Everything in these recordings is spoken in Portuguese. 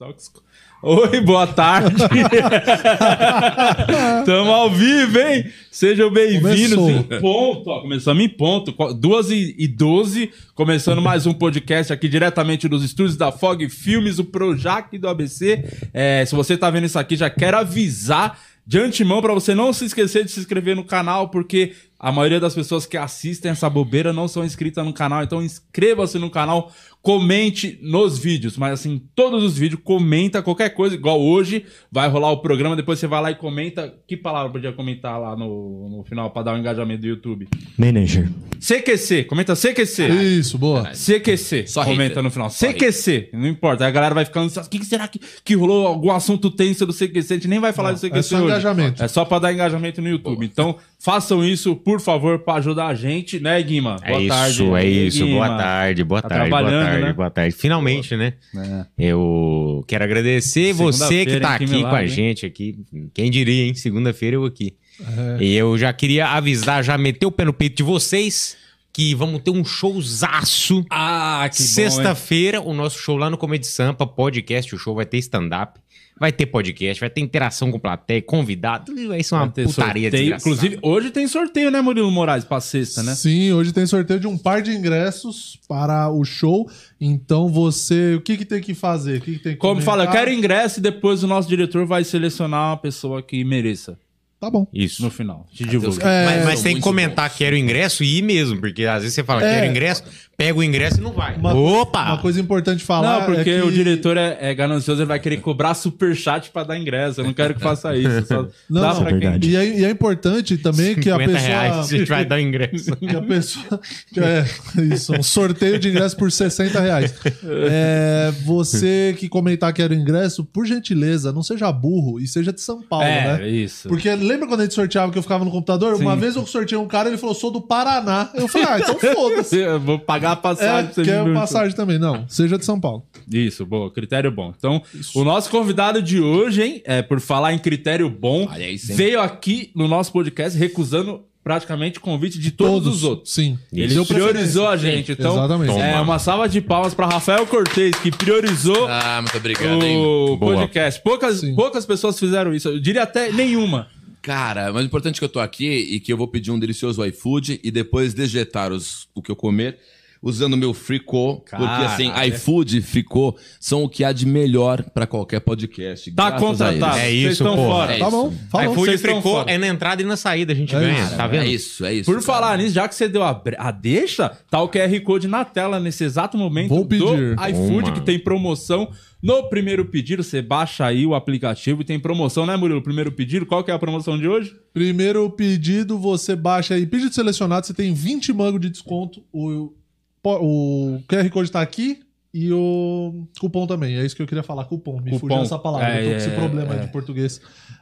Tóxico. Oi, boa tarde. Tamo ao vivo, hein? Sejam bem-vindos. Em ponto, ó, começamos em ponto. 2 e 12, começando mais um podcast aqui diretamente dos estúdios da Fog Filmes, o Projac do ABC. É, se você tá vendo isso aqui, já quero avisar de antemão pra você não se esquecer de se inscrever no canal, porque a maioria das pessoas que assistem essa bobeira não são inscritas no canal. Então inscreva-se no canal, comente nos vídeos, mas assim, todos os vídeos, comenta qualquer coisa, igual hoje, vai rolar o programa, depois você vai lá e comenta. Que palavra podia comentar lá no, no final pra dar o engajamento do YouTube? Manager. CQC, comenta CQC. Isso, boa. CQC, Só comenta hater. no final. CQC, não importa. Aí a galera vai ficando. O que, que será que, que rolou algum assunto tenso do CQC? A gente nem vai falar Não, do CQC é só hoje. engajamento. É só pra dar engajamento no YouTube. Então, façam isso, por favor, pra ajudar a gente, né, Guima? É isso, é isso. Guima. Boa tarde, boa Tá tarde, boa tarde, né? boa tarde. Finalmente, né? É. Eu quero agradecer você que tá? Que aqui com milagre, a hein? gente aqui. Quem diria, hein? Segunda-feira eu aqui. É. E eu já queria avisar, já meter o pé no peito de vocês que vamos ter um showzaço. Ah, que? Sexta-feira, o nosso show lá no Comedy Sampa, podcast, o show vai ter stand-up, vai ter podcast, vai ter interação com plateia, convidado, vai ser uma putaria sorteio. desgraçada. Inclusive, hoje tem sorteio, né, Murilo Moraes, pra sexta, né? Sim, hoje tem sorteio de um par de ingressos para o show. Então você, o que, que tem que fazer? O que, que tem que Como fala, eu comentar? quero ingresso e depois o nosso diretor vai selecionar uma pessoa que mereça Tá bom. Isso. no final. Te divulga. É, mas mas tem que comentar quero ingresso e ir mesmo, porque às vezes você fala É. quero ingresso, pega o ingresso e não vai. Uma, Opa! Uma coisa importante falar Não, porque é que... o diretor é, é ganancioso, ele vai querer cobrar superchat pra dar ingresso. Eu não quero que faça isso. Só Não, dá não, pra quem... E é, e é importante também que a 50 pessoa... reais a gente vai dar o ingresso. Que a pessoa. É, isso, um sorteio de ingresso por 60 reais. É, você que comentar que era o ingresso, por gentileza, não seja burro e seja de São Paulo, É, né? isso. Porque lembra quando a gente sorteava que eu ficava no computador? Uma Sim. vez eu sorteei um cara, ele falou, sou do Paraná. Eu falei, ah, então foda-se. Eu vou pagar a É, passagem você quer passagem também. Não, seja de São Paulo. Isso, boa, critério bom. Então, o nosso convidado de hoje, hein, é, por falar em critério bom, Olha aí, sim. veio aqui no nosso podcast recusando praticamente o convite de todos, os outros. Sim. Ele Deu priorizou a gente. Então, Exatamente. é, Toma. uma salva de palmas para Rafael Cortez, que priorizou Ah, muito obrigado, hein? o Boa. podcast. Poucas, Sim. poucas pessoas fizeram isso. Eu diria até nenhuma. Cara, mas o importante é que eu tô aqui e que eu vou pedir um delicioso iFood e depois dejetar os, o que eu comer usando o meu Fricô. Porque assim, Caralho. iFood e Fricô são o que há de melhor pra qualquer podcast. Tá contratado. É Vocês isso, estão porra. fora. É Tá bom, falou. iFood estão fricô é na entrada e na saída, a gente É ganha, isso. tá vendo? É isso, é isso. Por cara. falar nisso, já que você deu a, a deixa, tá o QR Code na tela nesse exato momento Vou pedir. do iFood, Toma. que tem promoção no primeiro pedido. Você baixa aí o aplicativo e tem promoção, né, Murilo? Primeiro pedido, qual que é a promoção de hoje? Primeiro pedido, você baixa aí, pedido selecionado, você tem 20 mangos de desconto. O, o QR Code tá aqui e o cupom também. É isso que eu queria falar, cupom. Me Cupom. fugiu essa palavra, É, eu tô com esse é, problema é. de português.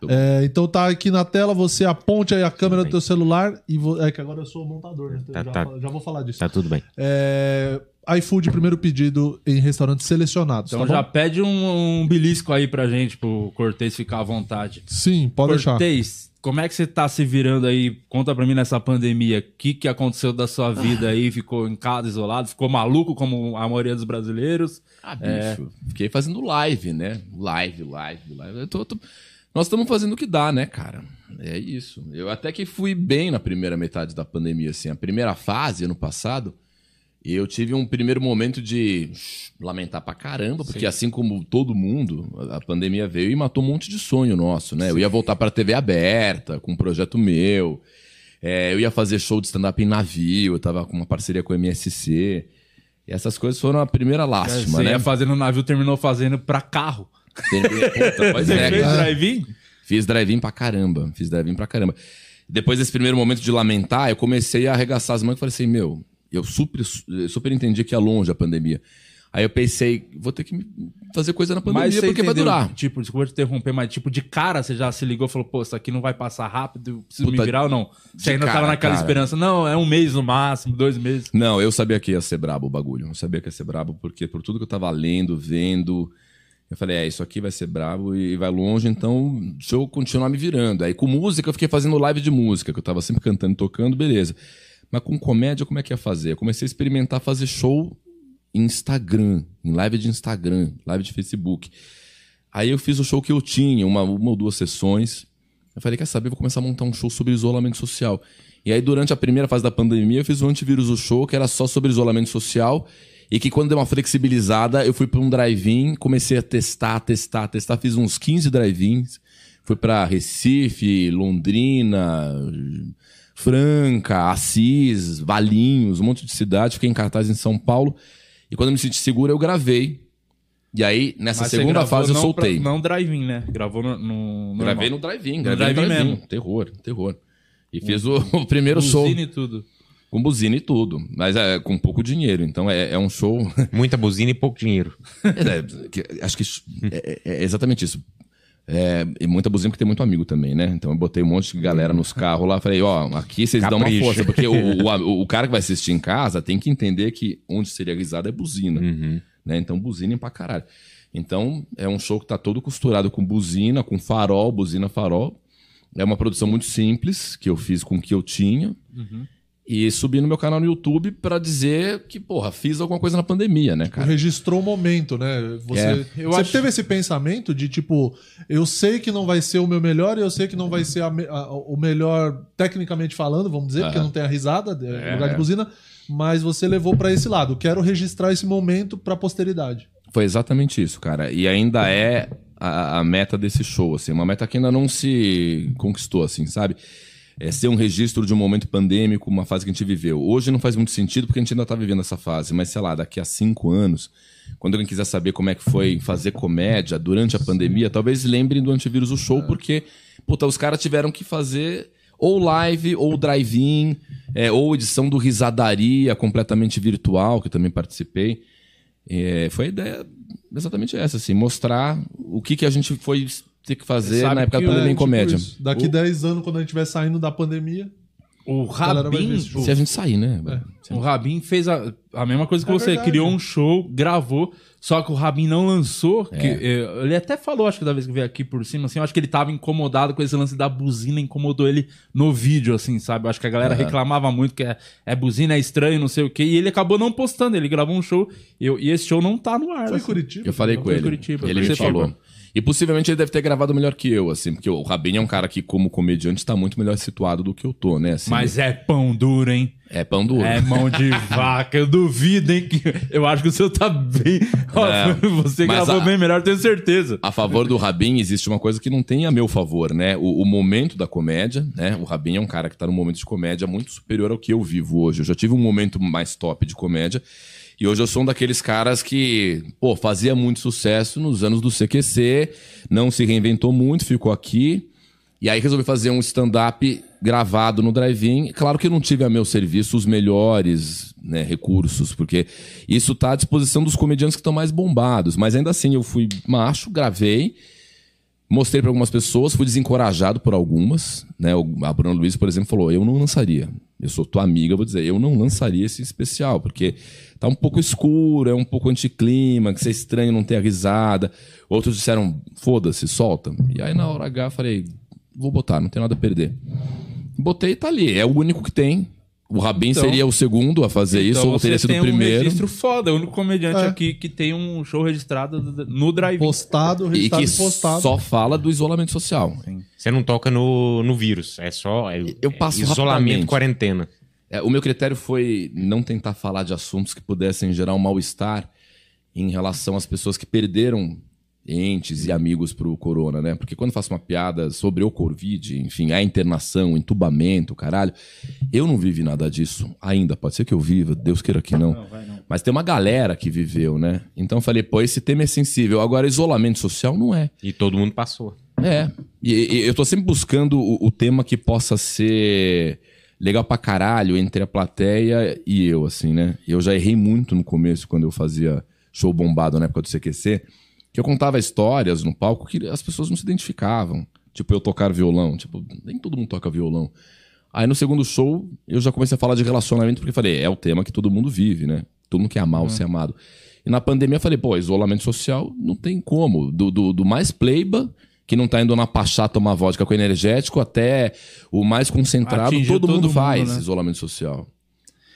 É, então tá aqui na tela, você aponte aí a câmera do teu celular e vo- é que agora eu sou montador, né? Então Tá, já, tá. já vou falar disso. Tá tudo bem. É, iFood, primeiro pedido em restaurantes selecionados, Então tá já bom? pede um, um belisco aí pra gente, pro Cortez ficar à vontade. Sim, pode deixar. Cortez, como é que você tá se virando aí? Conta pra mim nessa pandemia. O que, que aconteceu da sua vida aí? Ficou em casa, isolado? Ficou maluco como a maioria dos brasileiros? Ah, bicho. Fiquei fazendo live, né? Live, live, live. Eu tô- tô- Nós estamos fazendo o que dá, né, cara? É isso. Eu até que fui bem na primeira metade da pandemia, assim. A primeira fase, ano passado, eu tive um primeiro momento de lamentar pra caramba, porque assim como todo mundo, a pandemia veio e matou um monte de sonho nosso, né? Eu ia voltar pra TV aberta, com um projeto meu. É, eu ia fazer show de stand-up em navio, eu tava com uma parceria com o MSC. E essas coisas foram a primeira lástima, você né? ia fazendo navio, terminou fazendo pra carro. Puta, pois Você é, fez drive-in? Fiz drive-in pra caramba. Fiz drive-in pra caramba. Depois desse primeiro momento de lamentar, eu comecei a arregaçar as mãos e falei assim, meu, eu super, super entendi que ia longe a pandemia. Aí eu pensei, vou ter que fazer coisa na pandemia porque vai entendeu, durar. Tipo, desculpa te interromper, mas tipo, de cara você já se ligou e falou, pô, isso aqui não vai passar rápido, preciso Puta, me virar ou não? Você ainda tava cara, naquela cara. esperança, não, é um mês no máximo, dois meses. Não, eu sabia que ia ser brabo o bagulho. Eu sabia que ia ser brabo porque por tudo que eu tava lendo, vendo, eu falei, é, isso aqui vai ser brabo e vai longe, então deixa eu continuar me virando. Aí com música eu fiquei fazendo live de música, que eu tava sempre cantando e tocando, beleza. Mas com comédia, como é que ia fazer? Eu comecei a experimentar fazer show em Instagram, em live de Instagram, live de Facebook. Aí eu fiz o show que eu tinha, uma, uma ou duas sessões. Eu falei, quer saber, vou começar a montar um show sobre isolamento social. E aí, durante a primeira fase da pandemia, eu fiz o antivírus o show, que era só sobre isolamento social. E que quando deu uma flexibilizada, eu fui para um drive-in, comecei a testar, testar, testar. Fiz uns 15 drive-ins. Fui para Recife, Londrina, Franca, Assis, Valinhos, um monte de cidade. Fiquei em cartaz em São Paulo. E quando eu me senti seguro, eu gravei. E aí, nessa Mas segunda fase, eu soltei. pra- não drive-in, né? Gravou no. no Gravei normal. no drive-in, gravei no drive-in mesmo. Terror, terror. E fiz o, o primeiro show Buzina e tudo. com buzina e tudo. Mas é com pouco dinheiro. Então é, é um show. Muita buzina e pouco dinheiro. É, que- acho que isso- é, é exatamente isso. É, e muita buzina porque tem muito amigo também, né? Então eu botei um monte de galera nos carros lá. Falei, ó, aqui vocês dão uma força. Porque o, o, o cara que vai assistir em casa tem que entender que onde seria risada é buzina. Né? Então buzinem pra caralho. Então é um show que tá todo costurado com buzina, com farol, buzina farol. É uma produção muito simples que eu fiz com o que eu tinha. E subi no meu canal no YouTube pra dizer que, porra, fiz alguma coisa na pandemia, né, cara? Registrou o momento, né? Você, É. Eu você acho- teve esse pensamento de tipo, eu sei que não vai ser o meu melhor, eu sei que não vai ser a a- o melhor tecnicamente falando, vamos dizer, porque não tem a risada, é, lugar de buzina, mas você levou pra esse lado. Quero registrar esse momento pra posteridade. Foi exatamente isso, cara. E ainda é a, a meta desse show, assim. Uma meta que ainda não se conquistou, assim, sabe? É ser um registro de um momento pandêmico, uma fase que a gente viveu. Hoje não faz muito sentido porque a gente ainda tá vivendo essa fase, mas sei lá, daqui a cinco anos, quando alguém quiser saber como é que foi fazer comédia durante a pandemia, talvez lembrem do antivírus o show, porque, puta, os caras tiveram que fazer ou live, ou drive-in, é, ou edição do Risadaria completamente virtual, que eu também participei. É, foi a ideia exatamente essa, assim, mostrar o que, que a gente foi ter que fazer na época que da pandemia É, em tipo comédia. isso. Daqui O- 10 anos, quando a gente estiver saindo da pandemia, O galera vai ver Rabin. esse. Se a gente sair, né? O Rabin fez a, a mesma coisa que É você. verdade. Criou um show, gravou, só que o Rabin não lançou. É. Que, eh, ele até falou, acho que da vez que veio aqui por cima, assim, eu acho que ele tava incomodado com esse lance da buzina, incomodou ele no vídeo, assim, sabe? Eu acho que a galera reclamava muito que é, é buzina, é estranho, não sei o quê. E ele acabou não postando, ele gravou um show e, eu- e esse show não tá no ar. foi em assim. Curitiba. Eu falei com Foi ele. Curitiba, ele me Curitiba. falou. E possivelmente ele deve ter gravado melhor que eu, assim, porque o Rabin é um cara que, como comediante, tá muito melhor situado do que eu tô, né? Assim, Mas é pão duro, hein? é pão duro. É mão de vaca. Eu duvido, hein? Que eu acho que o seu tá bem. Não, você gravou a- bem melhor, tenho certeza. A favor do Rabin existe uma coisa que não tem a meu favor, né? O, o momento da comédia, né? O Rabin é um cara que tá num momento de comédia muito superior ao que eu vivo hoje. Eu já tive um momento mais top de comédia. E hoje eu sou um daqueles caras que, pô, fazia muito sucesso nos anos do CQC, não se reinventou muito, ficou aqui. E aí resolvi fazer um stand-up gravado no drive-in. Claro que eu não tive a meu serviço os melhores né, recursos, porque isso tá à disposição dos comediantes que estão mais bombados. Mas ainda assim, eu fui macho, gravei, mostrei para algumas pessoas, fui desencorajado por algumas. Né? A Bruna Luiz, por exemplo, falou: eu não lançaria. Eu sou tua amiga, vou dizer, eu não lançaria esse especial, porque tá um pouco escuro, é um pouco anticlímax, é estranho não ter a risada. Outros disseram, foda-se, solta. E aí na hora H falei, vou botar, não tem nada a perder. Botei e tá ali, é o único que tem. O Rabin Então- seria o segundo a fazer isso, ou teria sido o tem primeiro. um registro foda. É o único comediante É. aqui que tem um show registrado no drive Postado, E registrado que e postado. só fala do isolamento social. Você não toca no, no vírus, é só é, Eu passo é isolamento, quarentena. É, o meu critério foi não tentar falar de assuntos que pudessem gerar um mal-estar em relação às pessoas que perderam entes e amigos pro corona, né? Porque quando eu faço uma piada sobre o Covid, enfim, a internação, entubamento, caralho, eu não vivi nada disso ainda. Pode ser que eu viva, Deus queira que não. Mas tem uma galera que viveu, né? Então eu falei, pô, esse tema é sensível. Agora, isolamento social não é. E todo mundo passou. É. E, e eu tô sempre buscando o, o tema que possa ser legal pra caralho entre a plateia e eu, assim, né? Eu já errei muito no começo, quando eu fazia show bombado na época do CQC, que eu contava histórias no palco que as pessoas não se identificavam. Tipo, eu tocar violão. Tipo, nem todo mundo toca violão. Aí no segundo show, eu já comecei a falar de relacionamento, porque falei, é o tema que todo mundo vive, né? Todo mundo quer amar ou ser amado. E na pandemia eu falei, pô, isolamento social não tem como. Do, do, do mais pleiba, que não tá indo na Pachá tomar vodka com energético, até o mais concentrado, todo, todo mundo mundo, faz né? isolamento social.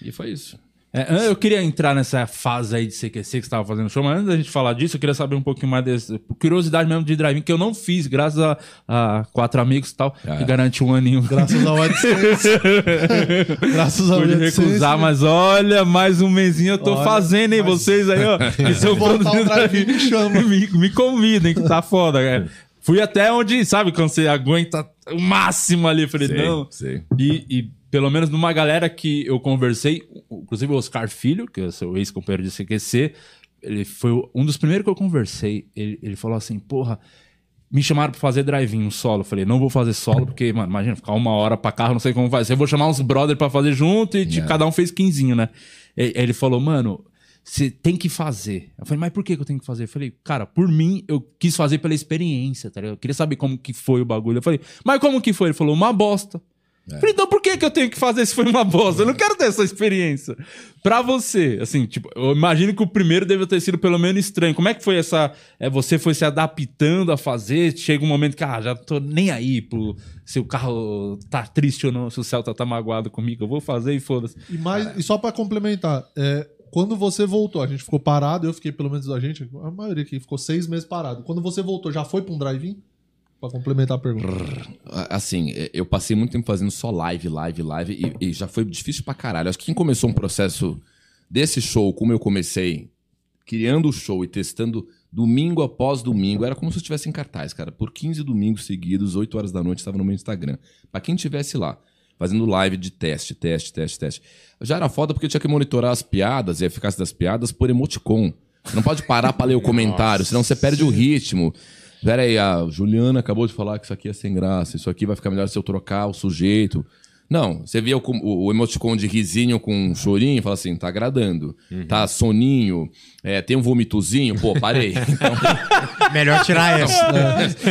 E foi isso. É, eu queria entrar nessa fase aí de CQC que você estava fazendo show, mas antes da gente falar disso, eu queria saber um pouquinho mais desse. Curiosidade mesmo de drive-in, que eu não fiz, graças a, a quatro amigos e tal, Ah, que é. garante um aninho. Graças ao AdSense. Graças ao Pude AdSense. recusar, mas olha, mais um mesinho eu tô Olha, fazem, hein? mas- Vocês aí, ó. Que são voltar ao produzindo drive-in, me chama. me, me convidem, que tá foda, cara. Fui até onde, sabe, quando você aguenta o máximo ali. Falei, Sei, não. sei. E, e pelo menos numa galera que eu conversei, inclusive o Oscar Filho, que é o seu ex-companheiro de CQC, ele foi um dos primeiros que eu conversei. Ele, ele falou assim, porra, me chamaram pra fazer drive-in, um solo. Eu falei, não vou fazer solo, porque, mano, imagina, ficar uma hora pra carro, não sei como vai ser. Eu vou chamar uns brother pra fazer junto e tipo, cada um fez quinzinho, né? E- ele falou, mano, você tem que fazer. Eu falei, mas por que, que eu tenho que fazer? Eu falei, cara, por mim, eu quis fazer pela experiência, tá ligado? Eu queria saber como que foi o bagulho. Eu falei, mas como que foi? Ele falou, uma bosta. Eu Falei, então por que, que eu tenho que fazer se foi uma bosta? Eu não quero ter essa experiência. Pra você, assim, tipo, eu imagino que o primeiro deve ter sido pelo menos estranho. Como é que foi essa. É, você foi se adaptando a fazer? Chega um momento que, ah, já tô nem aí pro, se o carro tá triste ou não, se o Celta tá magoado comigo. Eu vou fazer e foda-se. E, mais, e só pra complementar, é, quando você voltou, a gente ficou parado, eu fiquei, pelo menos a gente, a maioria aqui ficou seis meses parado. Quando você voltou, já foi pra um drive-in? Pra complementar a pergunta. Assim, é, eu passei muito tempo fazendo só live, live, live, e, e já foi difícil pra caralho. Acho que quem começou um processo desse show, como eu comecei, criando o show e testando domingo após domingo, era como se eu estivesse em cartaz, cara. Por 15 domingos seguidos, 8 horas da noite, estava no meu Instagram. Pra quem tivesse lá, fazendo live de teste, teste, teste, teste. Já era foda porque eu tinha que monitorar as piadas e a eficácia das piadas por emoticon. Você não pode parar pra ler o comentário, senão você perde o ritmo. Pera aí, a Juliana acabou de falar que isso aqui é sem graça, isso aqui vai ficar melhor se eu trocar o sujeito. Não, você via o, o, emoticon de risinho com chorinho e fala assim, tá agradando. Tá soninho, é, tem um vomitozinho, pô, parei. Então, Melhor tirar essa.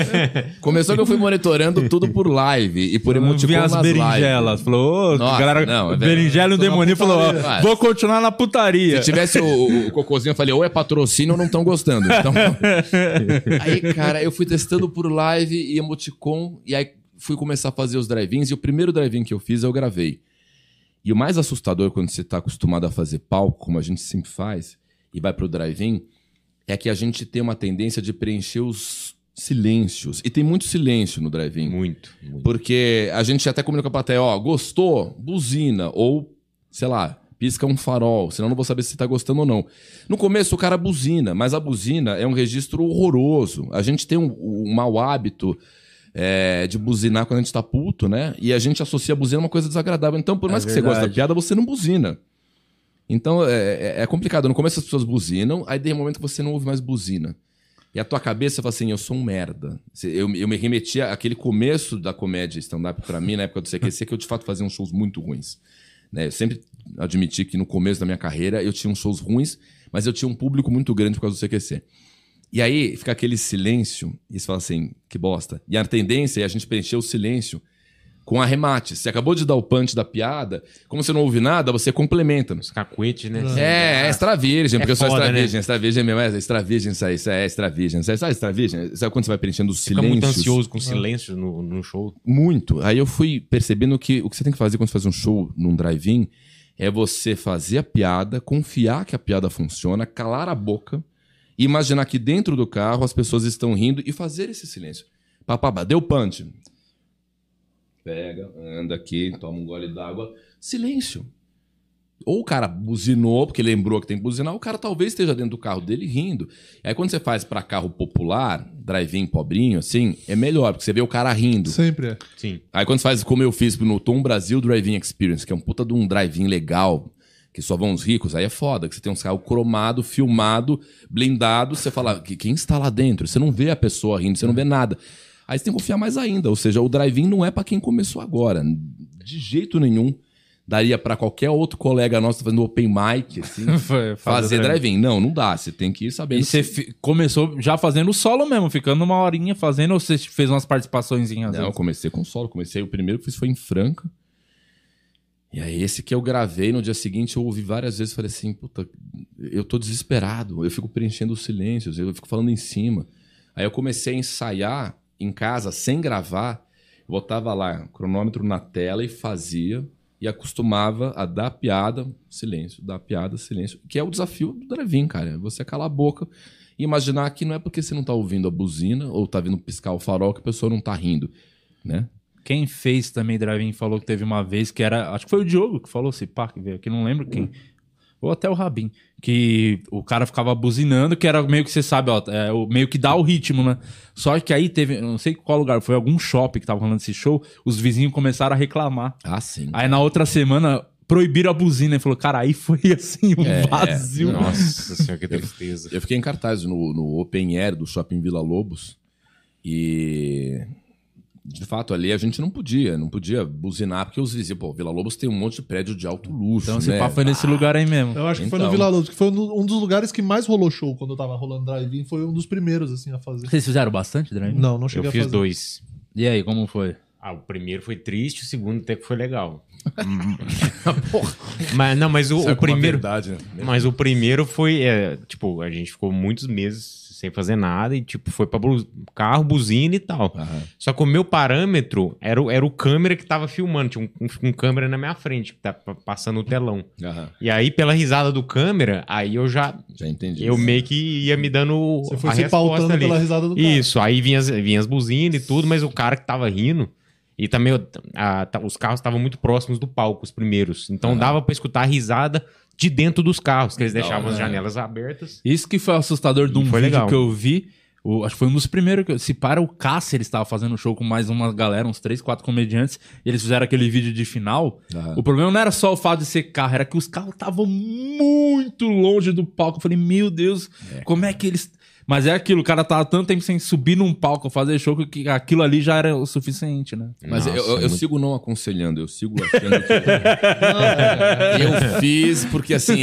começou que eu fui monitorando tudo por live e por emoticon Vi as nas berinjelas. lives. Falou, Nossa, galera, não, é berinjela e o demoninho falou, vou continuar na putaria. Se tivesse o, o- o cocôzinho, eu falei, ou é patrocínio ou não estão gostando. Então... aí, cara, eu fui testando por live e emoticon, e aí fui começar a fazer os drive-ins, e o primeiro drive-in que eu fiz, eu gravei. E o mais assustador quando você tá acostumado a fazer palco, como a gente sempre faz, e vai pro drive-in, é que a gente tem uma tendência de preencher os silêncios. E tem muito silêncio no drive-in. Muito, muito. Porque a gente até comunica com a plateia, ó, gostou? Buzina. Ou, sei lá, pisca um farol, senão eu não vou saber se tá gostando ou não. No começo o cara buzina, mas a buzina é um registro horroroso. A gente tem um, um mau hábito é, de buzinar quando a gente tá puto, né? E a gente associa a buzina a uma coisa desagradável. Então, por É mais que você goste da verdade. piada, você não buzina. Então é, é- é complicado. No começo as pessoas buzinam, aí tem um momento que você não ouve mais buzina. E a tua cabeça fala assim, eu sou um merda. Eu, eu me remetia àquele começo da comédia stand-up pra mim, na época do CQC, que eu de fato fazia uns shows muito ruins. Né? Eu sempre admiti que no começo da minha carreira eu tinha uns shows ruins, mas eu tinha um público muito grande por causa do CQC. E aí fica aquele silêncio, e você fala assim, que bosta. E a tendência é a gente preencher o silêncio com arremate. Você acabou de dar o punch da piada, como você não ouve nada, você complementa. Os cacuetes, né? É, é extra virgem, porque É eu sou foda, extra né? virgem. Extra virgem mesmo, é extra virgem isso aí, isso é extra virgem. Você sabe extra virgem? Sabe quando você vai preenchendo os Fica silêncios? muito ansioso com silêncio no, no show. Muito. Aí eu fui percebendo que o que você tem que fazer quando você faz um show num drive-in é você fazer a piada, confiar que a piada funciona, calar a boca e imaginar que dentro do carro as pessoas estão rindo e fazer esse silêncio. Papabá, deu punch. Pega, anda aqui, toma um gole d'água. Silêncio. Ou o cara buzinou, porque lembrou que tem que buzinar, o cara talvez esteja dentro do carro dele rindo. Aí quando você faz pra carro popular, drive-in pobrinho, assim, é melhor, porque você vê o cara rindo. Sempre é. Sim. Aí quando você faz como eu fiz no Tom Brasil Drive-In Experience, que é um puta de um drive-in legal, que só vão os ricos, aí é foda, que você tem uns carros cromado, filmado, blindado, você fala, "Que- quem está lá dentro? Você não vê a pessoa rindo, você não vê nada. Aí você tem que confiar mais ainda, ou seja, o drive-in não é pra quem começou agora, de jeito nenhum. Daria pra qualquer outro colega nosso fazendo open mic, assim, fazer drive-in. Não, não dá, você tem que ir sabendo. E você começou já fazendo solo mesmo, ficando uma horinha fazendo, ou você fez umas participaçõezinhas? Não, eu comecei com solo. Comecei, o primeiro que fiz foi em Franca. E aí, esse que eu gravei no dia seguinte, eu ouvi várias vezes falei assim: puta, eu tô desesperado, eu fico preenchendo os silêncios, eu fico falando em cima. Aí eu comecei a ensaiar em casa, sem gravar, botava lá cronômetro na tela e fazia e acostumava a dar piada, silêncio, dar piada, silêncio, que é o desafio do drive-in, cara. Você calar a boca e imaginar que não é porque você não tá ouvindo a buzina ou tá vindo piscar o farol que a pessoa não tá rindo, né? Quem fez também drive-in falou que teve uma vez que era. Acho que foi o Diogo que falou, se pá, que veio aqui, não lembro quem. Ou até o Rabin. Que o cara ficava buzinando, que era meio que você sabe, ó, é, o- meio que dá o ritmo, né? Só que aí teve, eu não sei qual lugar, foi algum shopping que tava rolando esse show, os vizinhos começaram a reclamar. Ah, sim. Aí na outra semana proibiram a buzina e falou, cara, aí foi assim, um É, vazio. Nossa senhora, que tristeza. Eu fiquei em cartaz no, no Open Air do Shopping Vila Lobos e de fato ali a gente não podia, não podia buzinar porque os vizinhos, pô, Vila Lobos tem um monte de prédio de alto luxo, Então esse né? pá foi nesse lugar aí mesmo. Eu acho que foi Então. no Vila Lobos, que foi um dos lugares que mais rolou show quando eu tava rolando drive-in. Foi um dos primeiros, assim, a fazer. Vocês fizeram bastante, drive Não, não cheguei Eu a fiz fazer. dois. E aí, como foi? Ah, o primeiro foi triste, o segundo até que foi legal. mas não, mas o, é o primeiro, verdade, né? mas o primeiro foi, é, tipo, a gente ficou muitos meses sem fazer nada e tipo foi para carro, buzina e tal. Aham. Só que o meu parâmetro era, o- era o câmera que tava filmando, tinha um, um, um câmera na minha frente que tá pa- passando o telão. Aham. E aí pela risada do câmera, aí eu já Já entendi. eu meio que ia me dando Você foi a se resposta pautando ali. pela risada do cara. Isso, aí vinha as, vinha as buzinas e tudo, mas o cara que tava rindo. E também o- a- tá- os carros estavam muito próximos do palco, os primeiros. Então Aham. dava pra escutar a risada de dentro dos carros, que eles deixavam hora, as né? janelas abertas. Isso que foi assustador de um Foi vídeo legal. que eu vi. O, acho que foi um dos primeiros que eu, Se para o Cáceres estava fazendo um show com mais uma galera, uns três, quatro comediantes, e eles fizeram aquele vídeo de final. Aham. O problema não era só o fato de ser carro, era que os carros estavam muito longe do palco. Eu falei, meu Deus, como é que eles. Mas é aquilo, o cara tava tanto tempo sem subir num palco, fazer show, que- aquilo ali já era o suficiente, né? Mas eu, Nossa, eu- eu muito- sigo não aconselhando, eu sigo achando que. eu fiz, porque assim,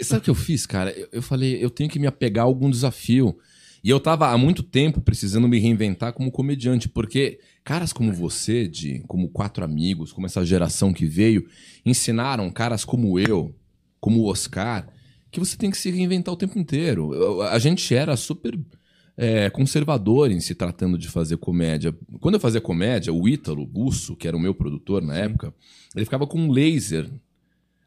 sabe o que eu fiz, cara? Eu, eu falei, eu tenho que me apegar a algum desafio. E eu tava há muito tempo precisando me reinventar como comediante, porque caras como você, de, como quatro amigos, como essa geração que veio, ensinaram caras como eu, como o Oscar, que você tem que se reinventar o tempo inteiro. A gente era super é, conservador em se tratando de fazer comédia. Quando eu fazia comédia, o Ítalo Busso, que era o meu produtor na época, ele ficava com um laser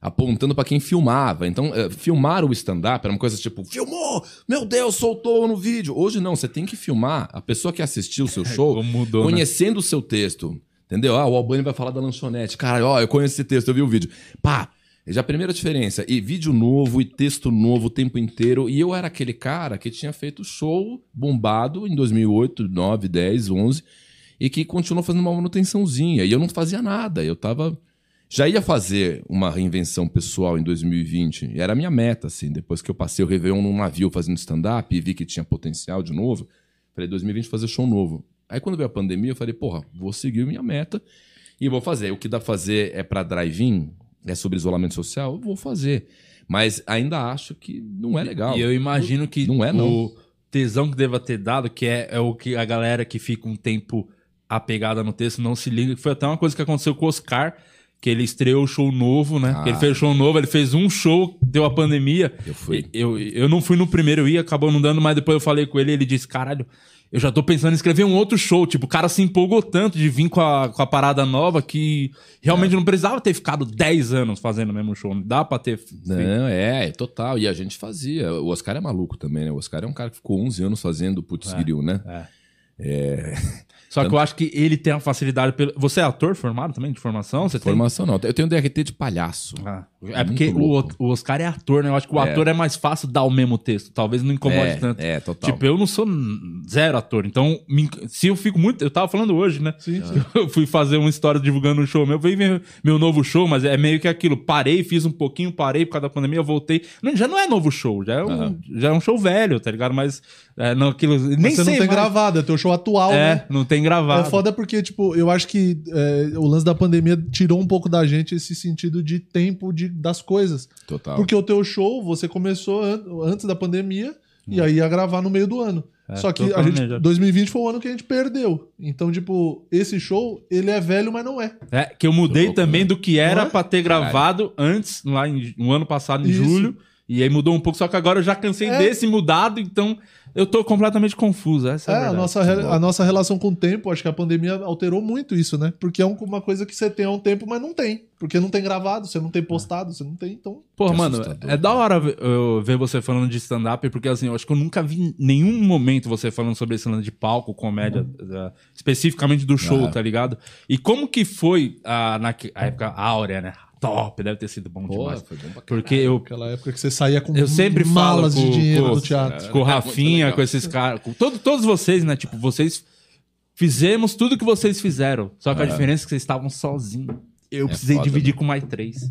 apontando pra quem filmava. Então, é, filmar o stand-up era uma coisa tipo, filmou! Meu Deus, soltou no vídeo. Hoje não, você tem que filmar a pessoa que assistiu o seu show Como mudou, né? conhecendo o seu texto. Entendeu? Ah, o Albani vai falar da lanchonete. Cara, ó, eu conheço esse texto, eu vi o vídeo. Pá! Já a primeira diferença. E vídeo novo e texto novo o tempo inteiro. E eu era aquele cara que tinha feito show bombado em 2008, 9, 10, 11. E que continuou fazendo uma manutençãozinha. E eu não fazia nada. Eu tava... Já ia fazer uma reinvenção pessoal em 2020. E era a minha meta, assim. Depois que eu passei o Réveillon num navio fazendo stand-up e vi que tinha potencial de novo. Falei, 2020 fazer show novo. Aí quando veio a pandemia, eu falei, porra, vou seguir minha meta e vou fazer. O que dá pra fazer é pra drive-in, é sobre isolamento social, eu vou fazer. Mas ainda acho que não é legal. E eu imagino que Não é, não. o tesão que deva ter dado, que é, é o que a galera que fica um tempo apegada no texto não se liga. que Foi até uma coisa que aconteceu com o Oscar, que ele estreou o show novo, né? Ah. Ele fez show novo, ele fez um show, deu a pandemia. Eu fui. Eu, eu não fui no primeiro, eu ia, acabou não dando, mas depois eu falei com ele ele disse: caralho. Eu já tô pensando em escrever um outro show. Tipo, o cara se empolgou tanto de vir com a, com a parada nova que realmente não precisava ter ficado 10 anos fazendo o mesmo show. Não dá pra ter. feito. Não, é, é total. E a gente fazia. O Oscar é maluco também, né? O Oscar é um cara que ficou 11 anos fazendo Putz Grill, né? Só que eu acho que ele tem a facilidade. Pelo... Você é ator formado também, de formação? Você tem? Formação não. Eu tenho DRT de palhaço. Ah, É é porque o, o Oscar é ator, né? Eu acho que o É. ator é mais fácil dar o mesmo texto. Talvez não incomode é, tanto. é, total. Tipo, eu não sou zero ator. Então, me se eu fico muito. Eu tava falando hoje, né? Sim, sim. Eu fui fazer uma história divulgando um show meu. Veio ver meu novo show, mas é meio que aquilo. Parei, fiz um pouquinho, parei por causa da pandemia, voltei. Não, já não é novo show, já é um, já é um show velho, tá ligado? Mas é, não, aquilo. Nem Mas você sei não tem mais. gravado, é teu show atual, É, né? não tem gravado. É foda porque, tipo, eu acho que é, o lance da pandemia tirou um pouco da gente esse sentido de tempo de, das coisas. Total. Porque o teu show, você começou an- antes da pandemia e aí ia gravar no meio do ano. Só que a gente, planejando. 2020 foi o ano que a gente perdeu. Então, tipo, esse show, ele é velho, mas não é. É, que eu mudei louco, também né? do que era é? pra ter gravado antes, lá em- no ano passado, em Isso. julho. E aí mudou um pouco, só que agora eu já cansei É. desse mudado, então eu tô completamente confuso. Essa é, É, a a verdade. nossa, re- a nossa relação com o tempo, acho que a pandemia alterou muito isso, né? Porque é um- uma coisa que você tem há um tempo, mas não tem. Porque não tem gravado, você não tem postado, você não tem, então. Porra, Que mano, é da hora ver, eu ver você falando de stand-up, porque assim, eu acho que eu nunca vi em nenhum momento você falando sobre esse lance de palco, comédia, eh, especificamente do show, Ah. tá ligado? E como que foi a, na a época áurea, né? Top, deve ter sido bom Pô, demais. foi bom pra Porque eu, Aquela época que você saía com eu sempre falo malas com, de dinheiro com, do teatro. com o É, Rafinha, com esses caras, com todo, todos vocês, né? Tipo, vocês fizemos tudo que vocês fizeram, só que a diferença é que vocês estavam sozinhos. Eu precisei foda, dividir com mais três.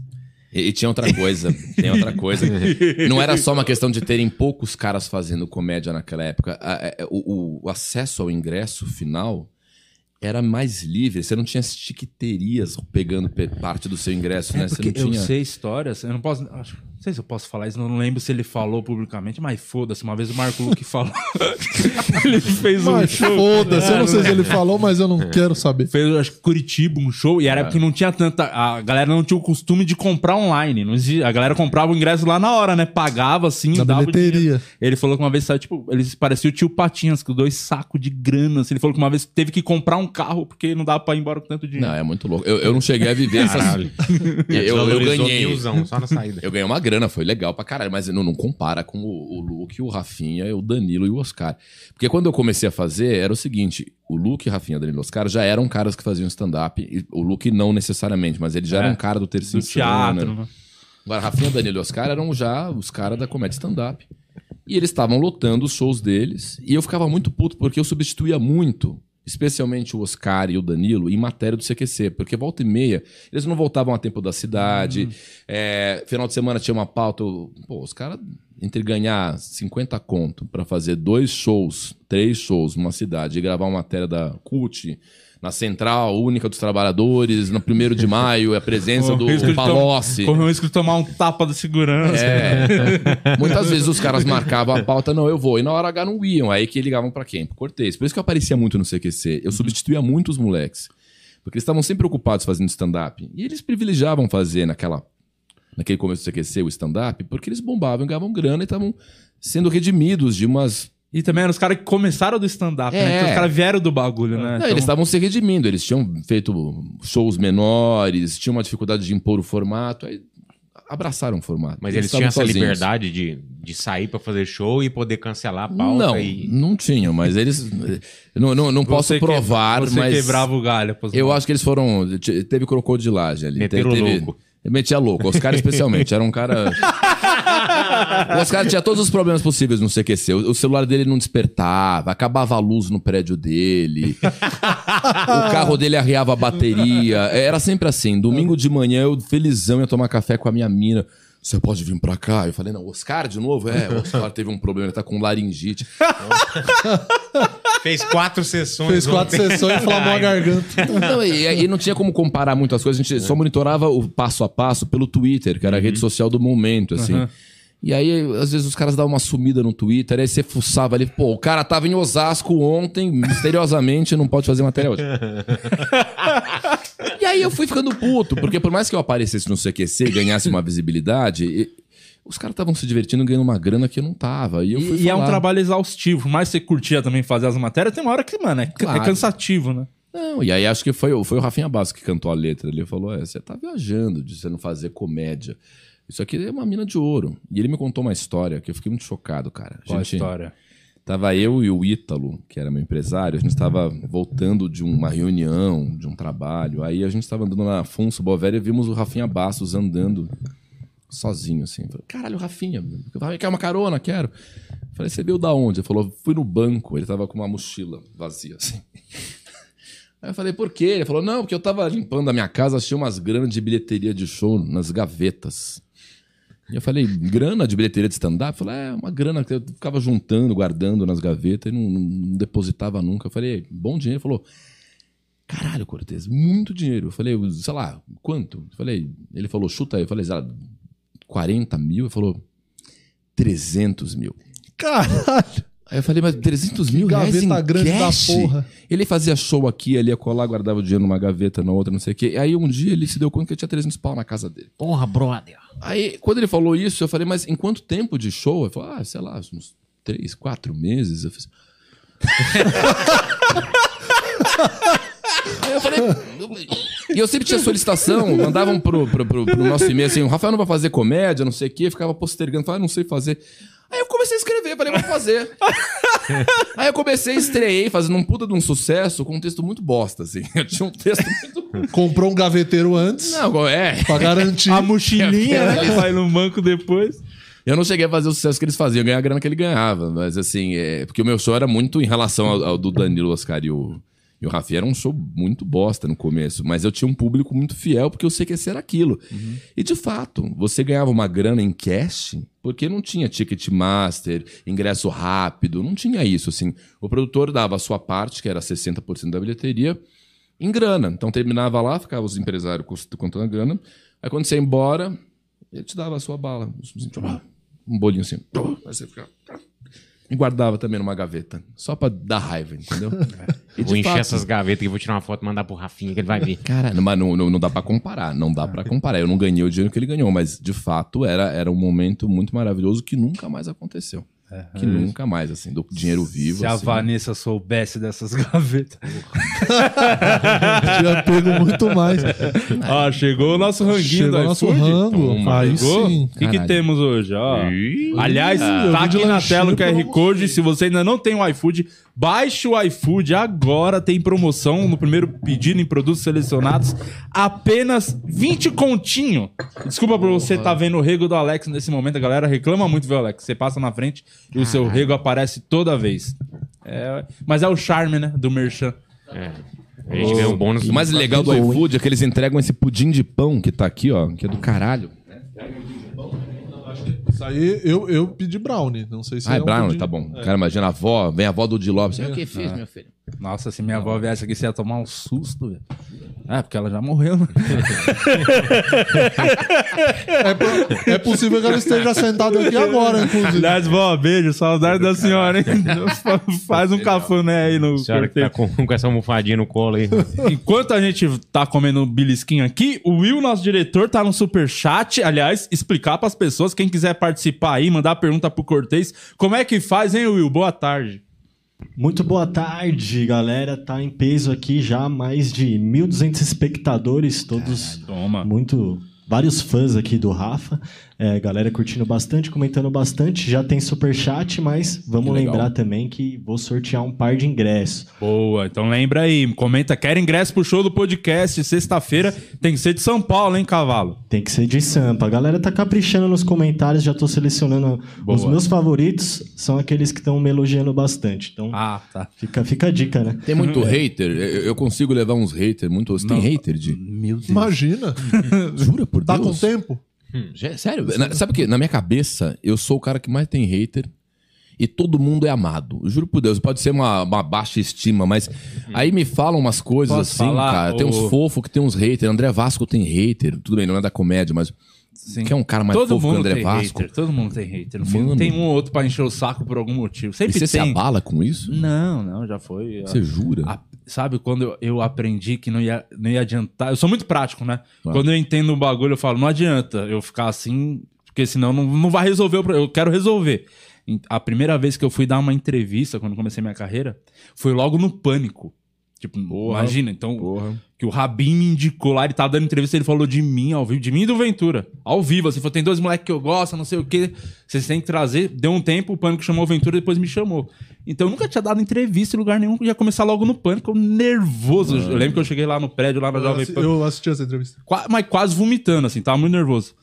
E, e tinha outra coisa, tem outra coisa. Não era só uma questão de terem poucos caras fazendo comédia naquela época. A- a- o, o acesso ao ingresso final era mais livre. Você não tinha as tiqueterias pegando pe- parte do seu ingresso, né? É Você porque não eu tinha. sei histórias, eu não posso. Não sei se eu posso falar isso, não lembro se ele falou publicamente, mas foda-se. Uma vez o Marco Luque falou. ele fez um Mas show. foda-se, eu não sei se É. ele falou, mas eu não quero saber. Fez, acho que Curitiba, um show, e era porque não tinha tanta. A galera não tinha o costume de comprar online. Não existia, a galera comprava o ingresso lá na hora, né? Pagava assim, Na dava bilheteria. Ele falou que uma vez saiu, tipo, eles pareciam o tio Patinhas, com dois sacos de grana. assim. Ele falou que uma vez teve que comprar um carro porque não dava pra ir embora com tanto dinheiro. Não, é muito louco. Eu, eu não cheguei a viver essas. Eu, eu Valorizou ganhei. milzão, só na saída. Eu ganhei uma grana, foi legal pra caralho, mas não, não compara com o, o Luke, o Rafinha, o Danilo e o Oscar. Porque quando eu comecei a fazer, era o seguinte: o Luke, Rafinha, Danilo e Oscar já eram caras que faziam stand-up. O Luke não necessariamente, mas ele já era É. um cara do Do terceiro teatro. né? Agora, Rafinha, Danilo e Oscar eram já os caras da comédia stand-up. E eles estavam lotando os shows deles. E eu ficava muito puto porque eu substituía muito, especialmente o Oscar e o Danilo, em matéria do CQC. Porque volta e meia, eles não voltavam a tempo da cidade. É, final de semana tinha uma pauta. Pô, os caras, entre ganhar 50 conto pra fazer dois shows, três shows numa cidade e gravar uma matéria da CUT. Na Central Única dos Trabalhadores, no 1 de maio, a presença o do tom- Palocci. Corre o risco de tomar um tapa da segurança. É. Muitas vezes os caras marcavam a pauta, não, eu vou. E na hora H não iam. Aí que ligavam pra quem? Pro Cortez. Por isso que eu aparecia muito no CQC. Eu substituía muito os moleques. Porque eles estavam sempre ocupados fazendo stand-up. E eles privilegiavam fazer naquela, naquele começo do CQC o stand-up, porque eles bombavam, ganhavam grana e estavam sendo redimidos de umas. E também eram os caras que começaram do stand-up, né? É. Então os caras vieram do bagulho, né? Não, Então- Eles estavam se redimindo. Eles tinham feito shows menores, tinham uma dificuldade de impor o formato. Aí abraçaram o formato. Mas eles tinham essa sozinhos. liberdade de, de sair pra fazer show e poder cancelar a pauta Não, e... não tinham, mas eles. Não, não, não posso Você que- provar, você mas. quebrava o galho. Eu acho que eles foram. te- Teve crocodilagem ali. Meteram teve, teve- louco. Metia louco. Oscar especialmente. Era um cara. o Oscar tinha todos os problemas possíveis no CQC. O, o celular dele não despertava, acabava a luz no prédio dele. o carro dele arriava a bateria. Era sempre assim. Domingo de manhã eu felizão ia tomar café com a minha mina. Você pode vir pra cá? Eu falei, não, Oscar de novo? É, o Oscar teve um problema, ele tá com laringite. Fez quatro sessões. Fez quatro ontem. sessões e inflamou a garganta. Não, e aí não tinha como comparar muitas coisas, a gente só monitorava o passo a passo pelo Twitter, que era a rede social do momento, assim. Uhum. E aí, às vezes, os caras davam uma sumida no Twitter, aí você fuçava ali, pô, o cara tava em Osasco ontem, misteriosamente, não pode fazer matéria hoje. e aí eu fui ficando puto, porque por mais que eu aparecesse no CQC e ganhasse uma visibilidade, e- os caras estavam se divertindo ganhando uma grana que eu não tava. E, eu fui E, e é um trabalho exaustivo. Por mais que você curtia também fazer as matérias, tem uma hora que, mano, é, Claro. é cansativo, né? Não, e aí acho que foi, o- foi o Rafinha Bastos que cantou a letra. Ele falou: é, você tá viajando de você não fazer comédia. Isso aqui é uma mina de ouro. E ele me contou uma história que eu fiquei muito chocado, cara. Qual a Gente, história? Tava eu e o Ítalo, que era meu empresário, a gente estava voltando de uma reunião, de um trabalho. Aí a gente estava andando na Afonso Bovéria e vimos o Rafinha Bastos andando sozinho, assim. Falei, caralho, Rafinha, quer uma carona? Quero. Falei, você veio da onde? Ele falou, fui no banco. Ele tava com uma mochila vazia, assim. Aí eu falei, por quê? Ele falou, não, porque eu tava limpando a minha casa, achei umas granas de bilheteria de show nas gavetas. Eu falei, grana de bilheteria de stand-up? Falei, é, uma grana que eu ficava juntando, guardando nas gavetas e não, não- depositava nunca. Eu falei, bom dinheiro. Ele falou, caralho, Cortez, muito dinheiro. Eu falei, sei lá, quanto? Eu falei, ele falou, chuta aí. Eu falei, sei lá, 40 mil? Ele falou, 300 mil. Caralho. Aí eu falei, mas 300 mil reais Gaveta em grande cash? da porra. Ele fazia show aqui, ele ia colar, guardava o dinheiro numa gaveta, na outra, não sei o quê. Aí um dia ele se deu conta que tinha 300 pau na casa dele. Porra, brother. Aí, quando ele falou isso, eu falei, mas em quanto tempo de show? Ele falou, ah, sei lá, uns três, quatro meses. Eu fiz... Aí eu falei. E eu sempre tinha solicitação, mandavam pro, pro, pro, pro nosso e-mail assim: o Rafael não vai fazer comédia, não sei o quê, eu ficava postergando, falava, ah, não sei fazer. Aí eu comecei a escrever, falei, vou fazer. Aí eu comecei, estreiei, fazendo um puta de um sucesso com um texto muito bosta, assim. Eu tinha um texto muito. Comprou um gaveteiro antes, Não, é. pra garantir. A mochilinha, né? Que vai no banco depois. Eu não cheguei a fazer o sucesso que eles faziam, ganhar a grana que ele ganhava. Mas assim, é, porque o meu show era muito em relação ao, ao do Danilo Oscar e o, e o Rafi. Era um show muito bosta no começo. Mas eu tinha um público muito fiel, porque eu sei que esse era aquilo. E de fato, você ganhava uma grana em cash, porque não tinha ticket master, ingresso rápido, não tinha isso. Assim. O produtor dava a sua parte, que era 60% da bilheteria, em grana. Então terminava lá, ficava os empresários cont- contando a grana. Aí quando você ia embora, ele te dava a sua bala. Um bolinho assim. Aí você ficava. E guardava também numa gaveta. Só pra dar raiva, entendeu? E de Vou encher fato- essas gavetas que vou tirar uma foto e mandar pro Rafinha, que ele vai ver. Cara, mas não, não, não dá pra comparar. Não dá pra comparar. Eu não ganhei o dinheiro que ele ganhou, mas de fato era, era um momento muito maravilhoso que nunca mais aconteceu. Que nunca mais, assim, do dinheiro vivo. Se a assim. Vanessa soubesse dessas gavetas. Tinha pego muito mais. Ó, chegou o nosso ranguinho Chegou do o nosso rango. Toma, Aí Chegou? sim. O que, que temos hoje? Ó. Aliás, tá aqui na tela o QR Code. Se você ainda não tem o iFood, baixe o iFood agora. Tem promoção no primeiro pedido em produtos selecionados. Apenas 20 continho. Desculpa por você estar vendo o rego do Alex nesse momento. A galera reclama muito, viu, Alex? Você passa na frente e o seu rego aparece toda vez. É, mas é o charme, né? Do Merchan. É. A gente ganhou um bônus. O mais legal do iFood é que eles entregam esse pudim de pão que tá aqui, ó, que é do caralho. Isso aí eu, eu pedi brownie. Não sei se Ah, é um Brown, pudim. tá bom. Cara, imagina a avó, vem a avó do Di Lopes. É o que fez, meu filho? Nossa, se minha avó viesse aqui, você ia tomar um susto, velho. É, porque ela já morreu, né? É, é possível que ela esteja sentada aqui agora, inclusive. Aliás, vó, beijo, saudade da senhora, hein? Faz um cafuné aí no senhora que tá com, com essa almofadinha no colo aí. Enquanto a gente tá comendo belisquinho aqui, o Will, nosso diretor, tá no superchat. Aliás, explicar pras pessoas, quem quiser participar aí, mandar pergunta pro Cortez, como é que faz, hein, Will? Boa tarde. Muito boa tarde, galera. Tá em peso aqui já mais de 1.200 espectadores, todos Toma. muito. Vários fãs aqui do Rafa. É, galera curtindo bastante, comentando bastante. Já tem superchat, mas vamos Que legal. lembrar também que vou sortear um par de ingressos. Boa, então lembra aí, comenta, quer ingresso pro show do podcast, sexta-feira, tem que ser de São Paulo, hein, cavalo? Tem que ser de Sampa. A galera tá caprichando nos comentários, já tô selecionando. Os Boa. meus favoritos são aqueles que estão me elogiando bastante. Então Ah, tá. fica, fica a dica, né? Tem muito hater. Eu, eu consigo levar uns haters. Muito... Você tem hater, de? Meu Deus. Imagina. Jura por Tá com Deus? tempo? Já- Sério? Na- sabe o que? Na minha cabeça, eu sou o cara que mais tem hater e todo mundo é amado. Eu juro por Deus, pode ser uma, uma baixa estima, mas aí me falam umas coisas Posso assim, falar, cara. Tem uns fofos que tem uns haters. André Vasco tem hater. Tudo bem, não é da comédia, mas. Que é um cara mais todo fofo que o mundo André tem Vasco. hater, todo mundo tem hater. No fim, tem um ou outro pra encher o saco por algum motivo. E Sempre você se tem. abala com isso? Não, não, já foi. Você jura? A- sabe quando eu, eu aprendi que não ia, não ia adiantar? Eu sou muito prático, né? Ah. Quando eu entendo um bagulho, eu falo, não adianta eu ficar assim, porque senão não, não vai resolver. Eu quero resolver. A primeira vez que eu fui dar uma entrevista, quando comecei minha carreira, foi logo no Pânico. Tipo, imagina, então, Porra. que o Rabin me indicou lá, ele tava dando entrevista, ele falou de mim ao vivo, de mim e do Ventura. Ao vivo, assim, falou, tem dois moleques que eu gosto, não sei o quê, vocês têm que trazer. Deu um tempo, o Pânico chamou o Ventura e depois me chamou. Então eu nunca tinha dado entrevista em lugar nenhum, ia começar logo no Pânico, eu nervoso. Eu lembro que eu cheguei lá no prédio, lá na Eu, Jovem Pan, eu assisti essa entrevista. qua- mas quase vomitando, assim, tava muito nervoso.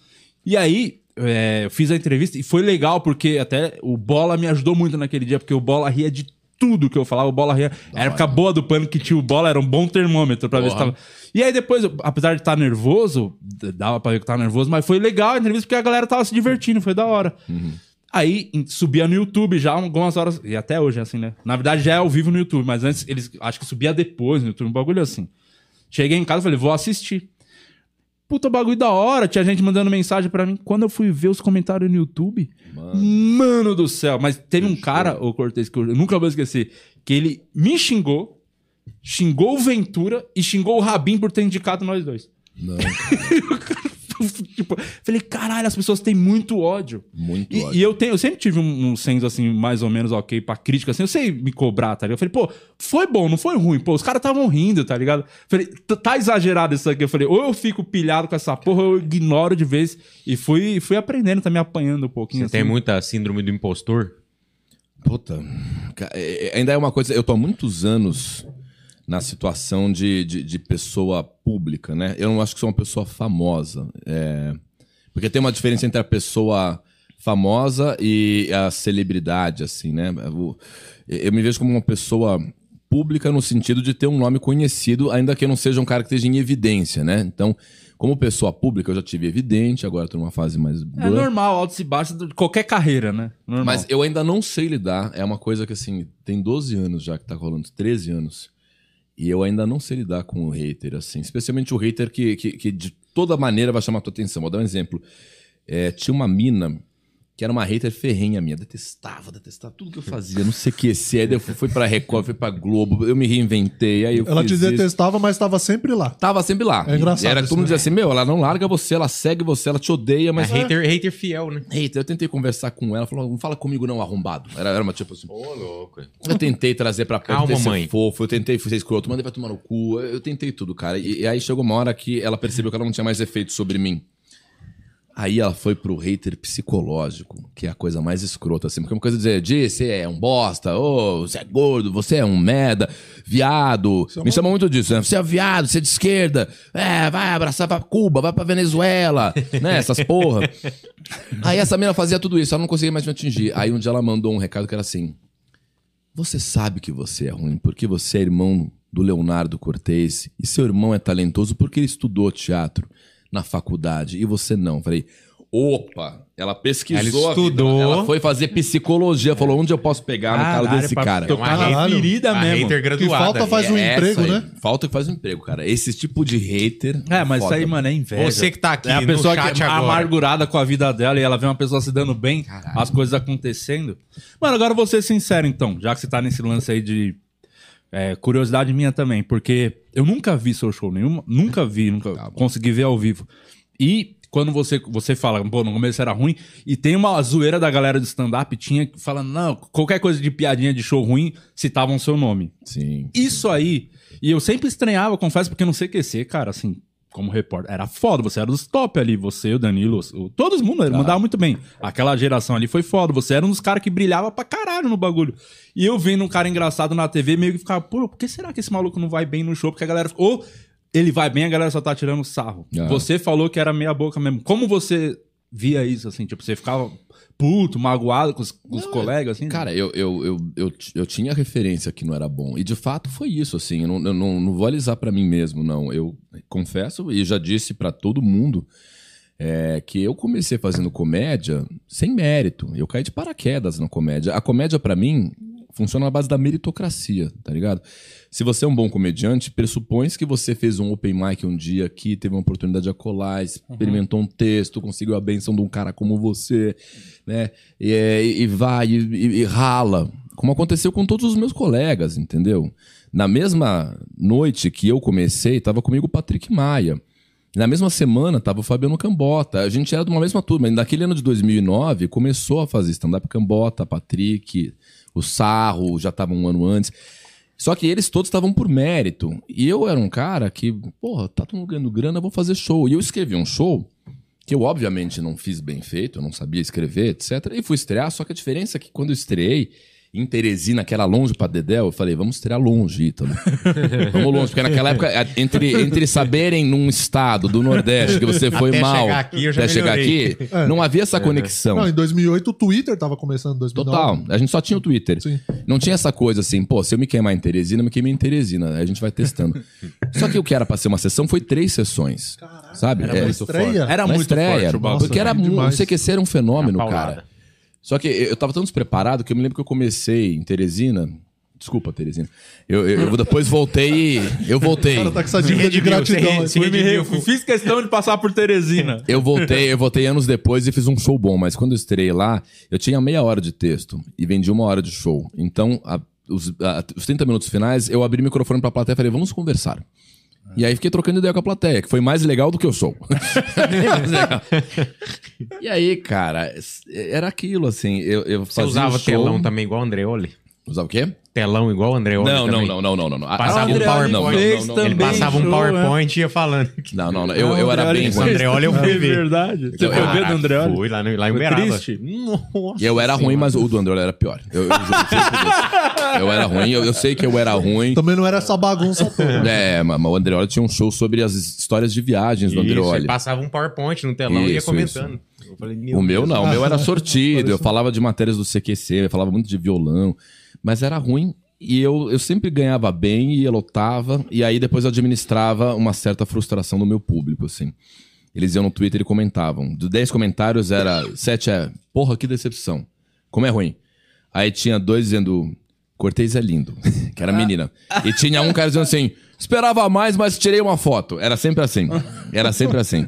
E aí, é, eu fiz a entrevista e foi legal, porque até o Bola me ajudou muito naquele dia, porque o Bola ria de tudo que eu falava. O Bola ria. Era a época boa do pânico que tinha o Bola, era um bom termômetro pra ver se Porra. tava. E aí depois, apesar de estar nervoso, d- dava pra ver que tava nervoso, mas foi legal a entrevista porque a galera tava se divertindo, foi da hora. Aí subia no YouTube já algumas horas, e até hoje assim, né? Na verdade já é ao vivo no YouTube, mas antes eles acho que subia depois no YouTube, um bagulho assim. Cheguei em casa e falei, vou assistir. puta bagulho da hora. Tinha gente mandando mensagem pra mim. Quando eu fui ver os comentários no YouTube, mano, do céu. Mas teve um cara, o Cortez, que eu nunca vou esquecer, que ele me xingou, xingou o Ventura e xingou o Rabin por ter indicado nós dois. Não, tipo, falei, caralho, as pessoas têm muito ódio. muito E, ódio. e eu, tenho, eu sempre tive um, um senso, assim, mais ou menos ok pra crítica, assim, eu sei me cobrar, tá ligado? Eu falei, pô, foi bom, não foi ruim, pô, os caras estavam rindo, tá ligado? Falei, "T- tá exagerado isso aqui. Eu falei, ou eu fico pilhado com essa porra, ou eu ignoro de vez. E fui, fui aprendendo, tá me apanhando um pouquinho. Você tem assim. muita síndrome do impostor? Puta, é- é- ainda é uma coisa. Eu tô há muitos anos na situação de, de, de pessoa pública, né? Eu não acho que sou uma pessoa famosa. é, porque tem uma diferença entre a pessoa famosa e a celebridade, assim, né? Eu, eu me vejo como uma pessoa pública no sentido de ter um nome conhecido, ainda que eu não seja um cara que esteja em evidência, né? Então, como pessoa pública, eu já tive evidente, agora tô numa fase mais. É normal, altos e baixos de qualquer carreira, né? Normal. Mas eu ainda não sei lidar. É uma coisa que, assim, tem 12 anos já que tá rolando, 13 anos. E eu ainda não sei lidar com o hater, assim. Especialmente o hater que, que, que de toda maneira vai chamar a tua atenção. Vou dar um exemplo. É, tinha uma mina que era uma hater ferrenha minha. Detestava, detestava tudo que eu fazia. Não sei o que eu fui, fui pra Record, fui pra Globo. Eu me reinventei. Aí eu Ela te fiz isso. detestava, mas estava sempre lá. Tava sempre lá. É engraçado Era isso, todo mundo né? dizia assim, meu, ela não larga você, ela segue você, ela te odeia, Mas é hater, hater fiel, né? Hater, eu tentei conversar com ela, ela falou, não fala comigo não, arrombado. Era, era uma tipo assim... Ô, louco. Eu tentei trazer pra perto, Calma, mãe. fofo, eu tentei ser escroto, mandei pra tomar no cu, eu, eu tentei tudo, cara. E, e aí chegou uma hora que ela percebeu que ela não tinha mais efeito sobre mim. Aí ela foi pro hater psicológico, que é a coisa mais escrota, assim. Porque é uma coisa de dizer, Di, você é um bosta, ô, você é gordo, você é um merda, viado. Me chamam muito disso, né? Você é viado, você é de esquerda. É, vai abraçar pra Cuba, vai pra Venezuela, né? Essas porra. Aí essa menina fazia tudo isso, ela não conseguia mais me atingir. Aí um dia ela mandou um recado que era assim: Você sabe que você é ruim porque você é irmão do Leonardo Cortez e seu irmão é talentoso porque ele estudou teatro na faculdade e você não. Falei, opa, ela pesquisou, Ela a vida, estudou. ela foi fazer psicologia, falou onde eu posso pegar no Caralho, desse cara. tocar Caralho. na ferida A mesmo. hater Que graduada. falta faz um É emprego, aí. né? Falta que faz um emprego, cara. Esse tipo de hater. É, mas isso foda. aí, mano, é inveja. Você que tá aqui É a no pessoa chat que é agora. amargurada com a vida dela e ela vê uma pessoa se dando bem, as coisas acontecendo. Mano, agora eu vou ser sincero, então, já que você tá nesse lance aí de é, curiosidade minha também, porque eu nunca vi seu show nenhum, nunca vi, nunca Tá consegui ver ao vivo. E quando você, você fala, pô, no começo era ruim, e tem uma zoeira da galera do stand-up, tinha falando, não, qualquer coisa de piadinha de show ruim, citavam seu nome. Sim. Isso aí. E eu sempre estranhava, confesso, porque no CQC, cara, assim, como repórter, era foda. Você era dos top ali, você, o Danilo, o, todo mundo, ele mandava muito bem. Aquela geração ali foi foda. Você era um dos caras que brilhava pra caralho no bagulho. E eu vendo um cara engraçado na TV, meio que ficava, pô, por que será que esse maluco não vai bem no show? Porque a galera. Ou ele vai bem, a galera só tá tirando sarro. Ah. Você falou que era meia boca mesmo. Como você via isso, assim? Tipo, você ficava puto, magoado com os, com os colegas, assim? Cara, eu, eu, eu, eu, eu tinha referência que não era bom. E de fato foi isso, assim. Eu não, eu não, não vou alisar pra mim mesmo, não. Eu confesso e já disse pra todo mundo é, que eu comecei fazendo comédia sem mérito. Eu caí de paraquedas na comédia. A comédia, pra mim, funciona na base da meritocracia, tá ligado? Se você é um bom comediante, pressupõe que você fez um open mic um dia aqui, teve uma oportunidade de acolar, experimentou um texto, conseguiu a benção de um cara como você, né? E, é, e- e vai e, e- e rala. Como aconteceu com todos os meus colegas, entendeu? Na mesma noite que eu comecei, tava comigo o Patrick Maia. Na mesma semana tava o Fabiano Cambota. A gente era de uma mesma turma. E naquele ano de 2009 começou a fazer stand-up Cambota, Patrick, o Sarro, já tava um ano antes. Só que eles todos estavam por mérito. E eu era um cara que, porra, tá todo mundo ganhando grana, vou fazer show. E eu escrevi um show que eu obviamente não fiz bem feito, eu não sabia escrever, etc. E fui estrear, só que a diferença é que quando eu estreiei em Teresina, que era longe pra Dedéu, eu falei, vamos estrear longe, Ítalo. vamos longe, porque naquela época, a- entre, entre saberem num estado do Nordeste que você foi Até mal chegar aqui, eu já até chegar aqui, não havia essa conexão. Não, em 2008 o Twitter tava começando, em 2009. Total. A gente só tinha o Twitter. Sim. Não tinha essa coisa assim, pô, se eu me queimar em Teresina, eu me queimei em Teresina. Aí a gente vai testando. só que o que era pra ser uma sessão foi três sessões. sabe? Era É, uma isso estreia? Era uma muito estreia. forte porque era Nossa, mu- o. CQC era um fenômeno, cara. Só que eu tava tão despreparado que eu me lembro que eu comecei em Teresina. Desculpa, Teresina. Eu, eu, eu depois voltei. Eu voltei. O cara tá com essa dívida de gratidão. Fui redimiu. re- Fiz questão de passar por Teresina. Eu voltei, eu voltei anos depois e fiz um show bom, mas quando eu estrei lá, eu tinha meia hora de texto e vendi uma hora de show. Então, a- os, a- os 30 minutos finais, eu abri o microfone pra plateia e falei, vamos conversar. E aí fiquei trocando ideia com a plateia, que foi mais legal do que mais legal. e aí, cara, era aquilo, assim, eu, eu Você usava show... telão também igual o Andreoli? Usava o quê? Telão igual o Andreoli Não, não, não, não, não, não, não. Ah, Passava um André, PowerPoint. não, não, fez não, não, Ele passava um PowerPoint e ia falando. não, não, não, eu, eu era bem O ruim. Andreoli eu fui É ver. verdade. Você Eu- foi ver do André? Fui lá, no, lá em Foi Uberaba. triste? Nossa Eu era ruim, Senhora. mas o do André era pior. Eu, eu, Deus. Eu era ruim, eu, eu sei que eu era ruim. Também não era essa bagunça toda. É, mas o Andreoli tinha um show sobre as histórias de viagens do Andreoli. ele passava um PowerPoint no telão e ia Isso, comentando. Eu falei, meu O meu não, o meu era sortido. Eu falava de matérias do CQC, eu falava muito de violão, mas era ruim. E eu, eu sempre ganhava bem e lotava, e aí depois eu administrava uma certa frustração do meu público, assim. Eles iam no Twitter e comentavam. De 10 comentários era 7 é, porra, que decepção. Como é ruim. Aí tinha dois dizendo, Cortez é lindo, que era menina. E tinha um cara dizendo assim, esperava mais, mas tirei uma foto. Era sempre assim. Era sempre assim.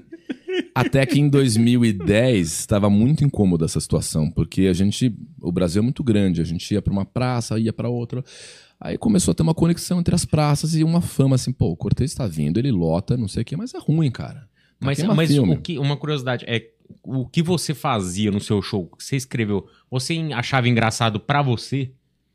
Até que em 2010 estava muito incômoda essa situação, porque a gente, o Brasil é muito grande, a gente ia para uma praça, ia para outra. Aí começou a ter uma conexão entre as praças e uma fama assim, pô, o Cortez está vindo, ele lota, não sei o quê, mas é ruim, cara. Tá Mas, mas filme. o que, uma curiosidade, é o que você fazia no seu show? que Você escreveu, você achava engraçado pra você?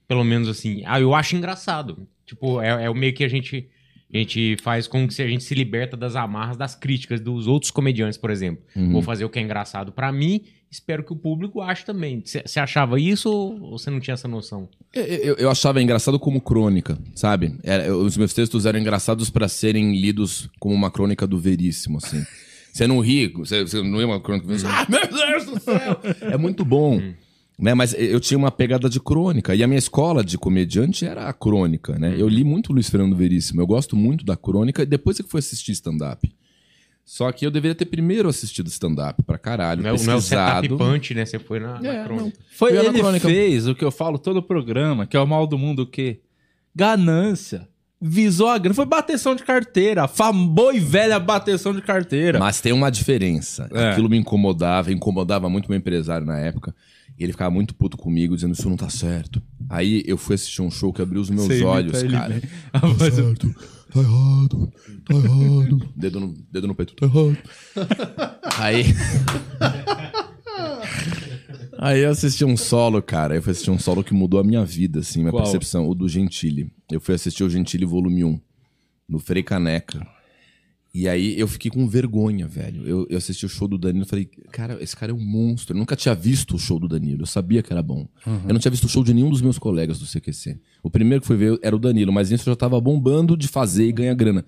Pelo menos assim, ah, eu acho engraçado. Tipo, é, é o meio que a gente, a gente faz com que a gente se liberta das amarras das críticas dos outros comediantes, por exemplo. Uhum. Vou fazer o que é engraçado pra mim, espero que o público ache também. Você achava isso ou você não tinha essa noção? Eu, eu- eu achava engraçado como crônica, sabe? Era- os meus textos eram engraçados para serem lidos como uma crônica do Veríssimo, assim. Você não ri, você, você não é uma crônica. Você, ah, meu Deus do céu! É muito bom. Né? Mas eu tinha uma pegada de crônica. E a minha escola de comediante era a crônica, né? Eu li muito Luiz Fernando Veríssimo. Eu gosto muito da crônica. E depois é que fui assistir stand-up. Só que eu deveria ter primeiro assistido stand-up pra caralho, Não é, não é o punch, né? Você foi na, na É, crônica. não. Foi ele crônica. fez o que eu falo todo o programa, que é o mal do mundo o quê? Ganância. Visou a grana. Foi bateção de carteira. Fam... Boa e velha bateção de carteira. Mas tem uma diferença. É. Aquilo me incomodava, incomodava muito meu empresário na época. E ele ficava muito puto comigo, dizendo isso não tá certo. Aí eu fui assistir um show que abriu os meus imita olhos, cara. voz- Certo, tá errado, tá errado. Dedo no, dedo no peito, tá errado. Aí. Aí eu assisti um solo, cara. Eu fui assistir um solo que mudou a minha vida, assim, minha Qual? percepção. O do Gentili. Eu fui assistir o Gentili Volume 1, no Frei Caneca. E aí eu fiquei com vergonha, velho. Eu, eu assisti o show do Danilo e falei, cara, esse cara é um monstro. Eu nunca tinha visto o show do Danilo. Eu sabia que era bom. Eu não tinha visto o show de nenhum dos meus colegas do CQC. O primeiro que fui ver era o Danilo, mas isso eu já tava bombando de fazer e ganhar grana.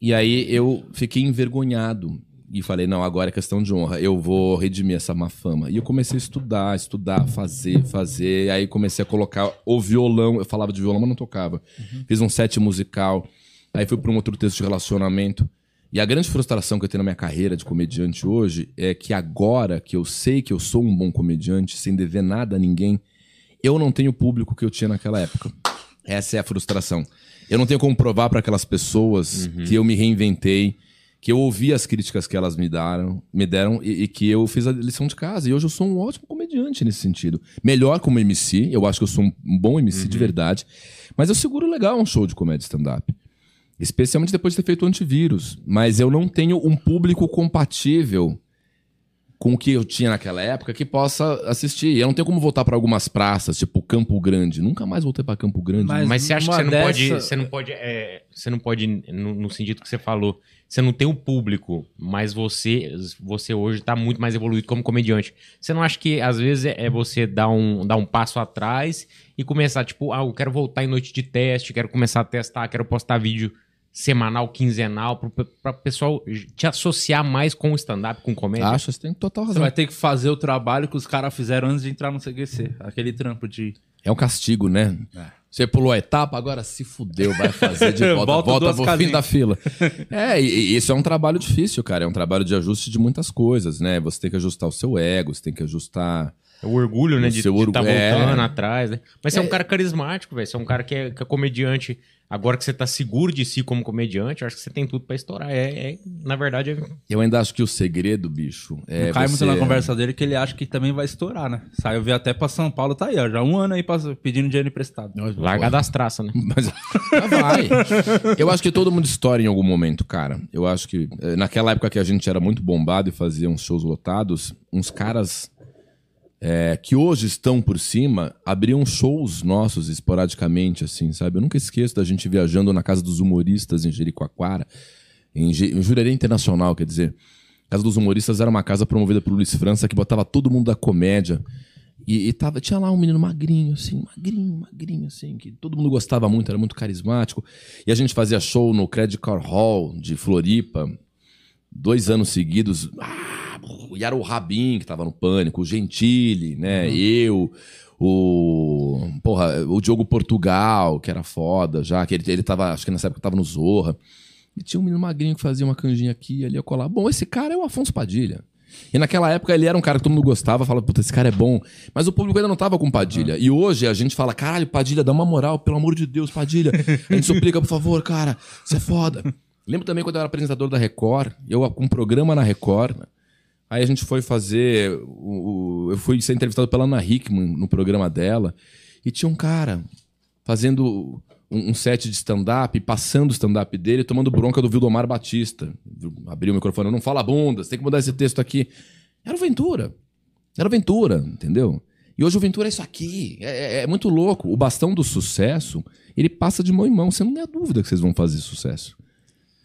E aí eu fiquei envergonhado. E falei, não, agora é questão de honra. Eu vou redimir essa má fama. E eu comecei a estudar, estudar, fazer, fazer. Aí comecei a colocar o violão. Eu falava de violão, mas não tocava. Fiz um set musical. Aí fui para um outro texto de relacionamento. E a grande frustração que eu tenho na minha carreira de comediante hoje é que agora que eu sei que eu sou um bom comediante, sem dever nada a ninguém, eu não tenho o público que eu tinha naquela época. Essa é a frustração. Eu não tenho como provar para aquelas pessoas que eu me reinventei, que eu ouvi as críticas que elas me deram, me deram e, e que eu fiz a lição de casa. E hoje eu sou um ótimo comediante nesse sentido. Melhor como MC, eu acho que eu sou um, um bom MC de verdade. Mas eu seguro legal um show de comédia stand-up. Especialmente depois de ter feito o antivírus. Mas eu não tenho um público compatível com o que eu tinha naquela época que possa assistir. Eu não tenho como voltar para algumas praças, tipo Campo Grande. Nunca mais voltei para Campo Grande. Mas- Mas você acha que você não dessa- pode. Você não pode. é, você não pode, no, no sentido que você falou, você não tem o público, mas você, você hoje tá muito mais evoluído como comediante. Você não acha que às vezes é, é você dar um, dar um passo atrás e começar, tipo, ah, eu quero voltar em noite de teste, quero começar a testar, quero postar vídeo semanal, quinzenal, para o pessoal te associar mais com o stand-up, com comédia? Acho, você tem total Você razão. vai ter que fazer o trabalho que os caras fizeram antes de entrar no CQC. Aquele trampo de. É um castigo, né? Você pulou a etapa, agora se fudeu, vai fazer de volta, Volta volta, pro casinhas. fim da fila. É, e, e isso é um trabalho difícil, cara. É um trabalho de ajuste de muitas coisas, né? Você tem que ajustar o seu ego, você tem que ajustar É o orgulho, né? O De estar tá é. voltando atrás, né? Mas você é um cara carismático, velho. Você é um cara que é, que é comediante. Agora que você tá seguro de si como comediante, eu acho que você tem tudo pra estourar. É, é- na verdade, é... Eu ainda acho que o segredo, bicho, é não cai muito você- na conversa dele que ele acha que também vai estourar, né? Saiu ver até pra São Paulo, tá aí, ó. Já um ano aí pra- pedindo dinheiro emprestado. largar das traças, né? Mas já vai. Eu acho que todo mundo estoura em algum momento, cara. Eu acho que eh, naquela época que a gente era muito bombado e fazia uns shows lotados, uns caras eh, que hoje estão por cima abriam shows nossos esporadicamente, assim, sabe? Eu nunca esqueço da gente viajando na casa dos humoristas em Jericoacoara, em, em Jurerê Internacional, quer dizer. A Casa dos Humoristas era uma casa promovida por Luiz França que botava todo mundo da comédia. E, e tava, tinha lá um menino magrinho, assim, magrinho, magrinho, assim, que todo mundo gostava muito, era muito carismático. E a gente fazia show no Credit Card Hall de Floripa, dois anos seguidos. Ah, e era o Rabin que tava no pânico, o Gentili, né? Eu, o. Porra, o Diogo Portugal, que era foda já, que ele, ele tava, acho que nessa época tava no Zorra. E tinha um menino magrinho que fazia uma canjinha aqui e ali ia colar. Bom, esse cara é o Afonso Padilha. E naquela época ele era um cara que todo mundo gostava, falava, puta, esse cara é bom. Mas o público ainda não tava com Padilha. E hoje a gente fala, caralho, Padilha, dá uma moral, pelo amor de Deus, Padilha. A gente suplica, por favor, cara, você é foda. Lembro também quando eu era apresentador da Record, eu com um programa na Record. Aí a gente foi fazer. O, o- eu fui ser entrevistado pela Ana Hickman no programa dela. E tinha um cara fazendo um, um set de stand-up, passando o stand-up dele, tomando bronca do Vildomar Batista. Abriu o microfone, não fala bunda, você tem que mudar esse texto aqui. Era o Ventura. Era o Ventura, entendeu? E hoje o Ventura é isso aqui. É, é- é muito louco. O bastão do sucesso, ele passa de mão em mão. Você não tem a dúvida que vocês vão fazer sucesso.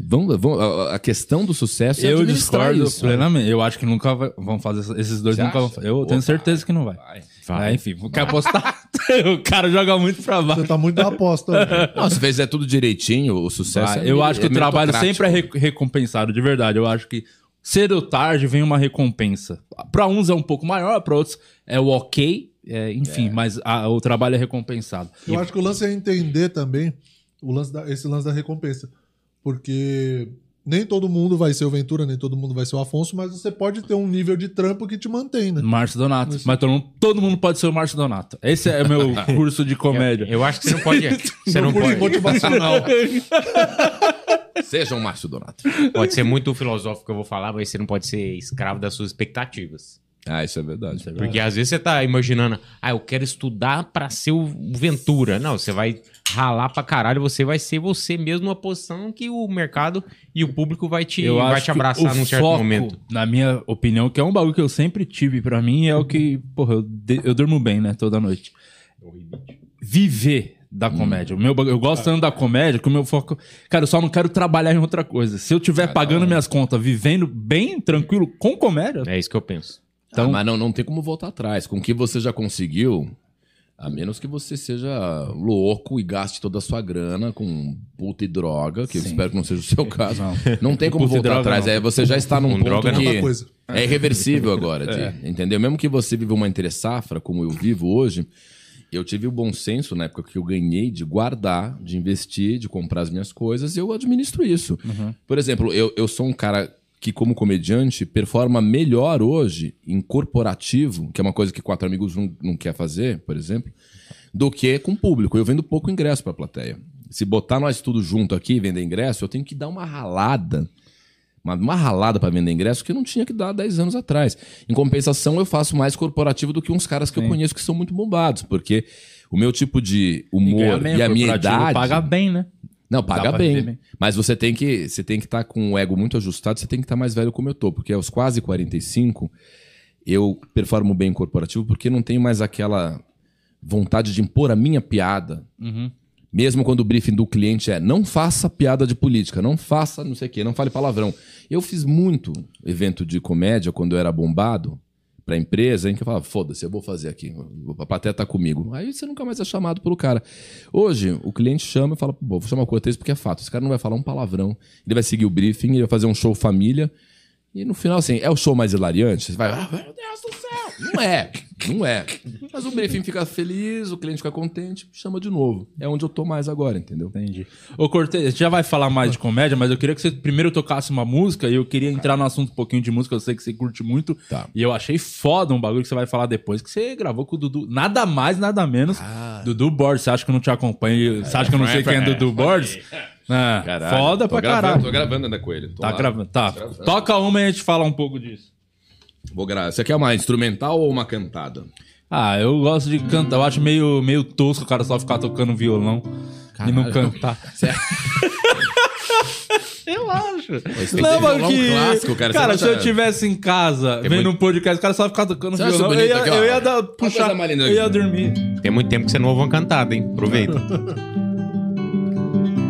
Vão, vão, a, questão do sucesso é Eu administrar discordo isso. né? plenamente. Eu acho que nunca vai- vão fazer. Esses dois Você nunca vão acha? Eu Pô, tenho vai. certeza que não vai. Vai. É, enfim, quer apostar? o cara joga muito pra baixo. Você tá muito na aposta. né? Não, se fizer tudo direitinho, o sucesso Vai. é eu acho que é o trabalho sempre é re- recompensado, de verdade. Eu acho que cedo ou tarde vem uma recompensa. Pra uns é um pouco maior, pra outros é o ok. é, enfim, mas a- o trabalho é recompensado. Eu acho que o lance é entender também o lance da- esse lance da recompensa. Porque nem todo mundo vai ser o Ventura, nem todo mundo vai ser o Afonso, mas você pode ter um nível de trampo que te mantém, né? Márcio Donato. Mas todo mundo, todo mundo pode ser o Márcio Donato. Esse é o meu curso de comédia. Eu acho que você não pode. Você não pode. motivacional. Seja um Márcio Donato. Pode ser muito filosófico que eu vou falar, mas você não pode ser escravo das suas expectativas. Ah, isso é verdade. Porque às vezes você tá imaginando, ah, eu quero estudar pra ser o Ventura. Não, você vai ralar pra caralho, você vai ser você mesmo numa posição que o mercado e o público vai te, vai te abraçar num certo foco, momento. Na minha opinião, que é um bagulho que eu sempre tive pra mim, é o que, porra, eu, de- eu durmo bem, né, toda noite. Viver da comédia. O meu, eu gosto tanto da comédia que o meu foco. Cara, eu só não quero trabalhar em outra coisa. Se eu tiver pagando minhas contas, vivendo bem, tranquilo, com comédia, É isso que eu penso. Então, Então- mas não, não tem como voltar atrás. Com o que você já conseguiu, a menos que você seja louco e gaste toda a sua grana com puta e droga, que eu espero que não seja o seu caso. Não, tem como Puta voltar atrás. não. É, você já está num Com ponto droga, não. que coisa. é irreversível agora, de- entendeu? Mesmo que você viva uma entre-safra, como eu vivo hoje, eu tive o bom senso na época que eu ganhei de guardar, de investir, de comprar as minhas coisas, e eu administro isso. Por exemplo, eu, eu sou um cara que, como comediante, performa melhor hoje em corporativo, que é uma coisa que quatro amigos não, não quer fazer, por exemplo, do que com público. Eu vendo pouco ingresso pra plateia. Se botar nós tudo junto aqui e vender ingresso, eu tenho que dar uma ralada uma, uma ralada para vender ingresso que eu não tinha que dar 10 anos atrás. Em compensação, eu faço mais corporativo do que uns caras que eu conheço que são muito bombados, porque o meu tipo de humor bem, e a minha idade. Paga bem, né? Não, paga bem, viver. Mas você tem que você tem que estar com o ego muito ajustado, você tem que estar mais velho como eu tô, porque aos quase 45 eu performo bem em corporativo porque não tenho mais aquela vontade de impor a minha piada. Uhum. Mesmo quando o briefing do cliente é não faça piada de política, não faça não sei o quê, não fale palavrão. Eu fiz muito evento de comédia quando eu era bombado pra empresa, em que eu falava, foda-se, eu vou fazer aqui, a plateia tá comigo. Aí você nunca mais é chamado pelo cara. Hoje, o cliente chama e fala, vou chamar o Cortez porque é fato, esse cara não vai falar um palavrão, ele vai seguir o briefing, ele vai fazer um show família, e no final, assim, é o show mais hilariante, você vai, ah, meu Deus do céu! Não é, não é. Mas o briefing fica feliz, o cliente fica contente, chama de novo. É onde eu tô mais agora, entendeu? Entendi. Ô, Cortez, a gente já vai falar mais de comédia, mas eu queria que você primeiro tocasse uma música e eu queria entrar no assunto um pouquinho de música, eu sei que você curte muito. Tá. E eu achei foda um bagulho que você vai falar depois, que você gravou com o Dudu. Nada mais, nada menos. Dudu Borges. Você acha que eu não te acompanho? Você acha que eu não sei quem é Dudu Borges? É, Caralho, foda tô pra gravando, caralho. Tô gravando ainda com ele. Tô Tá lá. gravando. Tá. gravando. Toca uma e a gente fala um pouco disso. Vou gravar. Você quer uma instrumental ou uma cantada? Ah, eu gosto de cantar. Eu acho meio, meio tosco o cara só ficar tocando violão e não cantar. eu acho. Tem Não, mas violão que... clássico, cara. Cara, se eu acha- tivesse em casa vendo muito- um podcast, o cara só ficar tocando Você violão, eu ia, aqui, eu ia dar, puxar, eu ia dormir. Tem muito tempo que você não ouve uma cantada, hein? Aproveita.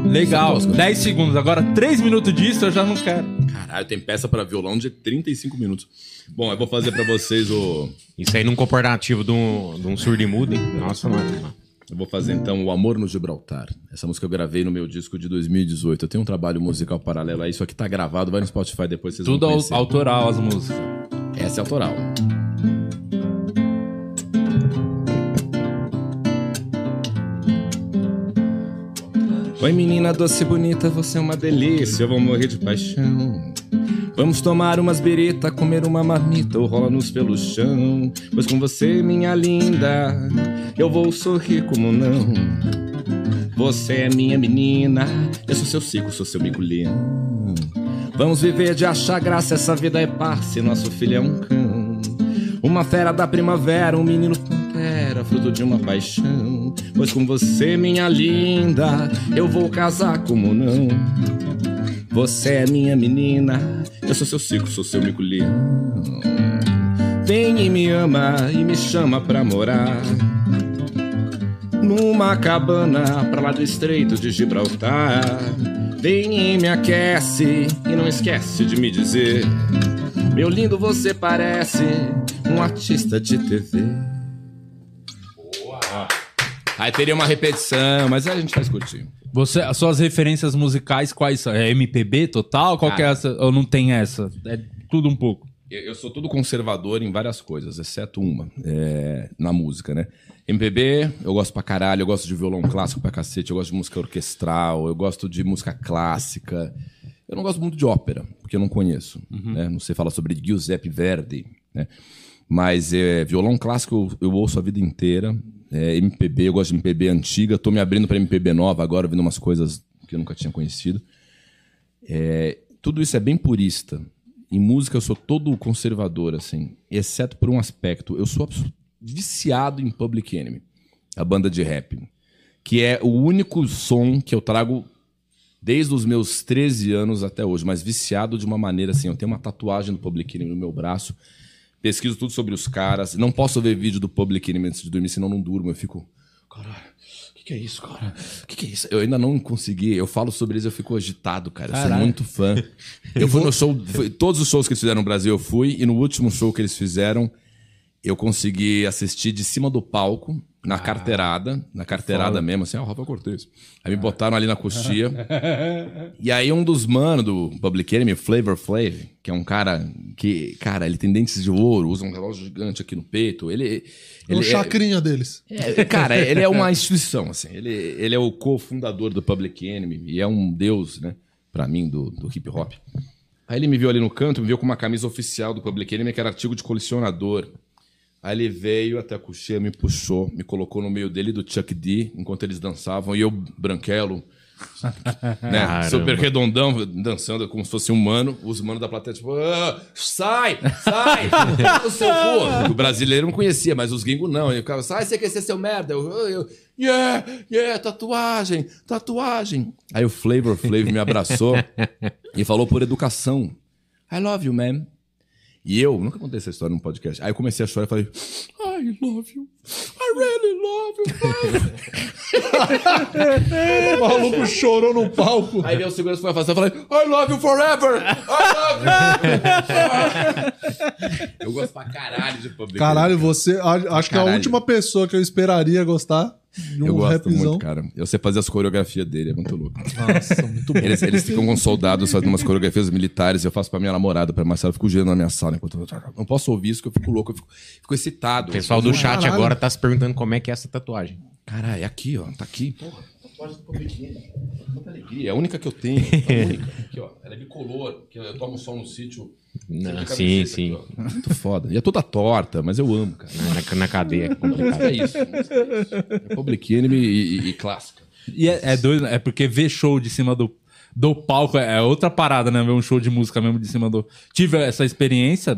Legal, Você gosta? 10 segundos. Agora, 3 minutos disso eu já não quero. Caralho, tem peça pra violão de 35 minutos. Bom, eu vou fazer pra vocês o. Isso aí num comportativo de um, de um surdo e mudo, hein? Nossa, mano. Eu vou fazer então o Amor no Gibraltar. Essa música eu gravei no meu disco de 2018. Eu tenho um trabalho musical paralelo a isso aqui, tá gravado, vai no Spotify depois vocês Tudo vão conhecer. autoral as músicas. Essa é autoral. Oi menina doce e bonita, você é uma delícia, eu vou morrer de paixão. Vamos tomar umas birita, comer uma marmita ou rola-nos pelo chão. Pois com você, minha linda, eu vou sorrir como não. Você é minha menina, eu sou seu ciclo, sou seu miculino. Vamos viver de achar graça, essa vida é passe, nosso filho é um cão. Uma fera da primavera, um menino pantera, fruto de uma paixão. Pois com você, minha linda, eu vou casar como não. Você é minha menina, eu sou seu ciclo, sou seu miculino. Vem e me ama e me chama pra morar. Numa cabana pra lá do estreito de Gibraltar. Vem e me aquece e não esquece de me dizer. Meu lindo, você parece um artista de TV. Aí teria uma repetição, mas a gente faz curtinho. Você, as suas referências musicais quais são? É MPB total? Qual que é essa? Ou não tem essa? É tudo um pouco. Eu, eu sou todo conservador em várias coisas, exceto uma, é, na música, né? MPB, eu gosto pra caralho, eu gosto de violão clássico pra cacete, eu gosto de música orquestral, eu gosto de música clássica. Eu não gosto muito de ópera, porque eu não conheço, né? Não sei falar sobre Giuseppe Verdi, né? Mas é, violão clássico eu, eu ouço a vida inteira. É, MPB, eu gosto de MPB antiga. Tô me abrindo pra MPB nova agora, ouvindo umas coisas que eu nunca tinha conhecido. É, tudo isso é bem purista. Em música eu sou todo conservador, assim, exceto por um aspecto. Eu sou viciado em Public Enemy, a banda de rap, que é o único som que eu trago desde os meus 13 anos até hoje, mas viciado de uma maneira assim. Eu tenho uma tatuagem do Public Enemy no meu braço, pesquiso tudo sobre os caras. Não posso ver vídeo do Public Enemy antes de dormir, senão não durmo. Eu fico, caralho, o que, que é isso, cara? O que, que é isso? Eu ainda não consegui. Eu falo sobre eles, eu fico agitado, cara. Eu sou muito fã. Eu fui no show, fui- todos os shows que eles fizeram no Brasil eu fui, e no último show que eles fizeram, eu consegui assistir de cima do palco, na carteirada, na carteirada mesmo, assim, ó, Rafa Cortez. Aí me botaram ali na coxia. e aí um dos manos do Public Enemy, Flavor Flav, que é um cara que, cara, ele tem dentes de ouro, usa um relógio gigante aqui no peito, ele... É o ele chacrinha deles. é, cara, ele é uma instituição, assim. Ele, ele é o cofundador do Public Enemy e é um deus, né? Pra mim, do, do hip hop. Aí ele me viu ali no canto, me viu com uma camisa oficial do Public Enemy, que era artigo de colecionador. Aí ele veio até a coxinha, me puxou, me colocou no meio dele do Chuck D, enquanto eles dançavam, e eu, branquelo, né, Caramba. super redondão, dançando como se fosse um mano. Os manos da plateia, tipo, "Ah, sai, sai, o seu cu. O brasileiro não conhecia, mas os gringos não. Ele ficava, sai, você quer ser seu merda? Eu, eu, eu, yeah, yeah, tatuagem, tatuagem. Aí o Flavor Flav me abraçou e falou por educação. I love you, man. E eu, nunca contei essa história num podcast. Aí eu comecei a chorar e falei, I love you. I really love you. O maluco chorou no palco. Aí veio o segurança foi afastar e falei, I love you forever! I love you! eu gosto pra caralho de Public Caralho, você. a- Acho que é a Caralho. última pessoa que eu esperaria gostar Eu gosto rapzão. muito, cara. Eu sei fazer as coreografias dele, é muito louco. Nossa, muito bom. Eles, eles ficam com soldados fazendo umas coreografias militares, eu faço pra minha namorada, pra Marcela, eu fico girando na minha sala enquanto eu não posso ouvir isso que eu fico louco, eu fico, fico excitado. O pessoal do chat Caralho. agora tá se perguntando como é que é essa tatuagem. Caralho, é aqui, ó, tá aqui. Porra, Quanta alegria, é a única que eu tenho, a única. Aqui, ó, ela é bicolor, que eu tomo sol no sítio. Não, sim, sim. aqui. Muito foda. E é toda torta, mas eu amo, cara. Na, na cadeia. é complicado. É isso. É Public Enemy e, e, e clássica. E é, é doido, né? é porque ver show de cima do, do palco é é outra parada, né? Ver um show de música mesmo de cima do. Tive essa experiência,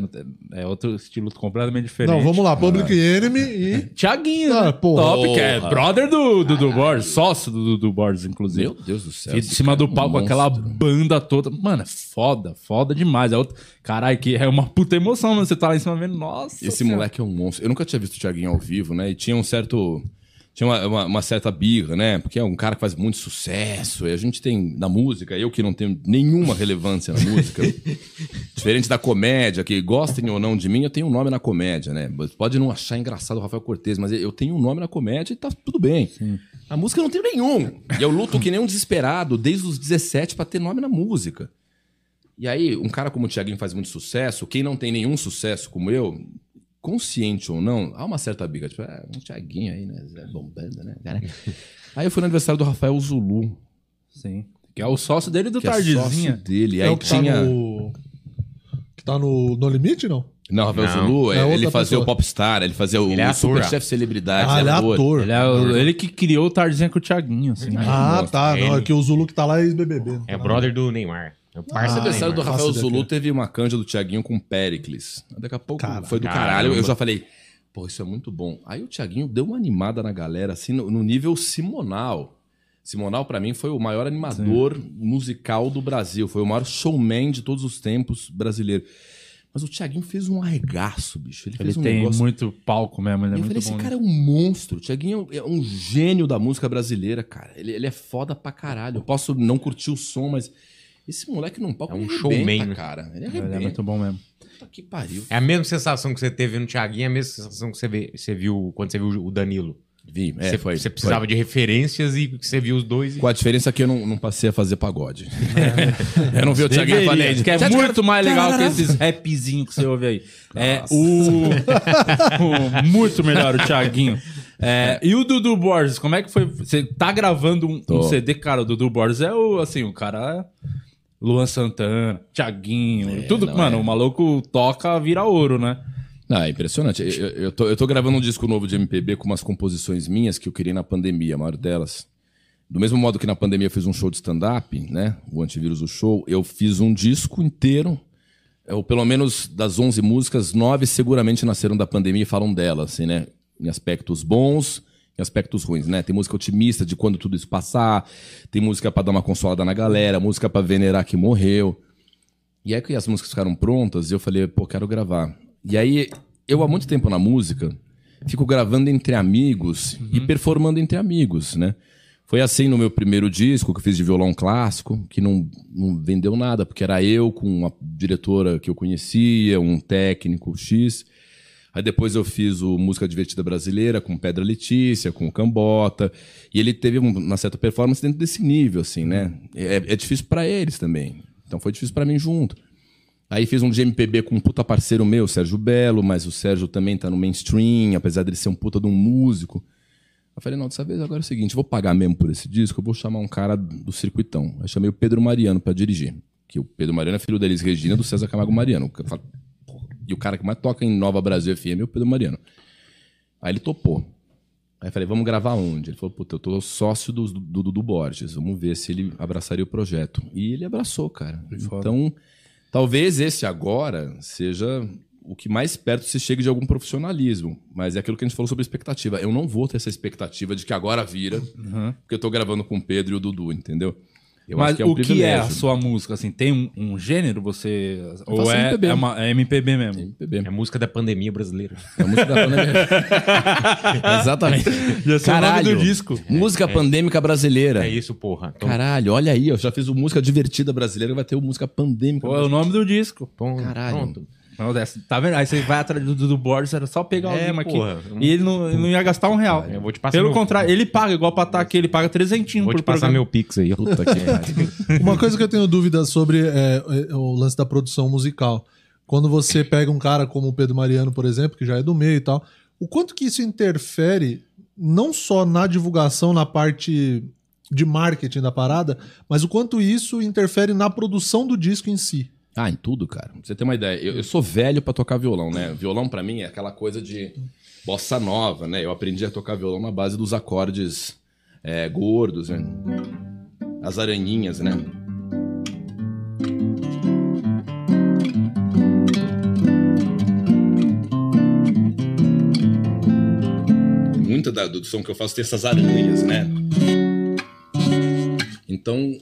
é outro estilo completamente diferente. Não, vamos lá. Public Enemy e. Tiaguinho, Ah, né? porra. Top, que é brother do Dudu Borges, sócio do Dudu Borges, inclusive. Meu Deus do céu. E de cima do é um palco, aquela monstro. banda toda. Mano, é foda, foda demais. É outro... Caralho, que é uma puta emoção, mano. Você tá lá em cima vendo, nossa. Esse Senhora. moleque é um monstro. Eu nunca tinha visto o Thiaguinho ao vivo, né? E tinha um certo. Tinha uma, uma- uma certa birra, né? Porque é um cara que faz muito sucesso. E a gente tem na música, eu que não tenho nenhuma relevância na música. diferente da comédia, que gostem ou não de mim, eu tenho um nome na comédia, né? Pode não achar engraçado o Rafael Cortez, mas eu tenho um nome na comédia e tá tudo bem. A música eu não tenho nenhum. E eu luto que nem um desesperado desde os 17 pra ter nome na música. E aí, um cara como o Thiaguinho faz muito sucesso, quem não tem nenhum sucesso como eu, consciente ou não, há uma certa biga. Tipo, é, um Thiaguinho aí, né? Zé Bombando, né? aí eu fui no aniversário do Rafael Zulu, Sim. Que é o sócio dele do que é sócio Tardezinha. dele. É aí o que tá tinha... no. Que tá no, no limite, não? Não, Rafael Não, Zulu, é é, ele fazia pessoa. o Popstar, ele fazia o, Ele é o Superchef Celebridade. Ah, ele é ator. Ele é o- ele que criou o Tardezinha com o Thiaguinho, assim. Ah, tá. Não, é que o Zulu que tá lá é ex-BBB. não É tá brother do Neymar. É do aniversário do. Rafael. Zulu teve uma canja do Thiaguinho com Pericles. Daqui a pouco Caralho. foi do Caramba. caralho. Eu já falei, pô, isso é muito bom. Aí o Thiaguinho deu uma animada na galera, assim, no, no nível Simonal. Simonal, pra mim, foi o maior animador musical do Brasil. Foi o maior showman de todos os tempos brasileiro. Mas o Thiaguinho fez um arregaço, bicho. Ele, Ele fez um tem negócio... muito palco mesmo, ele é eu muito falei, esse nisso. cara é um monstro. O Thiaguinho é um gênio da música brasileira, cara. Ele, ele é foda pra caralho. Eu posso não curtir o som, mas esse moleque num palco É um showman, né? cara. Ele arrebenta. é muito bom mesmo. Puta que pariu. É a mesma sensação que você teve no Thiaguinho, é a mesma sensação que você, vê- você viu quando você viu o Danilo. Vi, é, você, foi. você precisava de referências e você viu os dois. E... Com a diferença que eu não, não passei a fazer pagode. eu não vi o Thiaguinho e falei. que é "Thiago, muito mais legal que esses rapzinhos que você ouve aí. É o, o- Muito melhor o Thiaguinho. É, e o Dudu Borges, como é que foi? Você tá gravando um, um. CD, cara? O Dudu Borges é o, assim, o cara. é Luan Santana, Thiaguinho, tudo. não Mano, é. o maluco toca, vira ouro, né? Não, é impressionante. Eu, eu- tô, eu tô gravando um disco novo de MPB com umas composições minhas que eu criei na pandemia, a maior delas. Do mesmo modo que na pandemia eu fiz um show de stand-up, né? O Antivírus, o show. Eu fiz um disco inteiro. é, Ou pelo menos das 11 músicas, nove seguramente nasceram da pandemia e falam dela, assim, né? Em aspectos bons, em aspectos ruins, né? Tem música otimista de quando tudo isso passar, tem música pra dar uma consolada na galera, música pra venerar que morreu. E aí que as músicas ficaram prontas, eu falei, pô, quero gravar. E aí, eu há muito tempo na música, fico gravando entre amigos e performando entre amigos, né? Foi assim no meu primeiro disco, que eu fiz de violão clássico, que não, não vendeu nada, porque era eu com uma diretora que eu conhecia, um técnico X. Aí depois eu fiz o Música Divertida Brasileira com Pedra Letícia, com o Cambota. E ele teve um- uma certa performance dentro desse nível, assim, né? É, é difícil pra eles também. Então foi difícil pra mim junto. Aí fiz um de MPB com um puta parceiro meu, Sérgio Belo, mas o Sérgio também tá no mainstream, apesar dele ser um puta de um músico. Eu falei, não, dessa vez agora é o seguinte, vou pagar mesmo por esse disco, eu vou chamar um cara do circuitão. Aí chamei o Pedro Mariano pra dirigir. Que o Pedro Mariano é filho da Elis Regina, do César Camargo Mariano. E o cara que mais toca em Nova Brasil FM é o Pedro Mariano. Aí ele topou. Aí eu falei, vamos gravar onde? Ele falou, puta, eu tô sócio do do Dudu Borges, vamos ver se ele abraçaria o projeto. E ele abraçou, cara. Então, talvez esse agora seja o que mais perto se chegue de algum profissionalismo. Mas é aquilo que a gente falou sobre expectativa. Eu não vou ter essa expectativa de que agora vira, porque eu tô gravando com o Pedro e o Dudu, entendeu? Eu Mas acho que é um o que é a sua música? Assim, tem um, um gênero? Você. Ou é, MPB. é, uma, é MPB mesmo? MPB. É a música da pandemia brasileira. É a música da pandemia. Exatamente. Já sei o nome Caralho. do disco. Música pandêmica brasileira. É isso, porra. Então, Caralho, olha aí, eu já fiz o música divertida brasileira, vai ter o música pandêmica. Pô, é o nome do disco. pô, Caralho. Pronto. Não, dessa- tá vendo? Aí você vai atrás do Dudu Borges, era só pegar É, o lima aqui. porra. E ele não, não ia gastar um real. Eu vou te passar Pelo meu- contrário, ele paga, igual pra estar aqui, ele paga trezentinho Vou por te passar programa. meu pix aí. Puta que. Uma coisa que eu tenho dúvida sobre é, é o lance da produção musical. Quando você pega um cara como o Pedro Mariano, por exemplo, que já é do meio e tal, o quanto que isso interfere não só na divulgação, na parte de marketing da parada, mas o quanto isso interfere na produção do disco em si. Ah, em tudo, cara. Pra você ter uma ideia, eu, eu sou velho pra tocar violão, né? Violão pra mim é aquela coisa de bossa nova, né? Eu aprendi a tocar violão na base dos acordes é, gordos, né? As aranhinhas, né? Muita da, do som que eu faço tem essas aranhas, né? Então,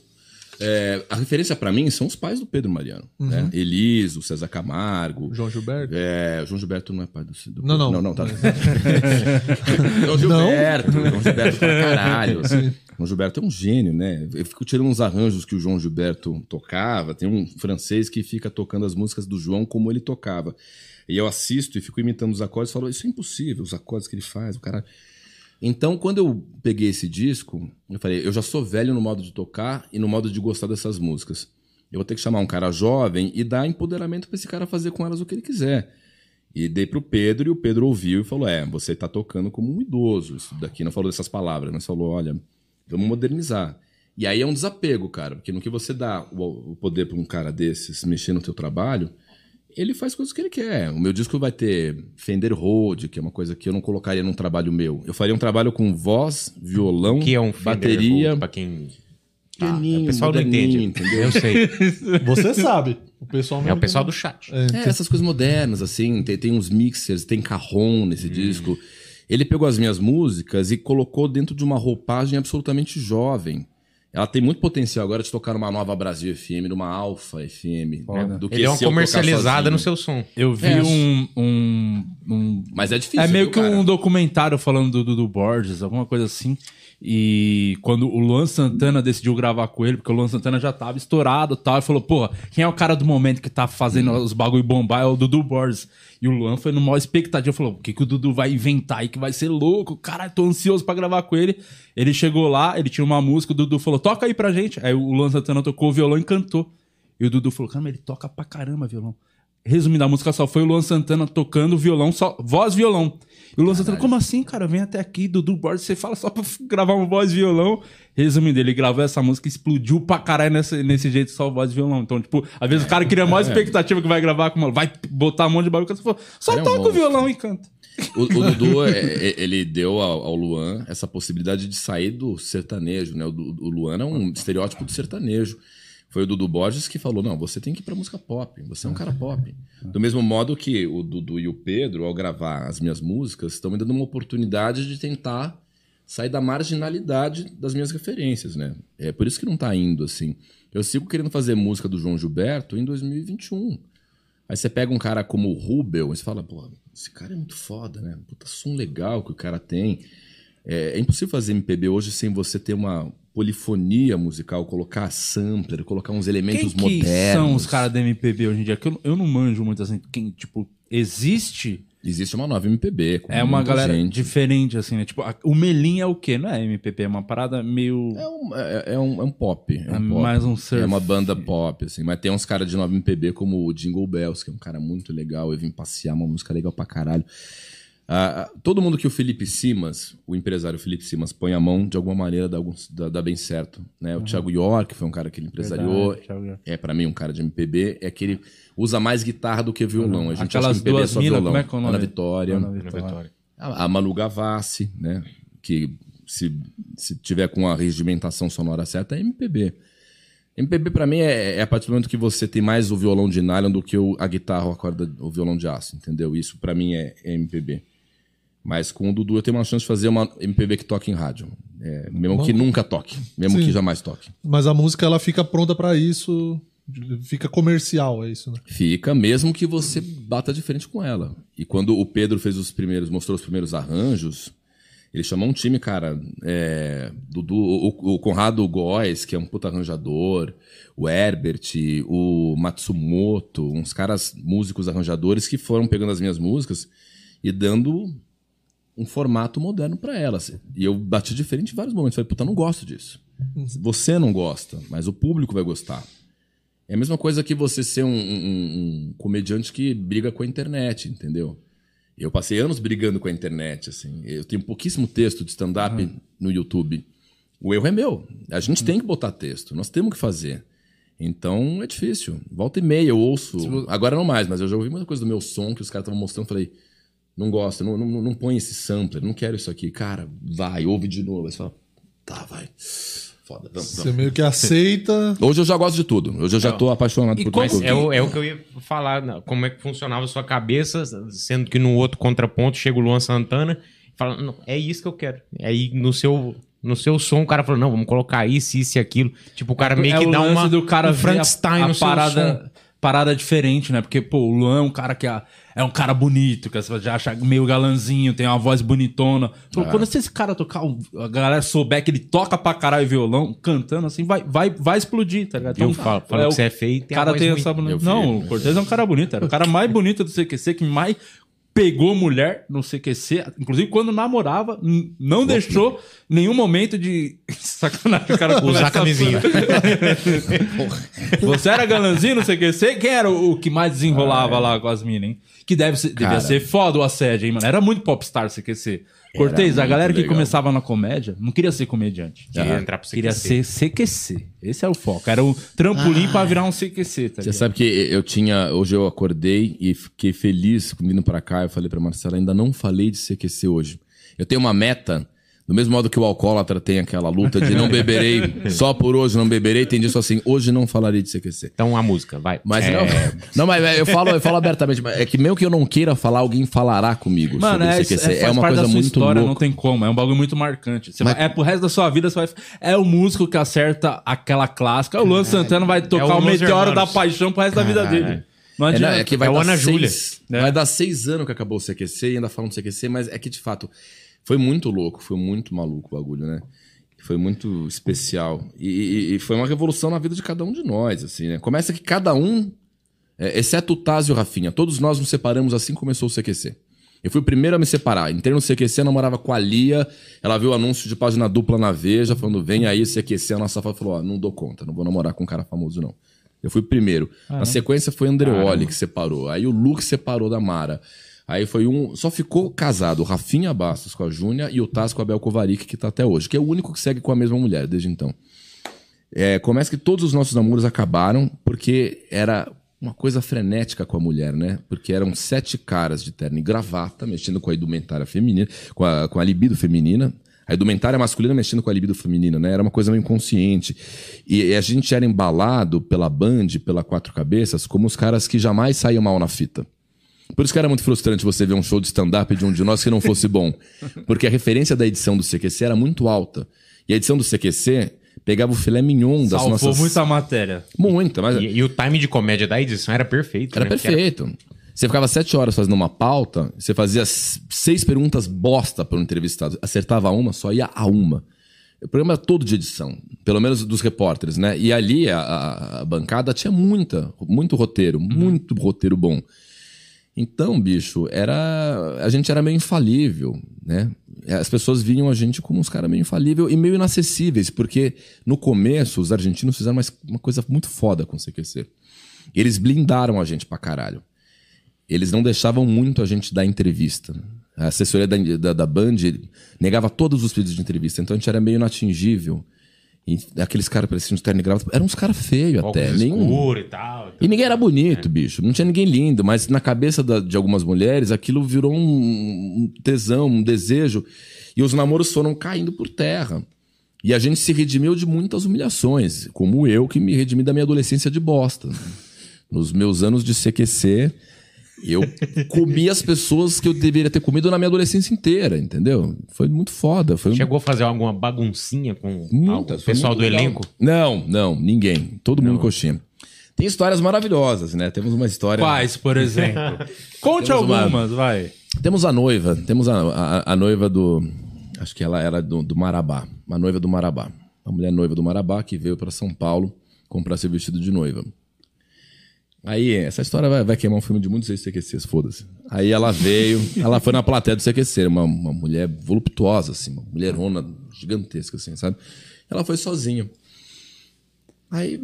é, a referência pra mim são os pais do Pedro Mariano. Né? Eliso, César Camargo. João Gilberto? É, João Gilberto não é pai do, do Não, não. Não, não, tá. João Gilberto. João Gilberto pra caralho. João Gilberto é um gênio, né? Eu fico tirando uns arranjos que o João Gilberto tocava. Tem um francês que fica tocando as músicas do João como ele tocava. E eu assisto e fico imitando os acordes e falo, isso é impossível, os acordes que ele faz, o cara. Então, quando eu peguei esse disco, eu falei, eu já sou velho no modo de tocar e no modo de gostar dessas músicas. Eu vou ter que chamar um cara jovem e dar empoderamento pra esse cara fazer com elas o que ele quiser. E dei pro Pedro e o Pedro ouviu e falou: É, você tá tocando como um idoso. Isso daqui não falou dessas palavras, mas falou: Olha, vamos modernizar. E aí é um desapego, cara, porque no que você dá o poder pra um cara desses mexer no teu trabalho, ele faz coisas que ele quer. O meu disco vai ter Fender Rhodes, que é uma coisa que eu não colocaria num trabalho meu. Eu faria um trabalho com voz, violão, que é um Fender bateria, pra quem... Tá, o pessoal não entende. entendeu? Eu sei. Você sabe. O pessoal É o pessoal do chat. É, essas coisas modernas, assim. Tem, tem uns mixers, tem carrom nesse disco. Ele pegou as minhas músicas e colocou dentro de uma roupagem absolutamente jovem. Ela tem muito potencial agora de tocar numa nova Brasil FM, numa Alfa FM. né, do que Ele é uma comercializada no seu som. Eu vi É. um, um, um- Mas é difícil. É meio viu, que cara? um documentário falando do Dudu Borges, alguma coisa assim. E quando o Luan Santana decidiu gravar com ele, porque o Luan Santana já tava estourado e tal, e falou: Porra, quem é o cara do momento que tá fazendo os bagulho bombar? É o Dudu Borges. E o Luan foi numa expectativa, falou: O que, que o Dudu vai inventar aí que vai ser louco? Caralho, tô ansioso pra gravar com ele. Ele chegou lá, ele tinha uma música, o Dudu falou: Toca aí pra gente. Aí o Luan Santana tocou o violão e cantou. E o Dudu falou: Cara, mas ele toca pra caramba violão. Resumindo, a música só foi o Luan Santana tocando violão, só voz violão. E o Luan Santana, como assim, cara? Vem até aqui, Dudu Borges, você fala só pra gravar uma voz violão. Resumindo, ele gravou essa música e explodiu pra caralho nesse, nesse jeito, só voz violão. Então, tipo, às vezes o cara cria a maior expectativa que vai gravar com uma. Vai botar um monte de bagulho, o cara falou, só é um toca o violão e canta. O, o Dudu, é, é, ele deu ao, ao Luan essa possibilidade de sair do sertanejo, né? O, o Luan é um estereótipo do sertanejo. Foi o Dudu Borges que falou: não, você tem que ir pra música pop, você é um cara pop. Do mesmo modo que o Dudu e o Pedro, ao gravar as minhas músicas, estão me dando uma oportunidade de tentar sair da marginalidade das minhas referências, né? É por isso que não tá indo assim. Eu sigo querendo fazer música do João Gilberto em 2021. Aí você pega um cara como o Rubel e você fala, pô, esse cara é muito foda, né? Puta som legal que o cara tem. É, é impossível fazer MPB hoje sem você ter uma polifonia musical, colocar sampler, colocar uns elementos Quem que modernos. são os caras da MPB hoje em dia? Que eu, eu não manjo muito assim. Quem, tipo, existe. Existe uma nova MPB. É uma galera gente. diferente, assim, né? Tipo, a- o Melim é o quê? Não é MPB, é uma parada meio. É um, é, é um, é um pop. É, É um pop. mais um surf. É uma banda pop, assim. Mas tem uns caras de nova MPB como o Jingle Bells, que é um cara muito legal. Eu vim passear, uma música legal pra caralho. Ah, ah, todo mundo que o Felipe Simas, o empresário Felipe Simas, põe a mão, de alguma maneira dá, algum- dá- dá bem certo. Né? O Thiago York foi um cara que ele empresariou. Verdade, é, pra mim, um cara de MPB. É que ele usa mais guitarra do que violão. A gente Aquelas acha que MPB duas é só minas, violão. como é que é o nome? Ana Vitória. Ana Na Vitória. A, a Manu Gavassi, né? Que se, se tiver com a regimentação sonora certa, é MPB. MPB pra mim é, é a partir do momento que você tem mais o violão de nylon do que o, a guitarra ou a corda, o violão de aço, entendeu? Isso pra mim é, é MPB. Mas com o Dudu eu tenho uma chance de fazer uma MPB que toque em rádio. É, mesmo que nunca toque. Mesmo Sim. que jamais toque. Mas a música ela fica pronta pra isso, fica comercial, é isso, né? Fica, mesmo que você bata de frente com ela. E quando o Pedro fez os primeiros, mostrou os primeiros arranjos, ele chamou um time, cara, é, Dudu, o, o Conrado Góes, que é um puta arranjador, o Herbert, o Matsumoto, uns caras músicos arranjadores que foram pegando as minhas músicas e dando um formato moderno pra elas. E eu bati de frente em vários momentos. Falei, puta, não gosto disso. Você não gosta, mas o público vai gostar. É a mesma coisa que você ser um, um- um comediante que briga com a internet, entendeu? Eu passei anos brigando com a internet, assim. Eu tenho pouquíssimo texto de stand-up no YouTube. O erro é meu. A gente tem que botar texto. Nós temos que fazer. Então é difícil. Volta e meia eu ouço. Agora não mais, mas eu já ouvi muita coisa do meu som que os caras estavam mostrando. Falei, não gosto, não, não, não põe esse sampler, não quero isso aqui. Cara, vai, ouve de novo. Aí você fala, tá, vai. Foda, vamos, Você vamos. meio que aceita. Hoje eu já gosto de tudo. Hoje eu já tô apaixonado E por tudo. É o, é o que eu ia falar, né? como é que funcionava a sua cabeça, sendo que no outro contraponto chega o Luan Santana e fala, não, é isso que eu quero. Aí no seu, no seu som o cara falou, não, vamos colocar isso, isso e aquilo. Tipo, o cara meio que o dá lance uma do cara um Frankenstein a, a no seu som. parada, parada diferente, né? Porque, pô, o Luan é um cara que é, é um cara bonito, que você já acha meio galanzinho, tem uma voz bonitona. Pô, Quando esse cara tocar, a galera souber que ele toca pra caralho violão, cantando assim, vai, vai, vai explodir, tá ligado? Eu falo, falo é, que você é feio tem cara tem essa... Não, o Cortez é um cara bonito, era o cara mais bonito do CQC, que mais pegou mulher no CQC, inclusive quando namorava, não deixou nenhum momento de sacanagem o cara Usar camisinha. Você era galanzinho no CQC? Quem era o, o que mais desenrolava lá com as minas, hein? Que deve ser, devia ser foda o assédio, hein, mano? Era muito popstar CQC. Cortez, a galera que legal. começava na comédia não queria ser comediante. Queria entrar pro Queria CQC. ser CQC. Esse é o foco. Era o trampolim pra virar um CQC, tá Você sabe que eu tinha. Hoje eu acordei e fiquei feliz vindo pra cá. Eu falei pra Marcela, ainda não falei de CQC hoje. Eu tenho uma meta. Do mesmo modo que o alcoólatra tem aquela luta de não beberei, só por hoje não beberei, tem disso assim, hoje não falarei de CQC. Então a música, vai. Mas É, não, não, mas eu falo, eu falo abertamente, mas é que mesmo que eu não queira falar, alguém falará comigo Mano, sobre é, o CQC. é, É, uma parte coisa da sua muito história, não louca. tem como. É um bagulho muito marcante. Você Mas- vai- é pro resto da sua vida, você vai. É o músico que acerta aquela clássica. O Luan Santana vai tocar o o Los Meteoro da. Paixão pro resto da vida dele. Não É, não, adianta. é que vai É o dar Ana seis, Júlia. Vai dar seis anos que acabou o CQC e ainda falam do CQC, mas é que de fato foi muito louco, foi muito maluco o bagulho, né? Foi muito especial. E, e- e foi uma revolução na vida de cada um de nós, assim, né? Começa que cada um, é, exceto o Taz e o Rafinha, todos nós nos separamos assim que começou o CQC. Eu fui o primeiro a me separar. Entrei no CQC, namorava com a Lia. Ela viu o anúncio de página dupla na Veja, falando: vem aí, CQC. A nossa fala falou: ó, não dou conta, não vou namorar com um cara famoso, não. Eu fui o primeiro. Na sequência foi Andreoli que separou. Aí o Luke separou da Mara. Aí foi um. Só ficou casado o Rafinha Bastos com a Júnia e o Taz com a Bel Kovarik, que tá até hoje, que é o único que segue com a mesma mulher desde então. É, começa que todos os nossos namoros acabaram porque era uma coisa frenética com a mulher, né? Porque eram sete caras de terno e gravata, mexendo com a indumentária feminina, com a, com a libido feminina. A indumentária masculina mexendo com a libido feminina, né? Era uma coisa meio inconsciente. E a gente era embalado pela Band, pela Quatro Cabeças, como os caras que jamais saíam mal na fita. Por isso que era muito frustrante você ver um show de stand-up de um de nós que não fosse bom. Porque a referência da edição do CQC era muito alta. E a edição do CQC pegava o filé mignon das Salvou nossas... muita matéria. Muita, mas E, e o time de comédia da edição era perfeito. era né? Perfeito. Você ficava sete horas fazendo uma pauta, você fazia seis perguntas bosta para um entrevistado. Acertava uma, só ia a uma. O programa era todo de edição, pelo menos dos repórteres, né? E ali a, a- a bancada tinha muita, muito roteiro, muito roteiro bom. Então, bicho, era a gente era meio infalível, né? As pessoas viam a gente como uns caras meio infalível e meio inacessíveis, porque no começo os argentinos fizeram uma, coisa muito foda com o CQC. Eles blindaram a gente pra caralho. Eles não deixavam muito a gente dar entrevista. A assessoria da, da, da Band negava todos os pedidos de entrevista, então a gente era meio inatingível. E aqueles caras pareciam de terno e gravata, eram uns caras feios até. Nenhum, e tal. e ninguém era bonito, bicho. Não tinha ninguém lindo, mas na cabeça da- de algumas mulheres aquilo virou um, um tesão, um desejo. E os namoros foram caindo por terra. E a gente se redimiu de muitas humilhações, como eu que me redimi da minha adolescência de bosta. Nos meus anos de CQC, Eu comi as pessoas que eu deveria ter comido na minha adolescência inteira, entendeu? Foi muito foda. Foi um- Chegou a fazer alguma baguncinha com Muitas, o pessoal do legal. elenco? Não, não, ninguém. Todo mundo coxinha. Tem histórias maravilhosas, né? Temos uma história. Quais, por exemplo? Conte Temos uma- algumas, vai. Temos a noiva, temos a, a, a noiva do. Acho que ela era do, do Marabá. Uma noiva do Marabá. Uma mulher noiva do Marabá que veio para São Paulo comprar seu vestido de noiva. Aí, essa história vai, vai queimar um filme de muitos ex-CQCs, foda-se. Aí ela veio, ela foi na plateia do CQC, uma, uma mulher voluptuosa, assim, uma mulherona gigantesca, assim, sabe? Ela foi sozinha. Aí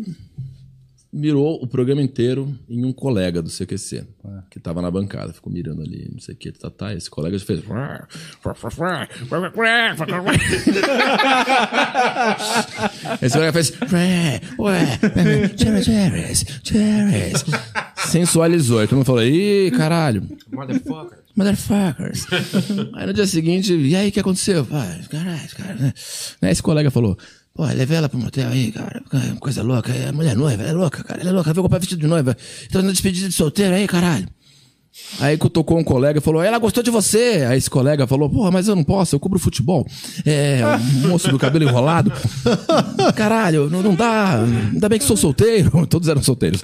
mirou o programa inteiro em um colega do CQC, que tava na bancada. Ficou mirando ali, não sei o que, tá, tá. Esse colega fez. Esse colega fez. Sensualizou. Aí todo mundo falou: ih, caralho. Motherfucker. Motherfuckers. aí no dia seguinte, e aí, o que aconteceu? Caralho, cara, né? Aí Esse colega falou, pô, levei ela pro motel aí, cara, coisa louca, a mulher noiva, ela é louca, cara, ela é louca, veio comprar vestido de noiva, então na despedida de solteiro aí, caralho. Aí tocou um colega e falou, ela gostou de você. Aí esse colega falou, porra, mas eu não posso, eu cubro futebol. É, um moço do cabelo enrolado. Caralho, não, não dá. Ainda bem que sou solteiro. Todos eram solteiros.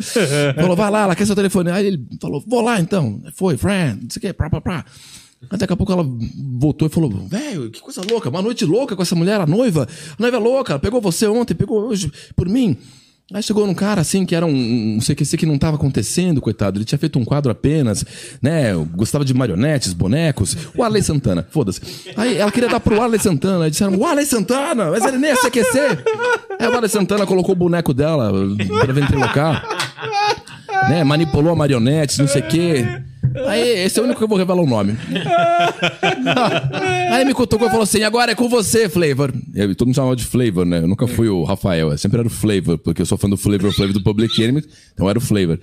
Falou, vai lá, ela quer seu telefone. Aí ele falou, vou lá então. Foi, friend, não sei o que, pra, pra, pra. Aí daqui a pouco ela voltou e falou, velho, que coisa louca, uma noite louca com essa mulher, a noiva. A noiva é louca, pegou você ontem, pegou hoje por mim. Aí chegou num cara assim que era um, um CQC que não estava acontecendo, coitado. Ele tinha feito um quadro apenas, né? Gostava de marionetes, bonecos. O Arley Santana, foda-se. Aí ela queria dar pro Arley Santana. Aí disseram, o Arley Santana, mas ele nem é CQC. Aí o Arley Santana colocou o boneco dela pra ventrilocar. Né? Manipulou marionetes, não sei o quê. Aí, esse é o único que eu vou revelar o nome. Aí me cutucou e falou assim: agora é com você, Flavor. Eu, todo mundo chamava de Flavor, né? Eu nunca fui o Rafael, eu sempre era o Flavor, porque eu sou fã do Flavor Flavor do Public Enemy, então era o Flavor.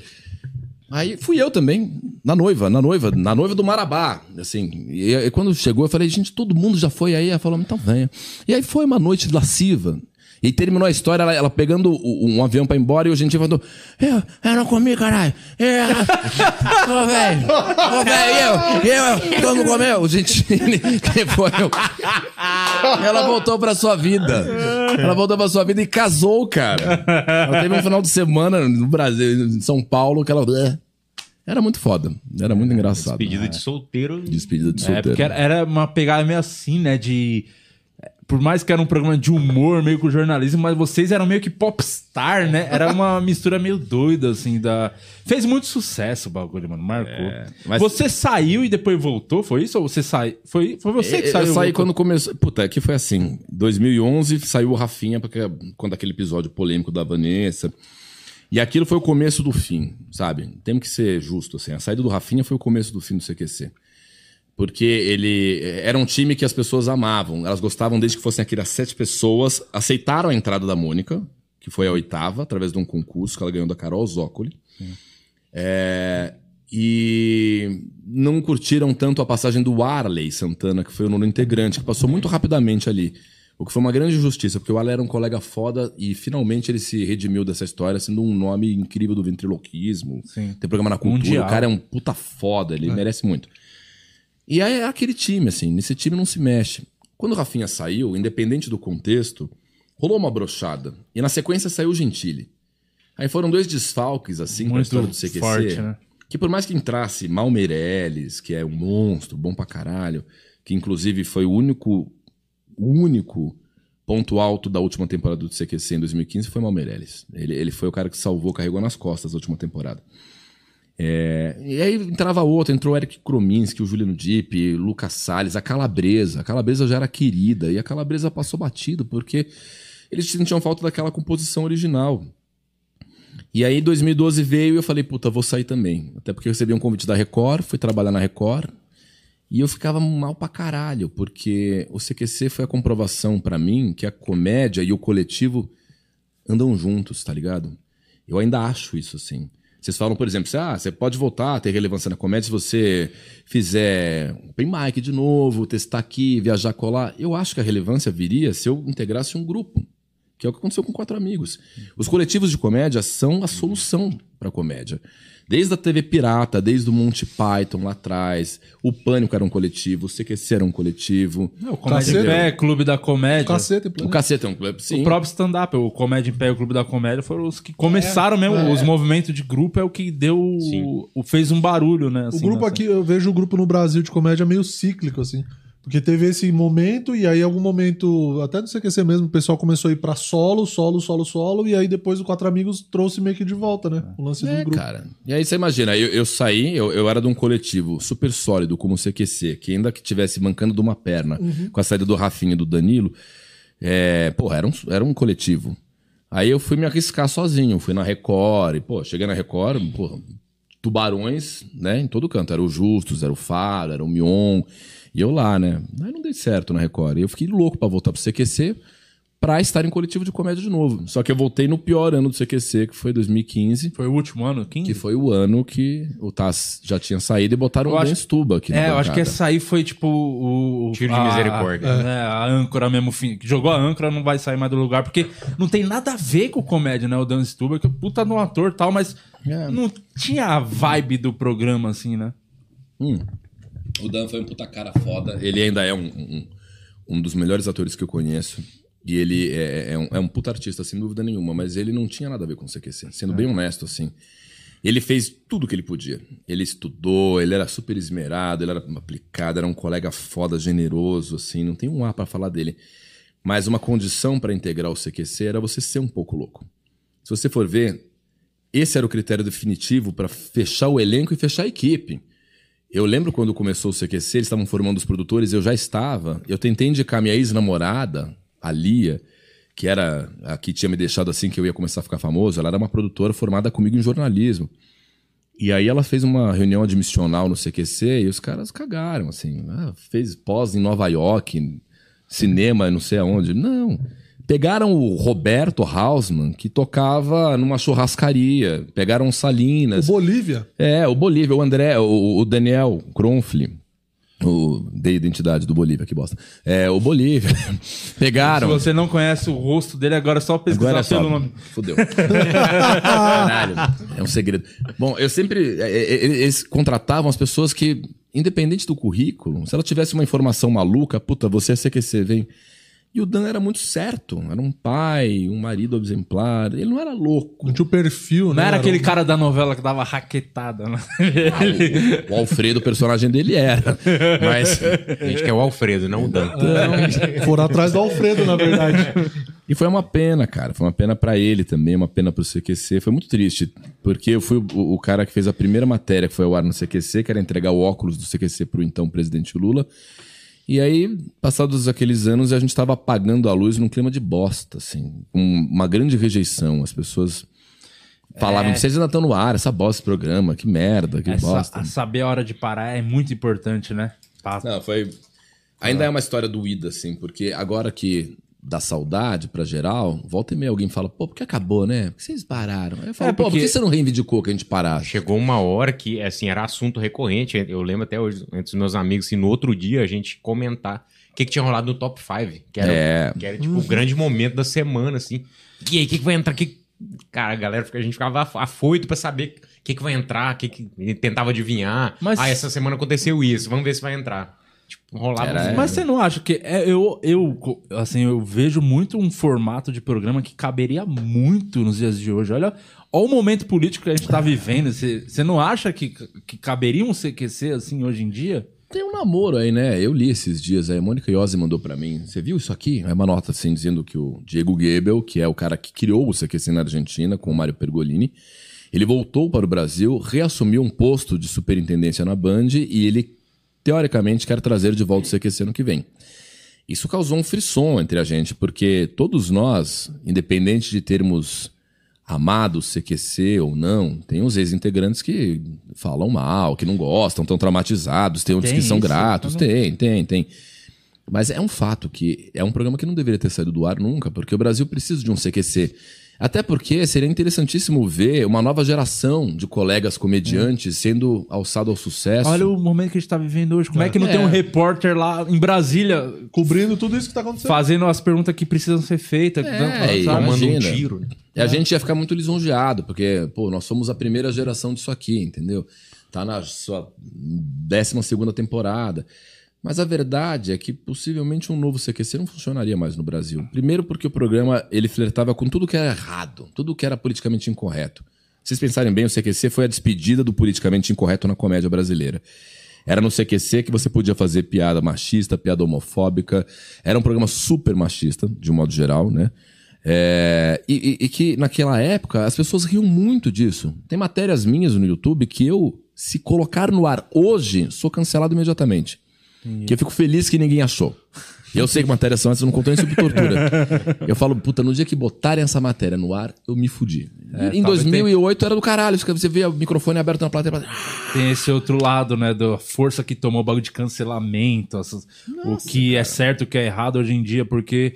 Aí fui eu também, na noiva, na noiva, na noiva do Marabá, assim. E, e quando chegou, eu falei, gente, todo mundo já foi aí. Ela falou, então venha. E aí foi uma noite lasciva. E terminou a história, ela, ela pegando o- um avião pra ir embora e o gentil falando: Eu, eu não comi, caralho. Eu, ô, velho, ô, velho, eu, eu, tu não comeu. O gentil, quem foi? Eu. Ela voltou pra sua vida. Ela voltou pra sua vida e casou, cara. Ela teve um final de semana no Brasil, em São Paulo, que ela. Era muito foda. Era muito engraçado. Pedido de solteiro. Despedida de É, solteiro. porque era, era uma pegada meio assim, né? De. Por mais que era um programa de humor, meio com jornalismo, mas vocês eram meio que popstar, né? Era uma mistura meio doida, assim, da. Fez muito sucesso o bagulho, mano. Marcou. mas- Você saiu e depois voltou? Foi isso? Ou você saiu? Foi, foi você que Eu saiu? e saí quando começou. Puta, aqui foi assim. 2011 saiu o Rafinha, porque quando aquele episódio polêmico da Vanessa. E aquilo foi o começo do fim, sabe? Temos que ser justo, assim. A saída do Rafinha foi o começo do fim do CQC. Porque ele era um time que as pessoas amavam. Elas gostavam desde que fossem aquelas sete pessoas. Aceitaram a entrada da Mônica, que foi a oitava, através de um concurso que ela ganhou da Carol Zócoli. É, e não curtiram tanto a passagem do Arley Santana, que foi o nono integrante, que passou muito rapidamente ali. O que foi uma grande injustiça, porque o Arley era um colega foda e finalmente ele se redimiu dessa história, sendo um nome incrível do ventriloquismo. Sim. Tem programa na cultura, Mundial. o cara é um puta foda, ele merece muito. E aí é aquele time, assim, nesse time não se mexe. Quando o Rafinha saiu, independente do contexto, rolou uma brochada. E na sequência saiu o Gentili. Aí foram dois desfalques, assim, pra Muito história do CQC. forte, né? Que por mais que entrasse Mal Meirelles, que é um monstro, bom pra caralho, que inclusive foi o único, o único ponto alto da última temporada do CQC em 2015 foi Mal Meirelles. Ele, ele foi o cara que salvou, carregou nas costas a última temporada. É, e aí entrava outro, entrou Eric Krominski, o Juliano Dipp, Lucas Salles, a Calabresa. A Calabresa já era querida e a Calabresa passou batido porque eles sentiam falta daquela composição original. E aí 2012 veio e eu falei, puta, vou sair também. Até porque eu recebi um convite da Record, fui trabalhar na Record. E eu ficava mal pra caralho, porque o CQC foi a comprovação pra mim que a comédia e o coletivo andam juntos, tá ligado? Eu ainda acho isso assim. Vocês falam, por exemplo, ah, você pode voltar a ter relevância na comédia se você fizer open mic de novo, testar aqui, viajar, colar. Eu acho que a relevância viria se eu integrasse um grupo. que é o que aconteceu com quatro amigos. Os coletivos de comédia são a solução para comédia. Desde a TV Pirata, desde o Monty Python lá atrás, o Pânico era um coletivo, o CQC era um coletivo. o Comédia em Pé, Clube da Comédia. O Cacete, O Cacete é um clube, sim. O próprio stand-up, o Comédia em Pé e o Clube da Comédia foram os que começaram mesmo. Os movimentos de grupo é o que deu. O, fez um barulho, né? O assim, grupo nessa- aqui, eu vejo o grupo no Brasil de comédia meio cíclico, assim. Porque teve esse momento, e aí, algum momento, até no CQC mesmo, o pessoal começou a ir pra solo, solo, solo, solo, e aí depois o Quatro Amigos trouxe meio que de volta, né? O lance É, do grupo. cara. E aí você imagina, eu, eu saí, eu, eu era de um coletivo super sólido como o CQC, que ainda que tivesse mancando de uma perna, com a saída do Rafinha e do Danilo, é, pô, era um, era um coletivo. Aí eu fui me arriscar sozinho, fui na Record, e, pô, cheguei na Record, pô, tubarões, né, em todo canto. Era o Justus, era o Faro, era o Mion, e eu lá, né. Aí não dei certo na Record. E eu fiquei louco pra voltar pro CQC, pra estar em coletivo de comédia de novo. Só que eu voltei no pior ano do CQC, que foi 2015. Foi o último ano, 15? Que foi o ano que o Taz já tinha saído e botaram Eu o acho- Dan Stuba aqui na É, eu acho que essa aí foi tipo o. o- Tiro de a- misericórdia. né, a âncora mesmo, jogou a âncora, não vai sair mais do lugar, porque não tem nada a ver com comédia, né? O Dan Stuber, que é puta no ator e tal, mas É. não tinha a vibe do programa, assim, né? O Dan foi um puta cara foda. Ele ainda é um, um, um dos melhores atores que eu conheço. E ele é, é um, é um puta artista, sem dúvida nenhuma. Mas ele não tinha nada a ver com o CQC. Sendo bem honesto, assim. Ele fez tudo o que ele podia. Ele estudou, ele era super esmerado, ele era aplicado, era um colega foda, generoso, assim. Não tem um A pra falar dele. Mas uma condição pra integrar o CQC era você ser um pouco louco. Se você for ver, esse era o critério definitivo pra fechar o elenco e fechar a equipe. Eu lembro quando começou o CQC, eles estavam formando os produtores, eu já estava. Eu tentei indicar minha ex-namorada, a Lia, que era a que tinha me deixado assim que eu ia começar a ficar famoso. Ela era uma produtora formada comigo em jornalismo. E aí ela fez uma reunião admissional no CQC e os caras cagaram, assim. Ah, fez pós em Nova York, cinema, não sei aonde. Não. Pegaram o Roberto Hausmann, que tocava numa churrascaria. Pegaram o O Salinas. Bolívia. É, o Bolívia, o André, o, o Daniel Kronfli. O de identidade do Bolívia, que bosta. É, o Bolívia. Se Pegaram. você não conhece o rosto dele, agora é só pesquisar Agora é só. pelo nome. Fudeu. Caralho. É um segredo. Bom, eu sempre. é, é, Eles contratavam as pessoas que, independente do currículo, se ela tivesse uma informação maluca, puta, você é CQC, vem. E o Dan era muito certo. Era um pai, um marido exemplar. Ele não era louco. Não tinha o perfil, né? Não era aquele um- cara da novela que dava raquetada, né? O Alfredo, o personagem dele era. Mas. A gente quer o Alfredo, não o Dan. Foram atrás do Alfredo, na verdade. E foi uma pena, cara. Foi uma pena pra ele também, uma pena pro CQC. Foi muito triste, porque eu fui o, o cara que fez a primeira matéria que foi ao ar no CQC, que era entregar o óculos do CQC pro então presidente Lula. E aí, passados aqueles anos, a gente estava apagando a luz num clima de bosta, assim, com uma grande rejeição. As pessoas falavam, vocês ainda estão no ar, essa bosta esse programa, que merda, que Essa- bosta. a saber a hora de parar é muito importante, né? Não, foi. Ainda é uma história doída, assim, porque agora que dá saudade pra geral, volta e meia alguém fala, pô, porque acabou, né? Por que vocês pararam? Aí eu falo, É, pô, por porque- que você não reivindicou que a gente parasse? Chegou uma hora que, assim, era assunto recorrente. Eu lembro até hoje, entre os meus amigos, assim, no outro dia a gente comentar o que, que tinha rolado no top 5. Que era, É. que era tipo, o grande momento da semana, assim. E aí, o que, que vai entrar? Que... Cara, a galera, a gente ficava af- afoito pra saber o que, que vai entrar, o que, que tentava adivinhar. Mas- Ah, essa semana aconteceu isso, vamos ver se vai entrar. Tipo, rolava Era- uns- Mas você não acha que é, eu, eu, assim, eu vejo muito um formato de programa que caberia muito nos dias de hoje. Olha, olha o momento político que a gente tá vivendo. Você você não acha que, que caberia um CQC assim hoje em dia? Tem um namoro aí, né? Eu li esses dias aí, a Mônica Iose mandou pra mim. Você viu isso aqui? É uma nota assim dizendo que o Diego Gebel, que é o cara que criou o CQC na Argentina com o Mário Pergolini, ele voltou para o Brasil, reassumiu um posto de superintendência na Band e ele, teoricamente, quer trazer de volta o CQC no que vem. Isso causou um frisson entre a gente, porque todos nós, independente de termos amado o CQC ou não, tem uns ex-integrantes que falam mal, que não gostam, estão traumatizados, tem outros Tem que são isso, gratos, bom. tem, tem, tem. Mas é um fato que é um programa que não deveria ter saído do ar nunca, porque o Brasil precisa de um CQC. Até porque seria interessantíssimo ver uma nova geração de colegas comediantes sendo alçado ao sucesso. Olha o momento que a gente tá vivendo hoje. Como é, que não É. tem um repórter lá em Brasília Cobrindo tudo isso que tá acontecendo. fazendo as perguntas que precisam ser feitas? É, dando- e sabe? Tomando um tiro. né? E a gente ia ficar muito lisonjeado, porque, pô, nós somos a primeira geração disso aqui, entendeu? Tá na sua décima segunda temporada. Mas a verdade é que possivelmente um novo CQC não funcionaria mais no Brasil. Primeiro porque o programa ele flertava com tudo que era errado, tudo que era politicamente incorreto. Se vocês pensarem bem, o CQC foi a despedida do politicamente incorreto na comédia brasileira. Era no CQC que você podia fazer piada machista, piada homofóbica. Era um programa super machista, de um modo geral, né? É, e, e- e que naquela época as pessoas riam muito disso. Tem matérias minhas no YouTube que eu, se colocar no ar hoje, sou cancelado imediatamente. Que eu fico feliz que ninguém achou. E eu sei que matérias são essas, eu não conto nem sobre tortura. Eu falo, puta, no dia que botarem essa matéria no ar, eu me fudi. em talvez 2008 era do caralho, você vê o microfone aberto na plateia. Tem esse outro lado, né? Da força que tomou o bagulho de cancelamento. essas- o que é certo, o que é errado hoje em dia, porque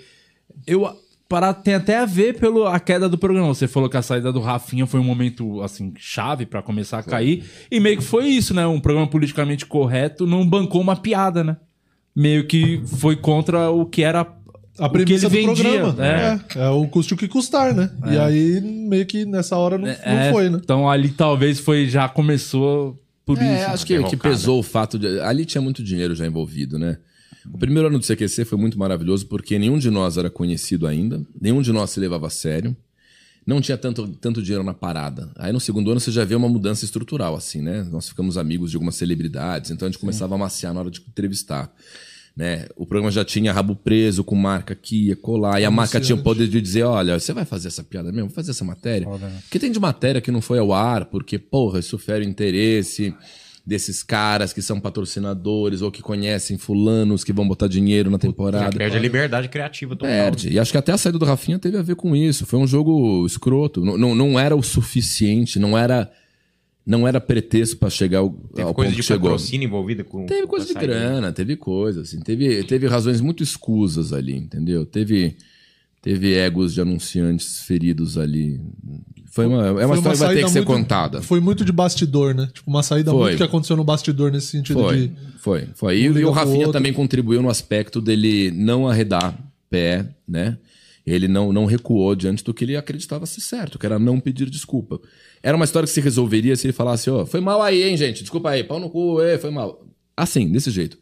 eu. Para, tem até a ver pelo a queda do programa. Você falou que a saída do Rafinha foi um momento assim chave pra começar a cair e meio que foi isso, né? Um programa politicamente correto não bancou uma piada, né? Meio que foi contra o que era A o que ele premissa do vendia. programa. É. É. é o custo que custar, né? E aí, meio que nessa hora não, É, não foi, né? Então ali talvez foi já começou por É, isso. acho que, que pesou o fato de. Ali tinha muito dinheiro já envolvido, né? O primeiro ano do CQC foi muito maravilhoso porque nenhum de nós era conhecido ainda, nenhum de nós se levava a sério, não tinha tanto, tanto dinheiro na parada. Aí no segundo ano você já vê uma mudança estrutural, assim, né? Nós ficamos amigos de algumas celebridades, então a gente começava a maciar na hora de entrevistar. Né? O programa já tinha rabo preso com marca que ia colar, e a marca tinha o poder de dizer: olha, você vai fazer essa piada mesmo? Vai fazer essa matéria? Porque tem de matéria que não foi ao ar, porque, porra, isso fere o interesse desses caras que são patrocinadores ou que conhecem fulanos que vão botar dinheiro na Já temporada. perde a liberdade criativa total. Perde. E acho que até a saída do Rafinha teve a ver com isso. Foi um jogo escroto. Não, não, não era o suficiente, não era não era pretexto pra chegar ao, Teve ao coisa ponto de que chegou. patrocínio envolvida com. Teve com coisa de grana, teve coisa, assim. Teve, teve razões muito escusas ali, entendeu? Teve, teve egos de anunciantes feridos ali. Foi uma, é uma história que vai ter que ser muito- contada. Foi muito de bastidor, né? Tipo, uma saída Foi. muito que aconteceu no bastidor nesse sentido Foi, de. foi, foi. E, Um e o Rafinha também contribuiu no aspecto dele não arredar pé, né? Ele não, não recuou diante do que ele acreditava ser certo, que era não pedir desculpa. Era uma história que se resolveria se ele falasse, ó, foi mal aí, hein, gente? Desculpa aí, pau no cu, ê, foi mal. Assim, desse jeito.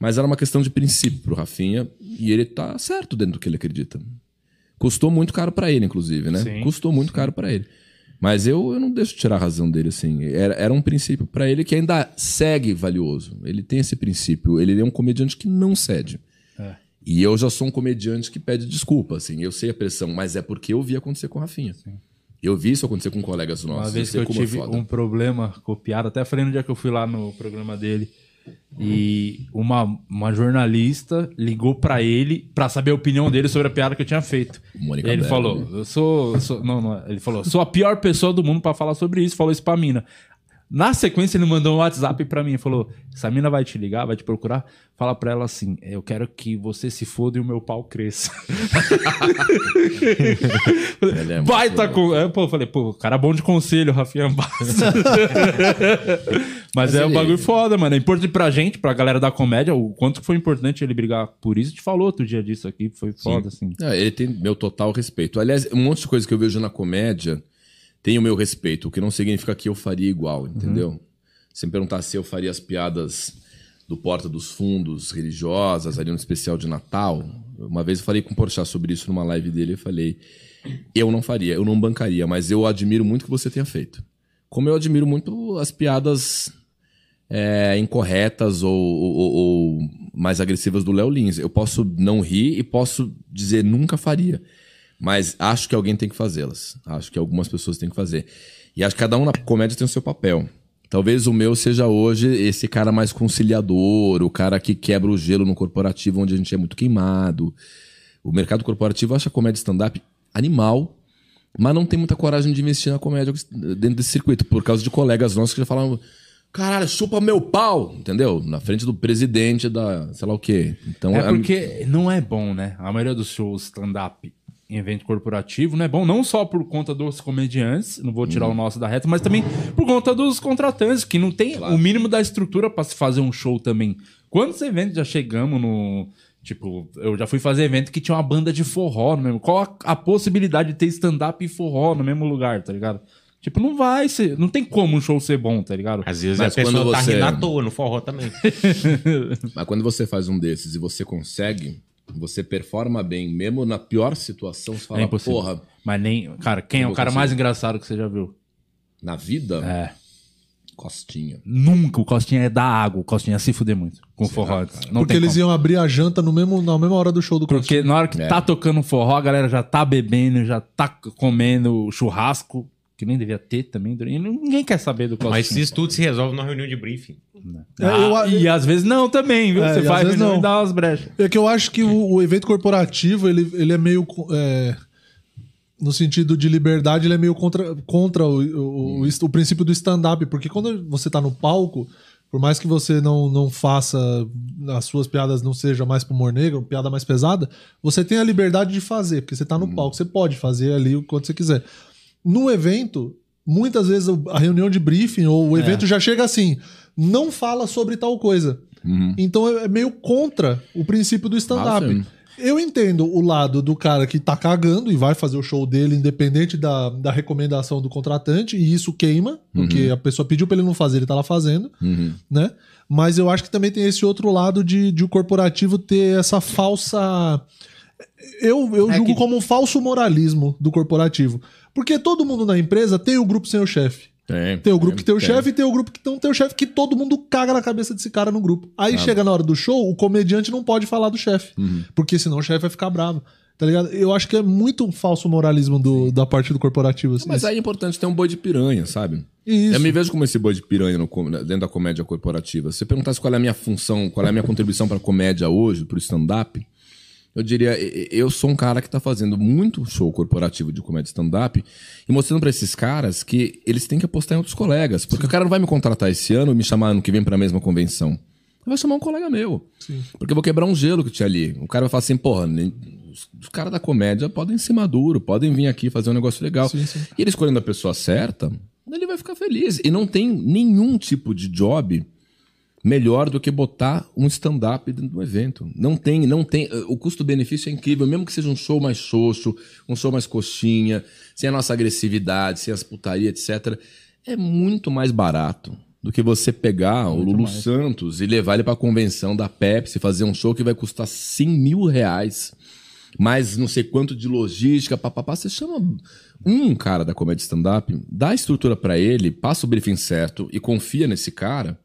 Mas era uma questão de princípio pro Rafinha e ele tá certo dentro do que ele acredita. Custou muito caro pra ele, inclusive, né? Sim, Custou muito caro pra ele. Mas eu, eu não deixo de tirar a razão dele, assim. Era, era um princípio pra ele que ainda segue valioso. Ele tem esse princípio. Ele é um comediante que não cede. É. E eu já sou um comediante que pede desculpa, assim. Eu sei a pressão, mas é porque eu vi acontecer com o Rafinha. Eu vi isso acontecer com colegas nossos. Uma vez que sei eu é tive foda. um problema com piada, até falei no dia que eu fui lá no programa dele. E uma, uma jornalista ligou pra ele pra saber a opinião dele sobre a piada que eu tinha feito. Mônica E ele falou: Eu sou. sou- não, não, ele falou: Sou a pior pessoa do mundo pra falar sobre isso. Falou isso pra mina. Na sequência, ele mandou um WhatsApp pra mim e falou: Essa mina vai te ligar, vai te procurar. Fala pra ela assim: Eu quero que você se foda e o meu pau cresça. Ele é Baita com. É, pô, eu falei, pô, cara bom de conselho, Rafinha Bastos. Mas, é um bagulho foda, mano. É importante pra gente, pra galera da comédia, o quanto foi importante ele brigar por isso. Gente falou outro dia disso aqui, foi foda, assim. É, ele tem meu total respeito. Aliás, um monte de coisa que eu vejo na comédia tem o meu respeito, o que não significa que eu faria igual, entendeu? Se me perguntar se eu faria as piadas do Porta dos Fundos religiosas, ali no especial de Natal, uma vez eu falei com o Porchat sobre isso numa live dele, eu falei, eu não faria, eu não bancaria, mas eu admiro muito o que você tenha feito. Como eu admiro muito as piadas é, incorretas ou, ou- ou mais agressivas do Léo Lins. Eu posso não rir e posso dizer nunca faria. Mas acho que alguém tem que fazê-las. Acho que algumas pessoas têm que fazer. E acho que cada um na comédia tem o seu papel. Talvez o meu seja hoje esse cara mais conciliador, o cara que quebra o gelo no corporativo onde a gente é muito queimado. O mercado corporativo acha comédia stand-up animal, mas não tem muita coragem de investir na comédia dentro desse circuito, por causa de colegas nossos que já falavam, caralho, chupa meu pau, entendeu? Na frente do presidente da, sei lá o quê. Então, É porque não é bom, né? A maioria dos shows stand-up em evento corporativo não é bom, não só por conta dos comediantes, não vou tirar o nosso da reta, mas também por conta dos contratantes, que não tem o mínimo da estrutura pra se fazer um show também. Quantos eventos já chegamos no. Tipo, eu já fui fazer evento que tinha uma banda de forró no mesmo. Qual a, a possibilidade de ter stand-up e forró no mesmo lugar, tá ligado? Tipo, não vai ser. Não tem como um show ser bom, tá ligado? Às vezes Mas a pessoa quando tá você- rindo à toa no forró também. Mas quando você faz um desses e você consegue, você performa bem, mesmo na pior situação, você fala, É impossível. porra, Mas nem. Cara, quem é o cara consigo. mais engraçado que você já viu? na vida, É. costinha. Nunca. O Costinha é da água. O Costinha ia se fuder muito com o forró. Não Porque tem eles como. iam abrir a janta no mesmo, na mesma hora do show do Porque na hora que É. tá tocando forró, a galera já tá bebendo, já tá comendo churrasco, que nem devia ter também. e Ninguém quer saber do Costinha. Mas se isso tudo se resolve numa reunião de briefing. É, eu- Ah, e às vezes não também, viu? É, Você e vezes reunião não. e dá umas brechas. É que eu acho que o, o evento corporativo, ele, ele é meio. é, no sentido de liberdade, ele é meio contra, contra o, o, o, est- o princípio do stand-up. Porque quando você tá no palco, por mais que você não, não faça. As suas piadas não sejam mais pro humor negro, piada mais pesada, você tem a liberdade de fazer, porque você tá no palco, você pode fazer ali o quanto você quiser. No evento, muitas vezes a reunião de briefing ou o evento já chega assim: não fala sobre tal coisa. Então é é meio contra o princípio do Ah, stand-up. sim. Eu entendo o lado do cara que tá cagando e vai fazer o show dele independente da, da recomendação do contratante, e isso queima, porque a pessoa pediu pra ele não fazer, ele tá lá fazendo, Uhum. né? Mas eu acho que também tem esse outro lado de, de o corporativo ter essa falsa. Eu, eu É julgo que- como um falso moralismo do corporativo. Porque todo mundo na empresa tem o grupo sem o chefe. Tem, Tem o grupo que tem o tem. chefe e tem o grupo que não tem o chefe, que todo mundo caga na cabeça desse cara no grupo. Aí chega na hora do show, o comediante não pode falar do chefe. Porque senão o chefe vai ficar bravo. Tá ligado? Eu acho que é muito um falso moralismo do, da parte do corporativo. Assim, Mas aí é importante ter um boi de piranha, sabe? Isso. Eu me vejo como esse boi de piranha no dentro da comédia corporativa. Se você perguntasse qual é a minha função, qual é a minha contribuição para a comédia hoje, para o stand-up, eu diria, eu sou um cara que está fazendo muito show corporativo de comédia stand-up e mostrando para esses caras que eles têm que apostar em outros colegas. Porque o cara não vai me contratar esse ano e me chamar ano que vem para a mesma convenção. Vai chamar um colega meu. Porque eu vou quebrar um gelo que tinha ali. O cara vai falar assim, porra, os, caras da comédia podem ser maduros, podem vir aqui fazer um negócio legal. Sim, sim. E ele escolhendo a pessoa certa, ele vai ficar feliz. E não tem nenhum tipo de job melhor do que botar um stand-up dentro do evento. Não tem, não tem. O custo-benefício é incrível, mesmo que seja um show mais xoxo, um show mais coxinha, sem a nossa agressividade, sem as putaria, etc. É muito mais barato do que você pegar o Lulu Santos e levar ele pra convenção da Pepsi, fazer um show que vai custar 100 mil reais mais não sei quanto de logística, papapá. Você chama um cara da comédia stand-up, dá a estrutura pra ele, passa o briefing certo e confia nesse cara.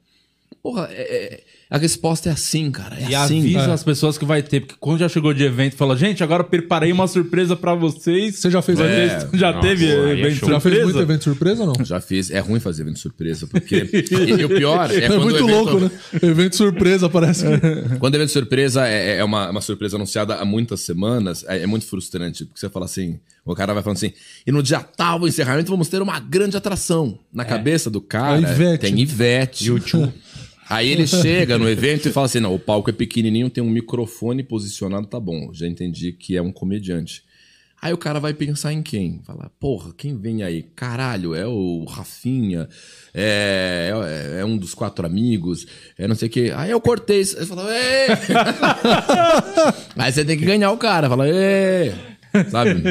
Porra, é- é- a resposta é assim, cara. É E assim. avisa as pessoas que vai ter, porque quando já chegou de evento, fala, gente, agora preparei uma surpresa pra vocês. Você já fez evento? já Nossa, teve é evento show. Já fez surpresa? muito evento surpresa ou não? Já fiz. É ruim fazer evento surpresa, porque. e, e o pior é, É, muito o evento, louco, né? Evento surpresa, parece que. Quando o evento surpresa é, é uma, uma surpresa anunciada há muitas semanas, é, é muito frustrante, porque você fala assim, o cara vai falando assim, e no dia tal, o encerramento, vamos ter uma grande atração. Na cabeça do cara, A Ivete. tem Ivete. YouTube. Aí ele chega no evento e fala assim, não, o palco é pequenininho, tem um microfone posicionado, tá bom, já entendi que é um comediante. Aí o cara vai pensar em quem? Fala, porra, quem vem aí? Caralho, é o Rafinha, é, é, é um dos quatro amigos, é não sei o quê. Aí eu cortei. Aí fala, "Ê!" Aí você tem que ganhar o cara, fala, Ê! sabe?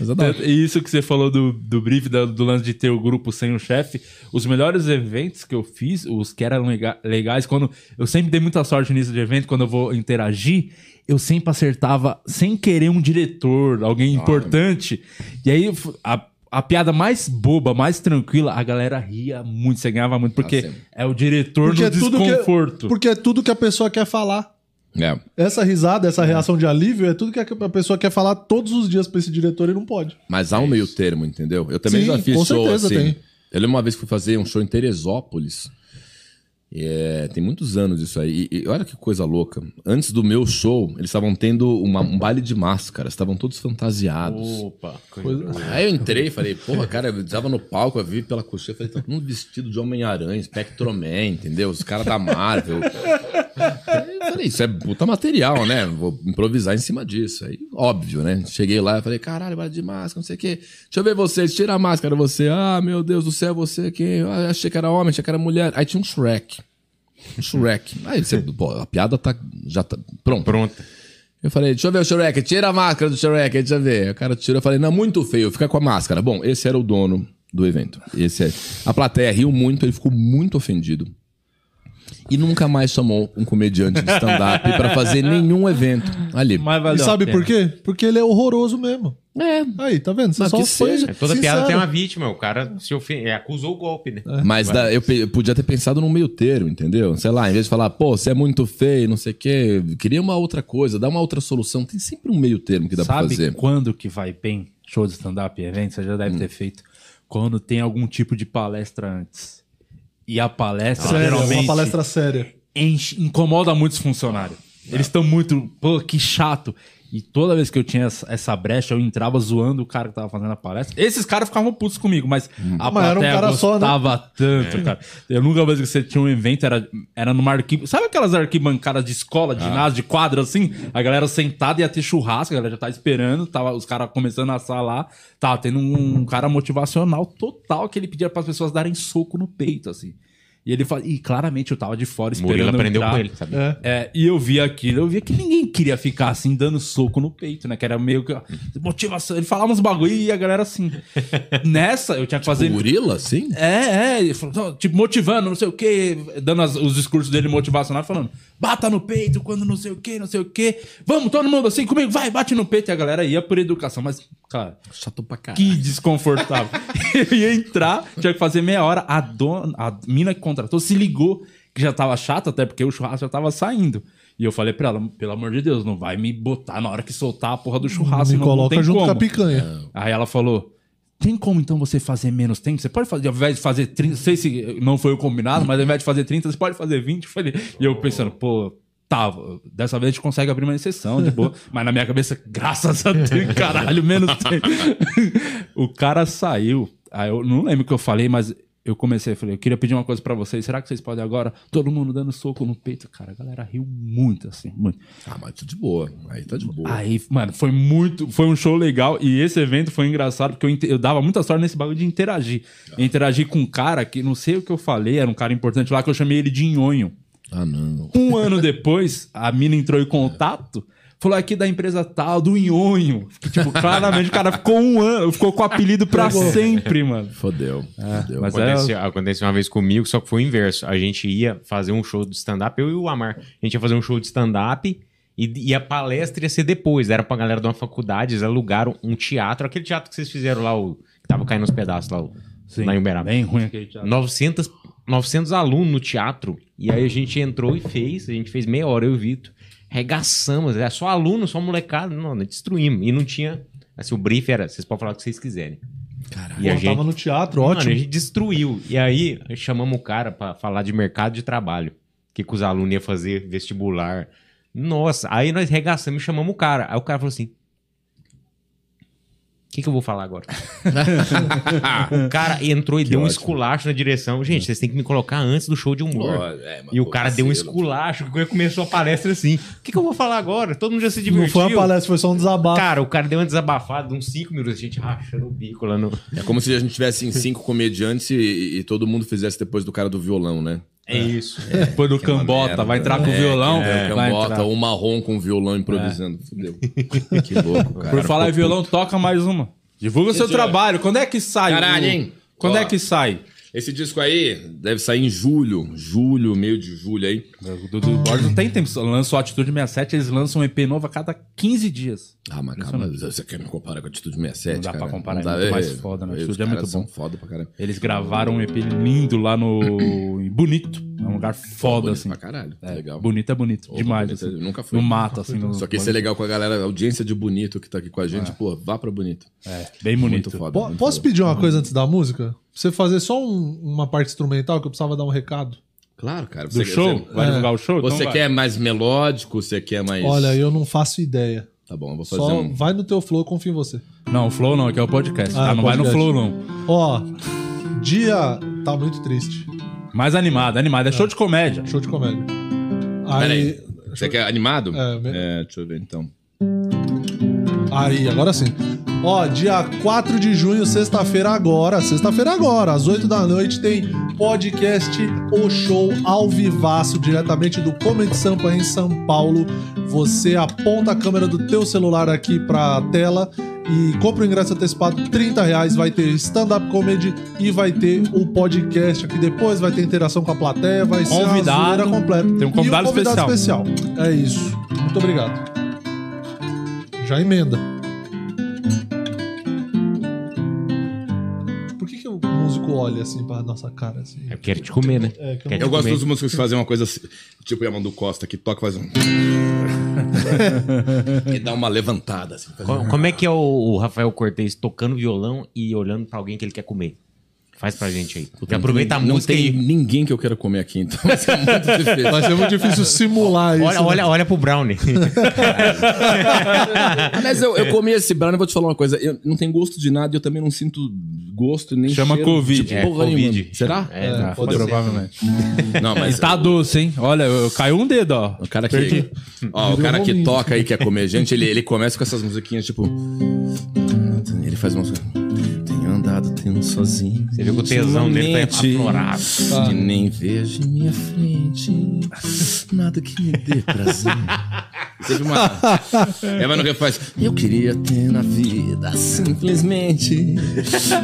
Exatamente. E isso que você falou do, do brief, da- do, lance de ter o grupo sem o chefe. Os melhores eventos que eu fiz, os que eram lega- legais, quando eu sempre dei muita sorte nisso de evento, quando eu vou interagir, eu sempre acertava sem querer um diretor, alguém importante. E aí a, a piada mais boba, mais tranquila, a galera ria muito, você ganhava muito, porque sim. é o diretor Porque no é, tudo que, desconforto. porque é tudo que a pessoa quer falar. É. Essa risada, essa reação de alívio é tudo que a pessoa quer falar todos os dias pra esse diretor e não pode. Mas há um meio termo, entendeu? Eu também Sim, já fiz com show certeza assim. tem. Eu lembro uma vez que fui fazer um show em Teresópolis. É, tem muitos anos isso aí. E, e olha que coisa louca. Antes do meu show, eles estavam tendo uma- um baile de máscaras. Estavam todos fantasiados. Opa. Aí eu entrei e falei, porra, cara, eu tava no palco, eu vi pela coxinha, falei, tá todo mundo vestido de Homem-Aranha, Spectroman, entendeu? Os caras da Marvel. Aí eu falei, isso é puta material, né? Vou improvisar em cima disso. Aí, óbvio, né? Cheguei lá e falei, caralho, baile de máscara, não sei o quê. Deixa eu ver vocês, tira a máscara, você. Ah, meu Deus do céu, você quem? Ah, achei que era homem, achei que era mulher. Aí tinha um Shrek. Shrek. Aí você, pô, a piada tá, já tá pronto. Pronta. Eu falei, deixa eu ver o Shrek, tira a máscara do Shrek, deixa eu ver. O cara tirou, eu falei, não, muito feio, fica com a máscara. Bom, esse era o dono do evento. Esse é. A plateia riu muito, ele ficou muito ofendido. E nunca mais chamou um comediante de stand-up pra fazer nenhum evento ali. Mas E valeu sabe por quê? Porque ele é horroroso mesmo. É, Aí, tá vendo? Você Mas só que foi seja. É, toda sincero. piada tem uma vítima. O cara se ofen... é, acusou o golpe, né? mas da- eu, eu podia ter pensado num meio termo, entendeu? Sei lá, em vez de falar, pô, você é muito feio, não sei o quê, queria uma outra coisa, dá uma outra solução. Tem sempre um meio termo que dá pra Sabe fazer. quando que vai bem show de stand-up e evento? Você já deve ter feito. Quando tem algum tipo de palestra antes. E a palestra, Sério, geralmente, uma palestra séria. enche- incomoda muitos funcionários. Eles estão muito. Pô, que chato. E toda vez que eu tinha essa, brecha, eu entrava zoando o cara que tava fazendo a palestra. Esses caras ficavam putos comigo, mas a Mas era um plateia cara só, né? gostava tanto, cara. Eu nunca vi que você tinha um evento, era, era numa arquibancada. Sabe aquelas arquibancadas de escola, de ginásio, de quadra, assim? A galera sentada ia ter churrasco, a galera já tá esperando, tava os caras começando a assar lá. Tava tendo um cara motivacional total que ele pedia para as pessoas darem soco no peito, assim. E ele fala, e claramente eu tava de fora esperando. Murilo eu aprendeu entrar. com ele, sabe? É. É, e eu vi aquilo, eu via que ninguém queria ficar assim, dando soco no peito, né? Que era meio que. Motivação. Ele falava uns bagulho e a galera assim. Nessa, eu tinha que fazer. Gorila, assim? É, é, falou, "Não, tipo, motivando, não sei o quê, dando as- os discursos dele motivacionais, falando, bata no peito quando não sei o quê, não sei o quê. Vamos, todo mundo assim comigo, vai, bate no peito. E a galera ia por educação, mas, cara, Chato pra caralho. que desconfortável. eu ia entrar, tinha que fazer meia hora. A dona, a mina que contratou se ligou que já tava chato, até porque o churrasco já tava saindo. E eu falei pra ela, pelo amor de Deus, não vai me botar na hora que soltar a porra do churrasco. Me não, não coloca tem junto como. com a picanha. Aí ela falou: tem como então você fazer menos tempo? Você pode fazer, ao invés de fazer 30, não sei se não foi o combinado, mas ao invés de fazer 30, você pode fazer 20. Eu falei- E eu pensando, pô, tá, dessa vez a gente consegue abrir uma exceção, de boa. Mas na minha cabeça, graças a Deus, caralho, menos tempo. o cara saiu. Aí eu não lembro o que eu falei, mas eu comecei, falei, eu queria pedir uma coisa pra vocês. Será que vocês podem agora? Todo mundo dando soco no peito. Cara, a galera riu muito, assim, muito. Ah, mas tá de boa. Aí tá de boa. Aí, mano, foi muito. Foi um show legal. E esse evento foi engraçado, porque eu, eu dava muita sorte nesse bagulho de interagir. Eu interagi com um cara que não sei o que eu falei, era um cara importante lá, que eu chamei ele de nhonho. Ah, não. Um ano depois, a mina entrou em contato. Falou aqui da empresa tal, do Nhonho. Que, Tipo, claramente o cara ficou um ano, ficou com o apelido pra sempre, mano. Fodeu. Fodeu. mas é- Aconteceu, aconteceu uma vez comigo, só que foi o inverso. A gente ia fazer um show de stand-up, eu e o Amar. A gente ia fazer um show de stand-up e, e a palestra ia ser depois. Era pra galera de uma faculdade, eles alugaram um teatro, aquele teatro que vocês fizeram lá, o, que tava caindo nos pedaços lá, o, lá em Uberaba. Bem ruim aquele teatro. 900, 900 alunos no teatro. E aí a gente entrou e fez. A gente fez meia hora, eu e o Vitor. Regaçamos. Era só aluno, só molecada. Não, nós destruímos. E não tinha. Assim, o brief era: vocês podem falar o que vocês quiserem. Caralho. E a gente. tava no teatro, Mano, ótimo. a gente destruiu. E aí chamamos o cara pra falar de mercado de trabalho. O que, que os alunos iam fazer, vestibular. Nossa, aí nós regaçamos e chamamos o cara. Aí o cara falou assim: que, que eu vou falar agora? o cara entrou e deu um ótimo. esculacho na direção. Gente, vocês têm que me colocar antes do show de humor. Ó, é, e o cara deu um esculacho, começou a palestra assim. O que, que eu vou falar agora? Todo mundo já se Não divertiu. foi uma palestra, foi só um desabafo. Cara, o cara deu uma desabafada de uns 5 minutos, a gente rachando o bico lá no. É como se a gente tivesse em cinco comediantes e, e todo mundo fizesse depois do cara do violão, né? É isso. Depois do Que é uma cambota, merda. vai entrar com o É, violão. É, vai cambota, ou marrom com violão improvisando. Fudeu. Que louco, cara. Por falar em violão, toca mais uma. Divulga o seu trabalho. Quando é que sai? Caralho, o- hein? Quando Ó. é que sai? Esse disco aí deve sair em julho. Julho, meio de julho aí. O Dudu Borges não tem tempo. Lançou a Atitude 67, eles lançam um EP novo a cada 15 dias. Ah, mas calma, você quer me comparar com a Atitude 67, Não dá pra cara? comparar, Não é dá, muito mais foda, né? Os Atitude é muito bom. foda pra caramba. Eles gravaram um EP lindo lá no. Bonito. É um lugar foda, Bonito assim. pra caralho. É, legal. Bonito é bonito. Pô, demais. bonito, assim. nunca fui. No mato, assim. No... Só que isso é legal com a galera, a audiência de Bonito que tá aqui com a gente. Pô, vá pra Bonito. É, bem bonito. Muito foda. Po- muito Posso foda. pedir uma coisa antes da música? Pra você fazer só um- uma parte instrumental que eu precisava dar um recado? Claro, cara. Do show? Vai É. divulgar o show? Você Então vai. quer mais melódico? Você quer mais. Olha, eu não faço ideia. Tá bom, eu vou fazer Só um. vai no teu flow, eu confio em você. Não, o Flow não, que é o podcast. Ah, Ah, não vai no podcast. Flow, não. Ó, dia tá muito triste. Mais animado, animado. É show de comédia. Show de comédia. Peraí. Aí, Você quer animado? É, me- É, deixa eu ver então. aí, agora sim. Ó, dia 4 de junho, sexta-feira agora, sexta-feira agora, às 8 da noite, tem podcast O Show ao vivaço, diretamente do Comedy Sampa em São Paulo. Você aponta a câmera do teu celular aqui pra tela e compra o ingresso antecipado, 30 reais, vai ter stand-up comedy e vai ter o podcast aqui depois, vai ter interação com a plateia, vai ser Convidado. uma zoeira completa. Tem um convidado e um convidado especial. especial. É isso. Muito obrigado. Já emenda. Por que, que o músico olha assim pra nossa cara? Assim? É porque quer te comer, né? É, que eu Eu gosto comer. dos músicos que fazem uma coisa assim, tipo o Yamandu Costa, que toca e faz um. e dá uma levantada. Assim, faz um- Co- Como é que é o, o Rafael Cortez tocando violão e olhando pra alguém que ele quer comer? Faz pra gente aí. Porque aproveita a não música tem e. ninguém que eu queira comer aqui, então vai ser muito difícil. Vai ser muito difícil simular isso. Olha, né? olha, olha pro Brownie. Aliás, eu, eu comi esse brownie e vou te falar uma coisa. Eu não tem gosto de nada e eu também não sinto gosto nem Chama cheiro Covid. de É, porra Covid. Será? É, É, tá. pode ser. Provavelmente. Não, mas Ele tá doce, hein? Olha, eu, caiu um dedo, ó. o cara que, Perdi. ó, o cara que toca e quer comer gente, ele, ele começa com essas musiquinhas tipo... Ele faz uma... Tenho andado tendo sozinho. Você viu que o tesão dele tá aflorado. Que nem vejo em minha frente nada que me dê prazer. Teve uma. Eva no refaz. Eu queria ter na vida simplesmente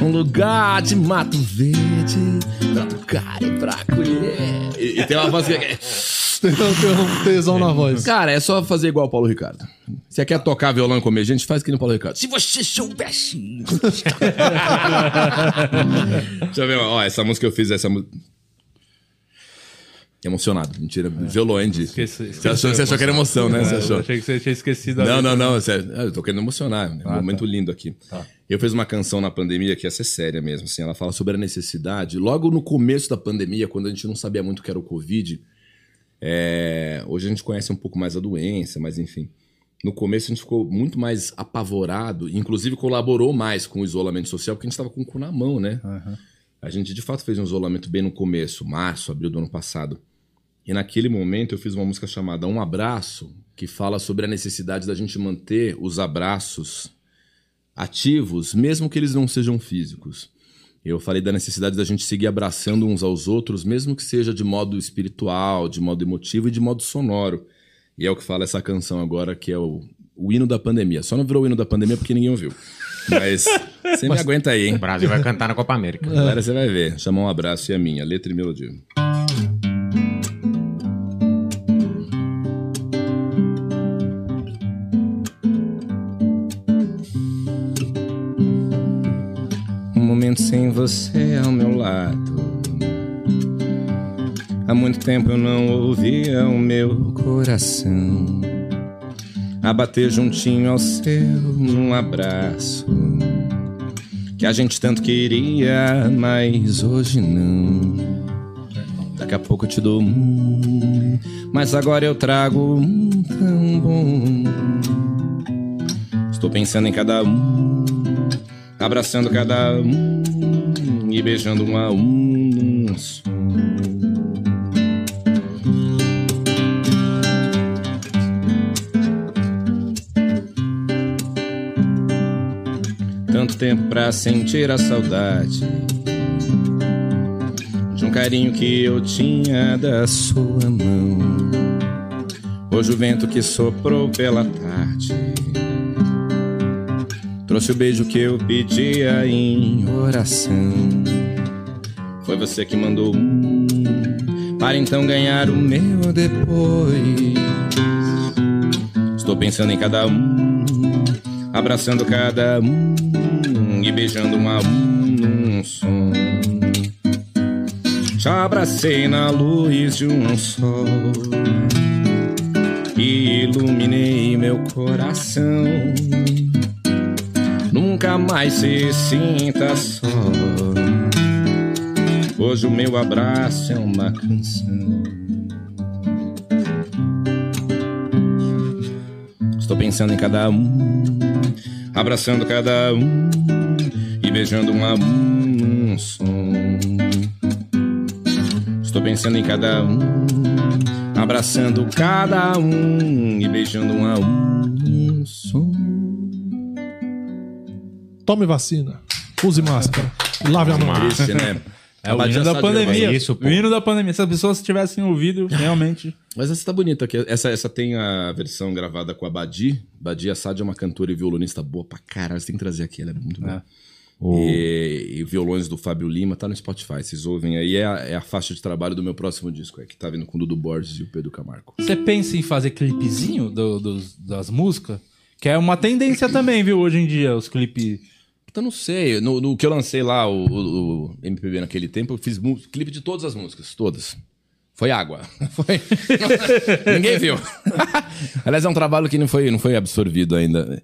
um lugar de mato verde pra tocar e pra colher. E, e tem uma voz que. Tem um tesão na voz. Cara, é só fazer igual o Paulo Ricardo. Você quer tocar violão e comer gente, faz que nem Paulo Ricardo. Se você soubesse. Deixa eu ver, ó, essa música eu fiz, essa música. Emocionado, mentira. Di? Esqueci- Você achou, você achou que era emoção, né? Você É, eu achou? achei que você tinha esquecido. Não, não, não, sério. Eu tô querendo emocionar. É um momento lindo aqui. Eu fiz uma canção na pandemia que essa é séria mesmo. Assim, ela fala sobre a necessidade. Logo no começo da pandemia, quando a gente não sabia muito o que era o Covid, é, hoje a gente conhece um pouco mais a doença, mas enfim. No começo a gente ficou muito mais apavorado, inclusive colaborou mais com o isolamento social, porque a gente estava com o cu na mão, né? A gente de fato fez um isolamento bem no começo, março, abril do ano passado. E naquele momento eu fiz uma música chamada Um Abraço, que fala sobre a necessidade da gente manter os abraços ativos, mesmo que eles não sejam físicos. Eu falei da necessidade da gente seguir abraçando uns aos outros, mesmo que seja de modo espiritual, de modo emotivo e de modo sonoro. E é o que fala essa canção agora, que é o, o hino da pandemia. Só não virou o hino da pandemia porque ninguém ouviu. Mas você me aguenta aí, hein? O Brasil vai cantar na Copa América. Agora você vai ver. Chama um abraço e a minha, letra e melodia. Um momento sem você ao meu lado. Há muito tempo eu não ouvia o meu coração a bater juntinho ao seu num abraço que a gente tanto queria, mas hoje não. Daqui a pouco eu te dou um, mas agora eu trago um tão bom. Estou pensando em cada um, abraçando cada um e beijando um a um num som. Tanto tempo pra sentir a saudade de um carinho que eu tinha da sua mão. Hoje o vento que soprou pela tarde trouxe o beijo que eu pedia em oração. Foi você que mandou um para então ganhar o meu depois. Estou pensando em cada um, abraçando cada um beijando um a um num som. Te abracei na luz de um sol e iluminei meu coração. Nunca mais se sinta só. Hoje o meu abraço é uma canção. Estou pensando em cada um, abraçando cada um e beijando um a um, um som. Estou pensando em cada um, abraçando cada um e beijando um a um, um som. Tome vacina. Use máscara. E lave a mão. Triste, né? É o hino da pandemia. É isso, o hino da pandemia. Se as pessoas tivessem ouvido, realmente. Mas essa tá bonita aqui. Essa, essa tem a versão gravada com a Badi. Badi Assad é uma cantora e violonista boa pra caralho. Você tem que trazer aqui, ela é muito boa. E, e violões do Fábio Lima, tá no Spotify. Vocês ouvem aí. É a, é a faixa de trabalho do meu próximo disco, é, que tá vindo com o Dudu Borges e o Pedro Camargo. Você pensa em fazer clipezinho do- dos- das músicas? Que é uma tendência também, viu, hoje em dia, os clipes. Então não sei. No, no que eu lancei lá, o, o- o MPB naquele tempo, eu fiz clipe de todas as músicas, todas. Foi água. Foi. Ninguém viu. Aliás, é um trabalho que não foi, não foi absorvido ainda.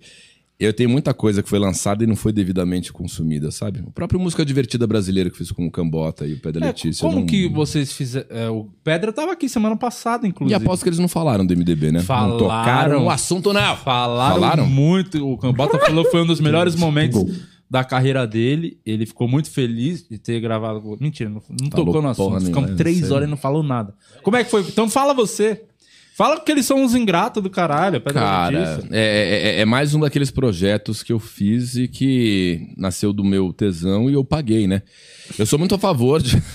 Eu tenho muita coisa que foi lançada e não foi devidamente consumida, sabe? O próprio música divertida brasileira que fiz com o Cambota e o Pé da É, Letícia. como não- que vocês fizeram. é, o Pedra tava aqui semana passada, E inclusive. aposto que eles não falaram do MDB, né? Falaram. Não tocaram o assunto, não. Falaram, Falaram? muito. O Cambota falou que foi um dos melhores momentos da carreira dele. Ele ficou muito feliz de ter gravado. Mentira, não, não tocou no assunto. Ficamos três horas e não falou nada. Como é que foi? Então fala você. Fala que eles são uns ingratos do caralho. Cara, Letícia. é, é- é mais um daqueles projetos que eu fiz e que nasceu do meu tesão e eu paguei, né? Eu sou muito a favor de.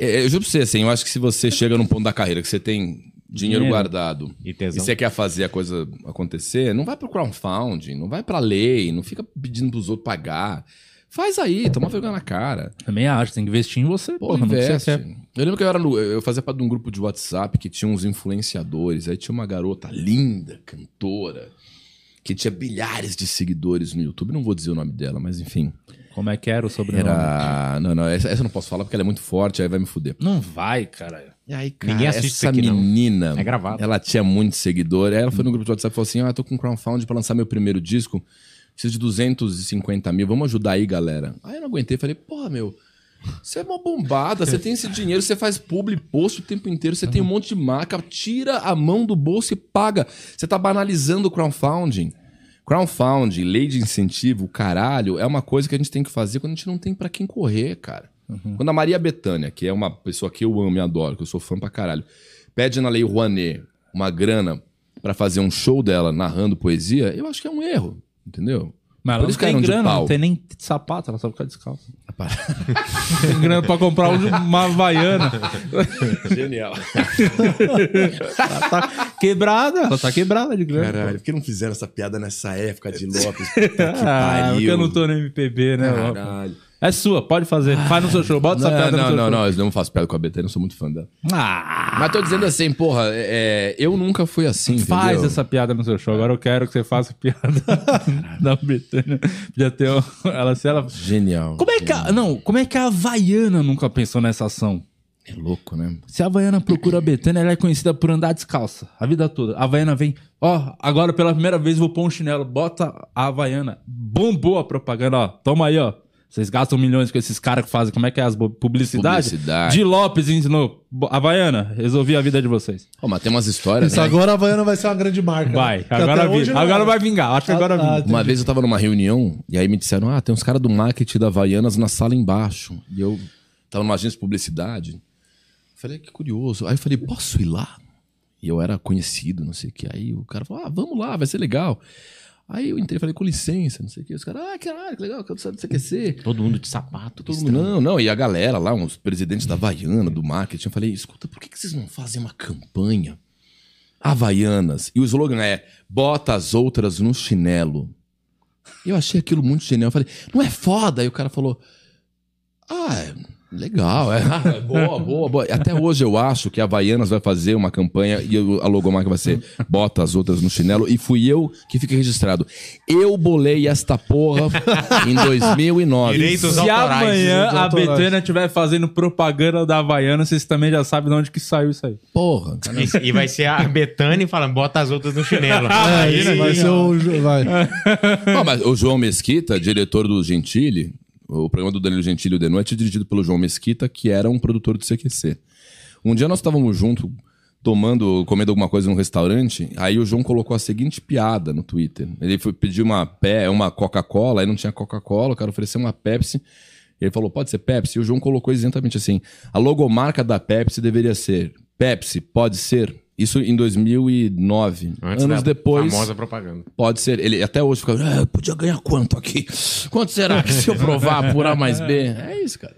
É, eu juro pra você, assim, eu acho que se você chega num ponto da carreira que você tem dinheiro Dinheiro. guardado E e você quer fazer a coisa acontecer, não vai pro crowdfunding, não vai pra lei, não fica pedindo pros outros pagar. Faz aí, toma vergonha na cara. Também acho, tem que investir em você. Pô, porra, no que você investe. quer. Eu lembro que eu era no, eu fazia parte de um grupo de WhatsApp que tinha uns influenciadores. Aí tinha uma garota linda, cantora, que tinha bilhares de seguidores no YouTube. Não vou dizer o nome dela, mas enfim. Como é que era o sobrenome? Era. Não, não, essa, essa eu não posso falar porque ela é muito forte, aí vai me fuder. Não vai, cara. E aí, Ninguém assiste essa isso aqui, não. menina. É gravado. Ela tinha muito seguidor. Aí ela foi no grupo de WhatsApp e falou assim: Ah, tô com crowdfunding pra lançar meu primeiro disco. Preciso de 250 mil. Vamos ajudar aí, galera. Aí eu não aguentei. Falei, porra, meu. Você é uma bombada, você tem esse dinheiro, você faz publi, post o tempo inteiro, você tem um monte de marca, tira a mão do bolso e paga. Você tá banalizando o crowdfunding. Crowdfunding, lei de incentivo, caralho, é uma coisa que a gente tem que fazer quando a gente não tem pra quem correr, cara. Quando a Maria Bethânia, que é uma pessoa que eu amo e adoro, que eu sou fã pra caralho, pede na lei Rouanet uma grana pra fazer um show dela narrando poesia, eu acho que é um erro, entendeu? Mas Por ela não tem grana, pau. não tem nem sapato, ela só fica descalça. tem grana pra comprar um- uma havaiana. Genial. Ela tá quebrada, ela tá quebrada de grana. Caralho, por que não fizeram essa piada nessa época de Lopes? Ah, porque eu não tô no MPB, né? Lopes? É sua, pode fazer. Faz no seu show, bota essa Não, piada no não, seu não, show. não, eu não faço piada com a Bethânia, eu sou muito fã dela. Ah, Mas tô dizendo assim, porra, é, eu nunca fui assim, faz entendeu? essa piada no seu show. Agora eu quero que você faça piada da Betânia. Podia ter ela se ela. Genial. Como é que a, não, como é que a Havaiana nunca pensou nessa ação? É louco, né? Se a Havaiana procura a Betânia, ela é conhecida por andar descalça a vida toda. A Havaiana vem, ó, agora pela primeira vez vou pôr um chinelo. Bota a Havaiana. Bombou a propaganda, ó. Toma aí, ó. Vocês gastam milhões com esses caras que fazem, como é que é as publicidades? Publicidade. De Lopes ensinou. Havaiana, resolvi a vida de vocês. Pô, mas tem umas histórias, Isso né? agora a Havaiana vai ser uma grande marca. Vai, Que agora, vi- não agora vai vingar. Acho que agora Ah, vinga. Uma vez eu tava numa reunião e aí me disseram: Ah, tem uns caras do marketing da Havaianas na sala embaixo. E eu tava numa agência de publicidade. Falei, que curioso. Aí eu falei, posso ir lá? E eu era conhecido, não sei o que. Aí o cara falou, ah, vamos lá, vai ser legal. Aí eu entrei e falei, com licença, não sei o que. Os caras, ah, caralho, que legal, que você quer ser. Todo mundo de sapato. Todo mundo, não, não, e a galera lá, uns presidentes da Havaiana, do marketing, eu falei, escuta, por que, que vocês não fazem uma campanha Havaianas? E o slogan é, bota as outras no chinelo. Eu achei aquilo muito genial, eu falei, não é foda? Aí o cara falou, ah, legal, é, ah, é boa, boa, boa. Até hoje eu acho que a Havaianas vai fazer uma campanha e a logomarca vai ser, bota as outras no chinelo, e fui eu que fiquei registrado. Eu bolei esta porra em 2009. Direitos Se autorais, amanhã a. Betânia estiver fazendo propaganda da Havaiana, vocês também já sabem de onde que saiu isso aí. Porra. E, e vai ser a Betânia falando, bota as outras no chinelo. É, isso vai ser o. Vai. Não, mas o João Mesquita, diretor do Gentili, o programa do Danilo Gentili, The Noite, é dirigido pelo João Mesquita, que era um produtor do CQC. Um dia nós estávamos juntos, tomando, comendo alguma coisa num restaurante, aí o João colocou a seguinte piada no Twitter. Ele foi pedir uma, pé, uma Coca-Cola, aí não tinha Coca-Cola, o cara ofereceu uma Pepsi. Ele falou, pode ser Pepsi? E o João colocou exatamente assim: a logomarca da Pepsi deveria ser Pepsi, pode ser. Isso em 2009. Antes Anos da depois. famosa propaganda. Pode ser. Ele até hoje fica. "Ah, podia ganhar quanto aqui? Quanto será que se eu provar por A mais B? É isso, cara.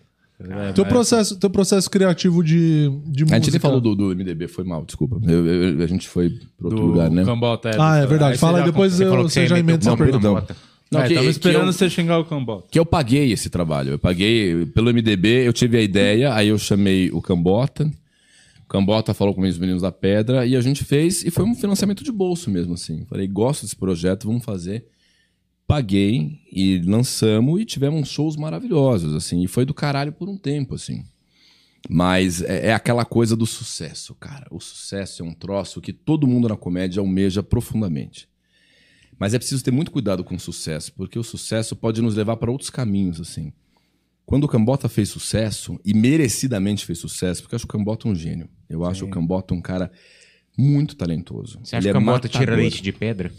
Teu processo, teu processo criativo de, de música. A gente nem falou do, do MDB, foi mal, desculpa. Eu- eu- a gente foi pro outro lugar, né? Cambota. Ah, é verdade. Fala aí, depois Você eu, você já emenda essa pergunta. Cambota. Não, é, que- tava que esperando eu- você xingar o Cambota. Que eu paguei esse trabalho. Eu paguei pelo MDB, eu tive a ideia, aí eu chamei o Cambota. Cambota falou com os meninos da Pedra e a gente fez, e foi um financiamento de bolso mesmo, assim. Falei, gosto desse projeto, vamos fazer. Paguei e lançamos e tivemos shows maravilhosos, assim. E foi do caralho por um tempo, assim. Mas é, é aquela coisa do sucesso, cara. O sucesso é um troço que todo mundo na comédia almeja profundamente. Mas é preciso ter muito cuidado com o sucesso, porque o sucesso pode nos levar para outros caminhos, assim. Quando o Cambota fez sucesso, e merecidamente fez sucesso, porque eu acho o Cambota um gênio. Eu acho o Cambota um cara muito talentoso. Você acha Ele que é a moto tira leite de pedra?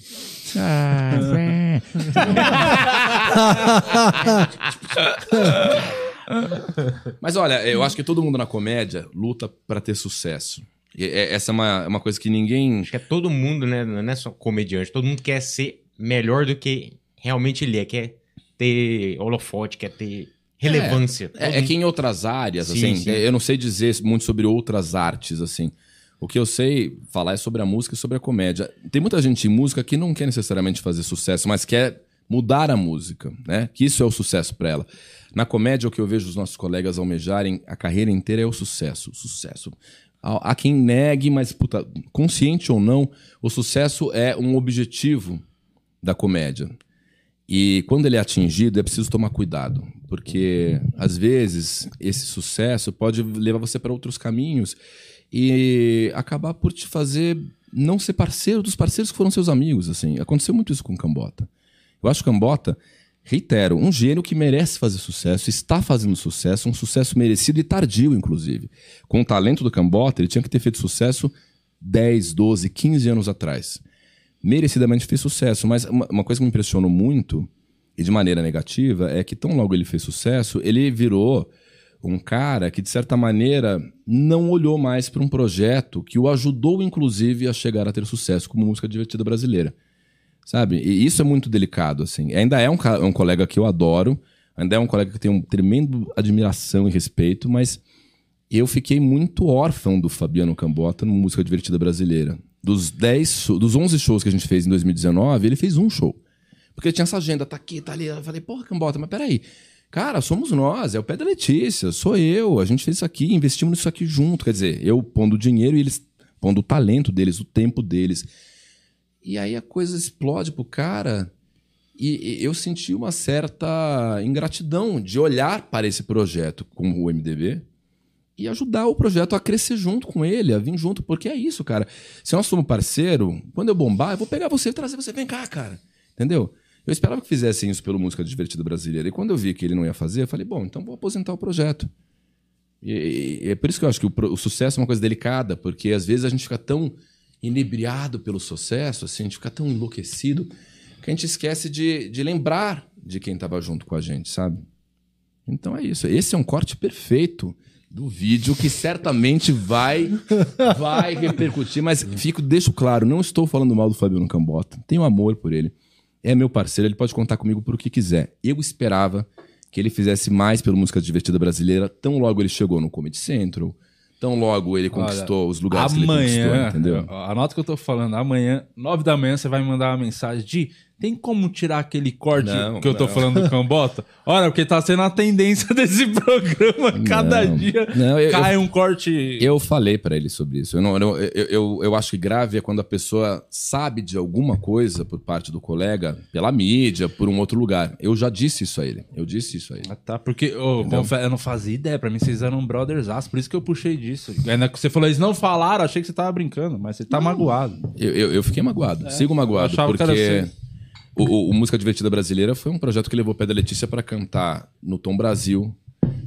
Mas olha, eu acho que todo mundo na comédia luta para ter sucesso. E, é- essa é uma, uma coisa que ninguém. Acho que é todo mundo, né? Não é só comediante. Todo mundo quer ser melhor do que realmente ele é. Quer ter holofote, quer ter relevância. É, é que em outras áreas, Sim, assim, sim. eu não sei dizer muito sobre outras artes, assim. O que eu sei falar é sobre a música e sobre a comédia. Tem muita gente em música que não quer necessariamente fazer sucesso, mas quer mudar a música, né? Que isso é o sucesso para ela. Na comédia, o que eu vejo os nossos colegas almejarem a carreira inteira é o sucesso. O sucesso. Há quem negue, mas, puta, consciente ou não, o sucesso é um objetivo da comédia. E quando ele é atingido, é preciso tomar cuidado, porque às vezes esse sucesso pode levar você para outros caminhos e acabar por te fazer não ser parceiro dos parceiros que foram seus amigos, assim. Aconteceu muito isso com o Cambota. Eu acho que o Cambota, reitero, um gênio que merece fazer sucesso, está fazendo sucesso, um sucesso merecido e tardio, inclusive. Com o talento do Cambota, ele tinha que ter feito sucesso 10, 12, 15 anos atrás merecidamente fez sucesso. Mas uma, uma coisa que me impressionou muito, e de maneira negativa, é que tão logo ele fez sucesso, ele virou um cara que, de certa maneira, não olhou mais para um projeto que o ajudou, inclusive, a chegar a ter sucesso como música divertida brasileira. Sabe? E isso é muito delicado, assim. Ainda é um, um colega que eu adoro, ainda é um colega que eu tenho um tremendo admiração e respeito, mas eu fiquei muito órfão do Fabiano Cambota no Música Divertida Brasileira. Dos 10, show- dos 11 shows que a gente fez em 2019, ele fez um show. Porque tinha essa agenda, tá aqui, tá ali. Eu falei, porra, Cambota, mas peraí. Cara, somos nós, é o pé da Letícia, sou eu, a gente fez isso aqui, investimos nisso aqui junto. Quer dizer, eu pondo dinheiro e eles pondo o talento deles, o tempo deles. E aí a coisa explode pro cara. E, e eu senti uma certa ingratidão de olhar para esse projeto como o MDB e ajudar o projeto a crescer junto com ele, a vir junto, porque é isso, cara. Se nós somos parceiro, quando eu bombar, eu vou pegar você e trazer você, vem cá, cara. Entendeu? Eu esperava que fizessem isso pelo Música Divertida Brasileira. E quando eu vi que ele não ia fazer, eu falei, bom, então vou aposentar o projeto. E, e- é por isso que eu acho que o, o sucesso é uma coisa delicada, porque às vezes a gente fica tão inebriado pelo sucesso, assim, a gente fica tão enlouquecido, que a gente esquece de, de lembrar de quem estava junto com a gente, sabe? Então é isso. Esse é um corte perfeito do vídeo que certamente vai vai repercutir, mas fico deixo claro, não estou falando mal do Fabiano Cambota. Tenho amor por ele. É meu parceiro, ele pode contar comigo por o que quiser. Eu esperava que ele fizesse mais pela música divertida brasileira, tão logo ele chegou no Comedy Central, tão logo ele conquistou os lugares que ele conquistou, Amanhã, entendeu? anota o que eu tô falando. Amanhã, nove da manhã, você vai me mandar uma mensagem de tem como tirar aquele corte Não, que eu tô não. falando do Cambota? Olha, porque tá sendo a tendência desse programa. Cada Não. dia eu- cai um corte. Eu falei pra ele sobre isso. Eu, não, eu, eu, eu, eu acho que grave é quando a pessoa sabe de alguma coisa por parte do colega, pela mídia, por um outro lugar. Eu já disse isso a ele. Eu disse isso a ele. Ah, tá, porque confe- eu não fazia ideia. Pra mim, vocês eram brothers aço, por isso que eu puxei disso. Ainda que você falou, eles não falaram, achei que você tava brincando, mas você tá magoado. Eu, eu, eu fiquei magoado. Sigo eu magoado, que porque era. O, o- Música Divertida Brasileira foi um projeto que levou a Pé da Letícia para cantar no Tom Brasil,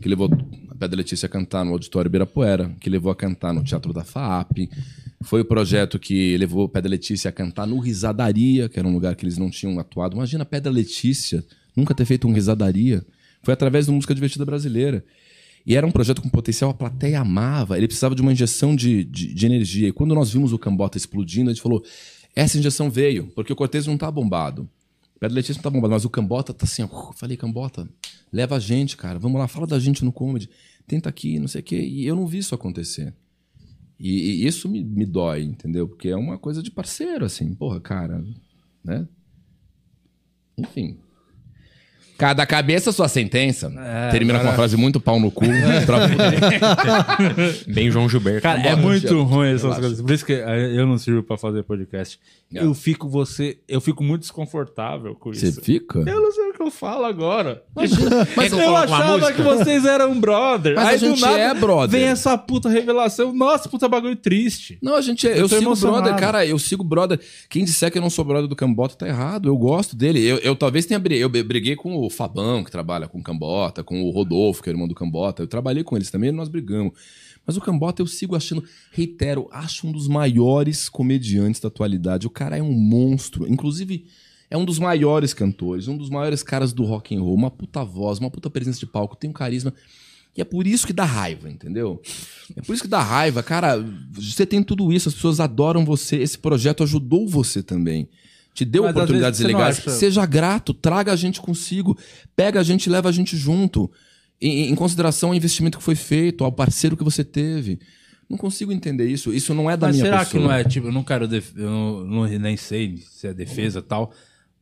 que levou a Pé da Letícia a cantar no Auditório Ibirapuera, que levou a cantar no Teatro da FAAP. Foi o projeto que levou a Pé da Letícia a cantar no Risadaria, que era um lugar que eles não tinham atuado. Imagina a Pé da Letícia nunca ter feito um Risadaria. Foi através do Música Divertida Brasileira. E era um projeto com potencial, a plateia amava. Ele precisava de uma injeção de, de, de energia. E quando nós vimos o Cambota explodindo, a gente falou: essa injeção veio, porque o Cortez não tá bombado. O Pé da Letícia tá bombado, mas o Cambota tá assim, ó. Falei, Cambota, leva a gente, cara. Vamos lá, fala da gente no comedy. Tenta aqui, não sei o quê. E eu não vi isso acontecer. E, e isso me, me dói, entendeu? Porque é uma coisa de parceiro, assim. Porra, cara, né? Enfim. Cada cabeça sua sentença. Termina com uma frase muito pau no cu. Bem João Gilberto. Cara, é muito ruim essas Relaxa. coisas. Por isso que eh, eu não sirvo pra fazer podcast. É. Eu fico você, eu fico muito desconfortável com Você isso. fica? Eu não sei o que eu falo agora. Mas eu uma achava que vocês eram brother. Mas a Aí do gente nada é brother. Vem essa puta revelação. Nossa, puta bagulho triste. Não, a gente é. Eu Eu, sigo emocionado. brother, cara. Eu sigo brother. Quem disser que eu não sou brother do Cambota tá errado. Eu gosto dele. Eu, eu talvez tenha briguei. Eu briguei com o Fabão, que trabalha com o Cambota, com o Rodolfo, que é irmão do Cambota. Eu trabalhei com eles também e nós brigamos. Mas o Cambota eu sigo achando, reitero, acho um dos maiores comediantes da atualidade. O cara é um monstro. Inclusive, é um dos maiores cantores, um dos maiores caras do rock and roll. Uma puta voz, uma puta presença de palco, tem um carisma. E é por isso que dá raiva, entendeu? É por isso que dá raiva. Cara, você tem tudo isso, as pessoas adoram você. Esse projeto ajudou você também. Te deu Mas oportunidades legais. Seja grato, traga a gente consigo. Pega a gente e leva a gente junto. Em, em consideração ao investimento que foi feito, ao parceiro que você teve. Não consigo entender isso. Isso não é da Mas minha será pessoa. que não é, tipo, eu não quero, def- eu não, não- nem sei se é defesa tal,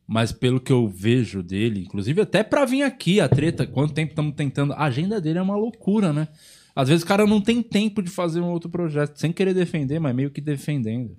mas pelo que eu vejo dele, inclusive até pra vir aqui, a treta, quanto tempo estamos tentando, a agenda dele é uma loucura, né? Às vezes o cara não tem tempo de fazer um outro projeto, sem querer defender, mas meio que defendendo.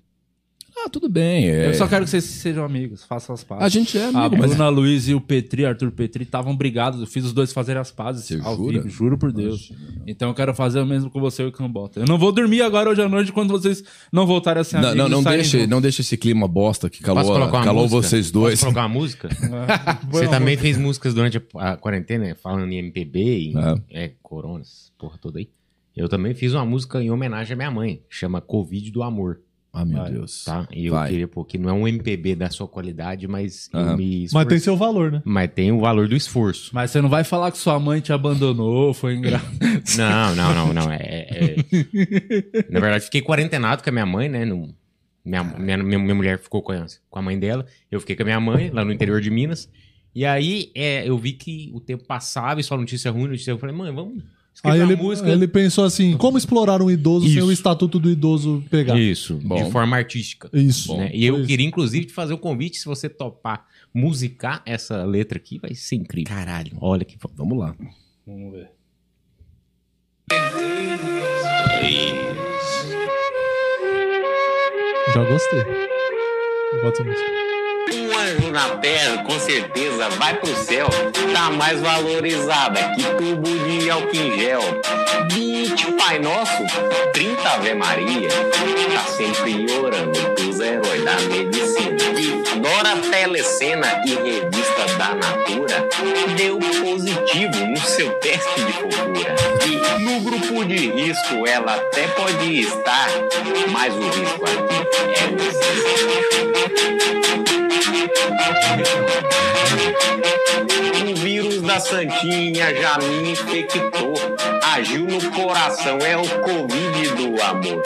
Ah, tudo bem. é- Eu só quero que vocês sejam amigos, façam as pazes. A gente é A amigo, mas... Bruna Luiz e o Petri, Arthur Petri, estavam brigados. Eu fiz os dois fazerem as pazes Você ao jura? vivo, juro por Deus. Então eu quero fazer o mesmo com você e o Cambota. Eu não vou dormir agora hoje à noite quando vocês não voltarem a ser Não, amigos. não, e não, deixe, não deixe esse clima bosta que calou, calou música? vocês dois. Posso colocar uma música? Você também fez músicas durante a, a quarentena, falando em MPB, em é, coronas, porra toda aí. Eu também fiz uma música em homenagem à minha mãe, chama Covid do Amor, Ah, meu Vai. Deus. tá? E eu Vai. queria, pô, que não é um MPB da sua qualidade, mas eu Aham. me Mas esforcei. tem seu valor, né? Mas tem o valor do esforço. Mas você não vai falar que sua mãe te abandonou, foi engraçado. Não, não, não, não. É, é- Na verdade, fiquei quarentenado com a minha mãe, né? no- Minha, minha, minha, minha mulher ficou com a, com a mãe dela. Eu fiquei com a minha mãe, lá no interior de Minas. E aí, é, eu vi que o tempo passava e só notícia ruim, notícia ruim. Eu falei, mãe, vamos Aí ele, música. ele pensou assim: como explorar um idoso sem Isso. o estatuto do idoso pegar? Isso, Bom. de forma artística. Isso. né? E eu isso. queria, inclusive, te fazer o convite, se você topar musicar essa letra aqui, vai ser incrível. Caralho. Olha que foda. Vamos lá. Vamos ver. Já gostei. Bota essa música. Anjo na terra, com certeza, vai pro céu. Tá mais valorizada que tubo de álcool em gel. 20 Pai Nosso, 30 Ave Maria. Tá sempre orando pros heróis da medicina. Adora telecena e revista da Natura. Deu positivo no seu teste de fofura. E no grupo de risco ela até pode estar. Mas o risco aqui é você. O vírus da Santinha já me infectou. Agiu no coração, é o Covid do amor.